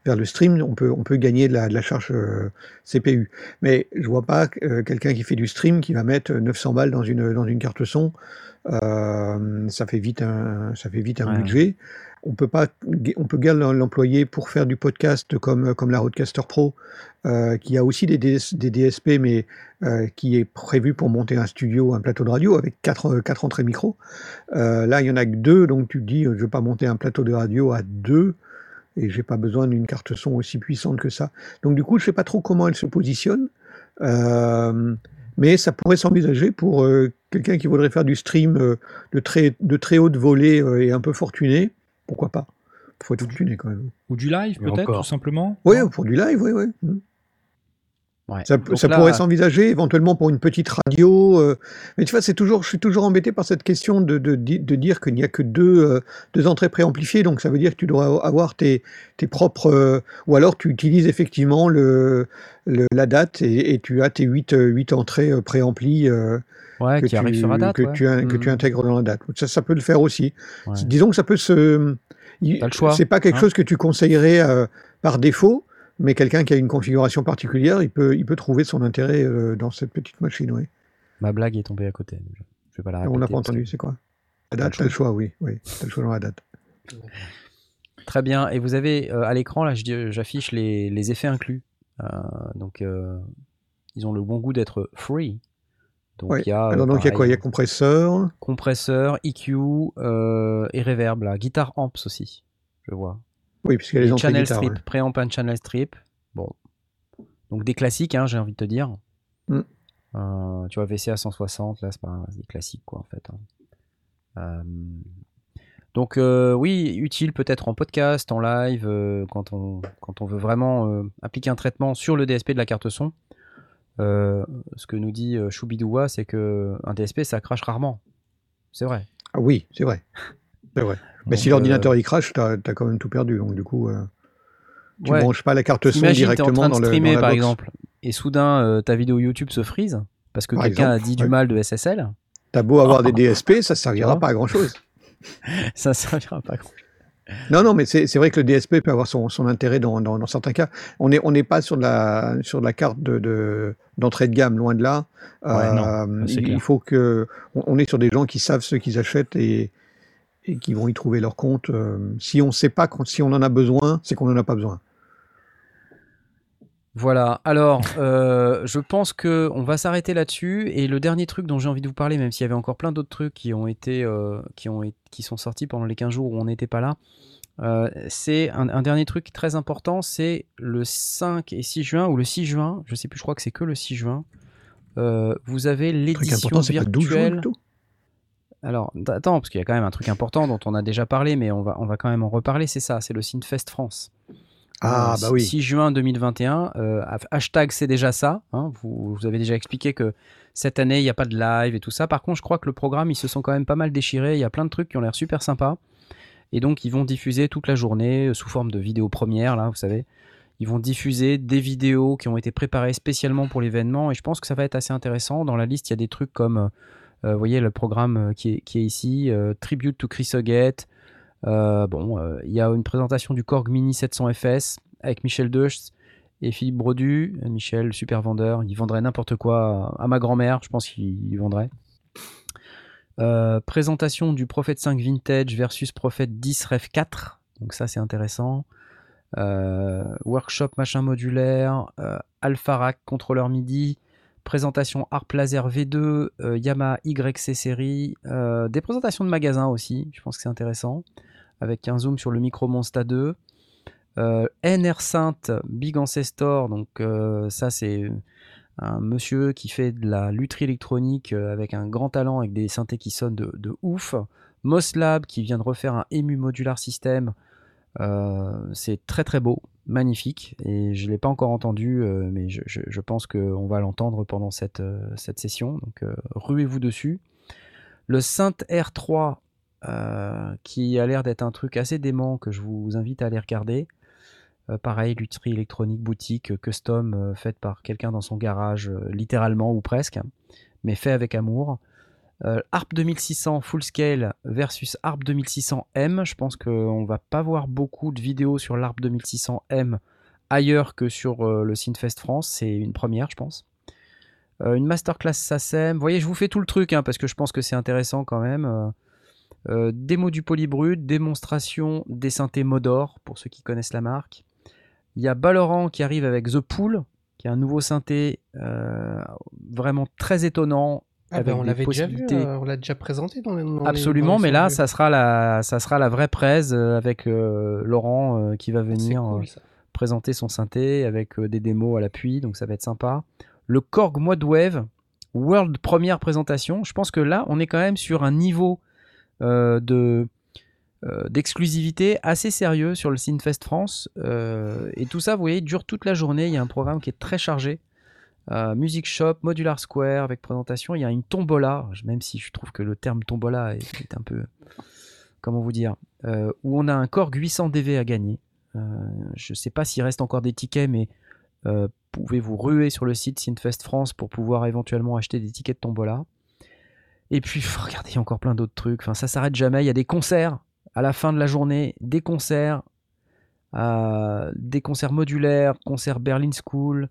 vers le stream, on peut on peut gagner de la, de la charge euh, CPU. Mais je vois pas euh, quelqu'un qui fait du stream qui va mettre 900 balles dans une dans une carte son. Euh, ça fait vite un ça fait vite un Ouais. budget. On peut pas on peut guère l'employer pour faire du podcast comme comme la Rodecaster Pro euh, qui a aussi des, DS des DSP, mais euh, qui est prévu pour monter un studio, un plateau de radio avec quatre, quatre entrées micro. Euh, là, il y en a que deux, donc tu te dis, euh, je vais pas monter un plateau de radio à deux, et j'ai pas besoin d'une carte son aussi puissante que ça. Donc du coup, je sais pas trop comment elle se positionne, euh, mais ça pourrait s'envisager pour euh, quelqu'un qui voudrait faire du stream euh, de très de très haute volée euh, et un peu fortuné. Pourquoi pas? Faut être fortuné quand même. Ou du live peut-être, tout simplement. Oui, pour du live, oui, oui. Ouais. Ça, Donc ça là, pourrait s'envisager éventuellement pour une petite radio. euh, mais tu vois, c'est toujours, je suis toujours embêté par cette question de, de, di- de dire qu'il n'y a que deux, euh, deux entrées préamplifiées. Donc ça veut dire que tu dois avoir tes, tes propres. euh, ou alors tu utilises effectivement le, le- la date et, et tu as tes huit, huit entrées préamplies Ouais, que, qui tu, arrive sur la date. que, ouais. tu, in- que tu intègres dans la date. Ça, ça peut le faire aussi. Disons que ça peut se. choix, C'est pas quelque hein. chose que tu conseillerais par défaut, mais quelqu'un qui a une configuration particulière, il peut, il peut trouver son intérêt euh, dans cette petite machine. Oui. Ma blague est tombée à côté. Je vais pas la répéter. On n'a pas que- entendu, c'est quoi? La date, t'as le choix, oui. oui. T'as le choix dans la date. Très bien. Et vous avez euh, à l'écran, là, j'affiche les, les effets inclus. Euh, donc, ils ont le bon goût d'être free. Donc, Ouais. il y a, Alors, donc, il y a quoi? Il y a compresseur. compresseur, EQ et reverb, là. Guitar amps aussi, je vois. Oui, a les channel guitare. strip, ouais. préamp and channel strip. Bon. Donc, des classiques, hein, j'ai envie de te dire. Mm. Euh, tu vois, VCA 160, là, c'est pas des classiques, quoi, en fait. hein. Euh, donc euh, oui, utile peut-être en podcast, en live, quand, on, quand on veut vraiment appliquer un traitement sur le DSP de la carte son. Ce que nous dit Choubidoua, c'est que un DSP, ça crache rarement. C'est vrai. Ah oui, c'est vrai. C'est vrai. Mais Donc, si l'ordinateur euh, il crache, t'as as quand même tout perdu. Donc, du coup, euh, tu ouais. branches pas la carte son Imagine, t'es en directement train de dans, le, streamer, dans la par box. exemple, et soudain euh, ta vidéo YouTube se freeze parce que Par quelqu'un a dit du mal de SSL. T'as beau avoir Oh. des DSP, ça servira pas à grand chose. ça servira pas. à grand- Non, non, mais c'est c'est vrai que le DSP peut avoir son, son intérêt dans, dans, dans certains cas. On n'est on n'est pas sur de la, sur de la carte d'entrée de, d'entrée de gamme, loin de là. Ouais, Euh, il faut que. On, on est sur des gens qui savent ce qu'ils achètent et, et qui vont y trouver leur compte. Euh, si on sait pas, si on en a besoin, c'est qu'on n'en a pas besoin. Voilà, alors euh, je pense que on va s'arrêter là-dessus. Et le dernier truc dont j'ai envie de vous parler, même s'il y avait encore plein d'autres trucs qui ont été, euh, qui ont, qui sont sortis pendant les 15 jours où on n'était pas là, euh, c'est un, un dernier truc très important, c'est le 5 et 6 juin, ou le 6 juin, je sais plus, je crois que c'est que le 6 juin, vous avez l'édition c'est pas 12 jours virtuelle. du tout. Alors, attends, parce qu'il y a quand même un truc important dont on a déjà parlé, mais on va, on va quand même en reparler, c'est ça, c'est le Synfest France. Ah, Euh, bah oui. 6 juin 2021, euh, ha- hashtag c'est déjà ça, hein, vous, vous avez déjà expliqué que cette année il n'y a pas de live et tout ça, par contre je crois que le programme ils se sont quand même pas mal déchirés, il y a plein de trucs qui ont l'air super sympas, et donc ils vont diffuser toute la journée euh, sous forme de vidéos premières, là vous savez, ils vont diffuser des vidéos qui ont été préparées spécialement pour l'événement, et je pense que ça va être assez intéressant, dans la liste il y a des trucs comme, euh, vous voyez le programme euh, qui est, ici, euh, Tribute to Chris euh, bon, euh, il y a une présentation du Korg Mini 700 FS avec Michel Deutsch et Philippe Brodu. Euh, Michel, super vendeur, il vendrait n'importe quoi à ma grand-mère, je pense qu'il il vendrait. Euh, présentation du Prophet 5 Vintage versus Prophet 10 Rev 4, donc ça c'est intéressant. Euh, workshop machin modulaire, euh, contrôleur MIDI, présentation Harp Laser V2, euh, Yamaha YC série, euh, des présentations de magasins aussi, je pense que c'est intéressant, avec un zoom sur le Micro Monsta 2. Euh, NR Synth Big Ancestor, donc ça c'est un monsieur qui fait de la lutherie électronique avec un grand talent, avec des synthés qui sonnent de, de ouf. Moslab qui vient de refaire un EMU Modular System, c'est très très beau, magnifique, et je ne l'ai pas encore entendu, euh, mais je, pense qu'on va l'entendre pendant cette, euh, cette session, donc euh, ruez-vous dessus. Le Synth R3 euh, qui a l'air d'être un truc assez dément que je vous invite à aller regarder. Pareil, lutherie électronique, boutique, custom, faite par quelqu'un dans son garage, littéralement ou presque, mais fait avec amour. Euh, Harp 2600 full scale versus Harp 2600M. Je pense qu'on va pas voir beaucoup de vidéos sur l'Harp 2600M ailleurs que sur euh, le Synfest France. C'est une première, je pense. Euh, une masterclass SACEM. Vous voyez, je vous fais tout le truc hein, parce que je pense que c'est intéressant quand même. Démo du polybrut, démonstration des synthés Modor pour ceux qui connaissent la marque. Il y a Balorant qui arrive avec The Pool, qui est un nouveau synthé vraiment très étonnant. Ah ben, on l'avait déjà vu, euh, on l'a déjà présenté dans les. dans les- Absolument, dans mais là, ça sera la, ça sera la vraie presse euh, avec euh, Laurent euh, qui va venir cool, euh, présenter son synthé avec des démos à l'appui, donc ça va être sympa. Le Korg Modwave, World première présentation. Je pense que là, on est quand même sur un niveau de d'exclusivité assez sérieux sur le Synfest France. Et tout ça, vous voyez, dure toute la journée. Il y a un programme qui est très chargé. Euh, Music Shop, Modular Square avec présentation. Il y a une tombola, même si je trouve que le terme tombola est, un peu. Comment vous dire euh, Où on a un Korg 800 DV à gagner. Euh, je ne sais pas s'il reste encore des tickets, mais euh, pouvez vous ruer sur le site Synfest France pour pouvoir éventuellement acheter des tickets de tombola. Et puis, regardez, il y a encore plein d'autres trucs. Enfin, ça s'arrête jamais. Il y a des concerts à la fin de la journée, des concerts, des concerts modulaires, concerts Berlin School,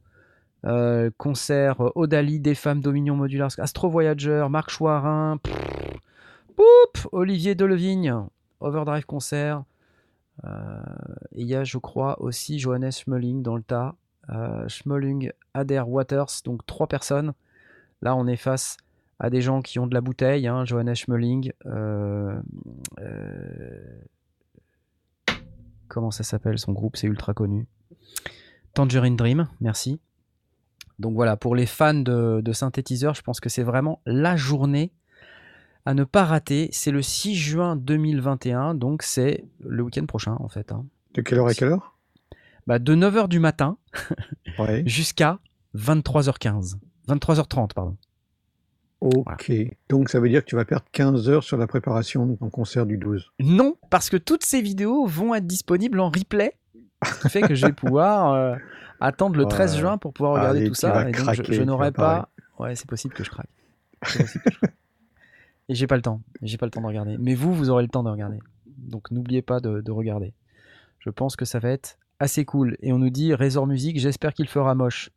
euh, concerts euh, Odali, des femmes Dominion Modular, Astro Voyager, Marc Chouarin, Olivier Delevigne, Overdrive Concert. Euh, et il y a, je crois, aussi Johannes Schmeling dans le tas. Schmeling, Adair Waters, donc trois personnes. Là, on est face à des gens qui ont de la bouteille. Hein, Johannes Schmeling. comment ça s'appelle son groupe C'est ultra connu. Tangerine Dream, merci. Donc voilà, pour les fans de, de synthétiseurs, je pense que c'est vraiment la journée à ne pas rater. C'est le 6 juin 2021, donc c'est le week-end prochain en fait. hein. De quelle heure à quelle heure? Bah, de 9h du matin Ouais. jusqu'à 23h15. 23h30, pardon. Ok. Donc ça veut dire que tu vas perdre 15 heures sur la préparation de ton concert du 12. Non, parce que toutes ces vidéos vont être disponibles en replay. Ce qui fait que je vais pouvoir euh, attendre le 13 Ouais. juin pour pouvoir regarder Allez, tout ça. vas Et donc, je, n'aurai pas. Ouais, c'est possible que je craque. Que je craque. Et j'ai pas le temps. J'ai pas le temps de regarder. Mais vous, vous aurez le temps de regarder. Donc n'oubliez pas de, de regarder. Je pense que ça va être assez cool. Et on nous dit Razor Music, j'espère qu'il fera moche.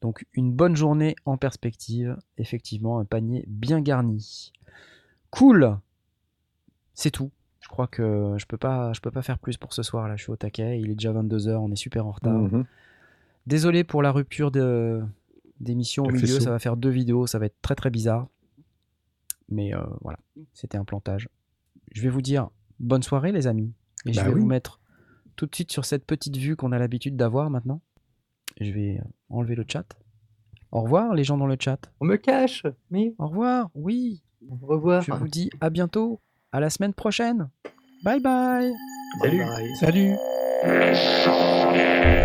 Donc une bonne journée en perspective. Effectivement, un panier bien garni. Cool. C'est tout. Je crois que je peux pas, je peux pas faire plus pour ce soir. Là, je suis au taquet. Il est déjà 22 h On est super en retard. Mhm. Désolé pour la rupture de d'émission au milieu. Ça va faire deux vidéos. Ça va être très très bizarre. Mais euh, voilà, c'était un plantage. Je vais vous dire bonne soirée, les amis. Et je Bah vais oui. vous mettre tout de suite sur cette petite vue qu'on a l'habitude d'avoir maintenant. Je vais euh, enlever le chat. Au revoir, les gens dans le chat. On me cache, mais Au revoir, oui. au revoir. Je vous dis à bientôt. À la semaine prochaine. Bye bye. Salut. Salut.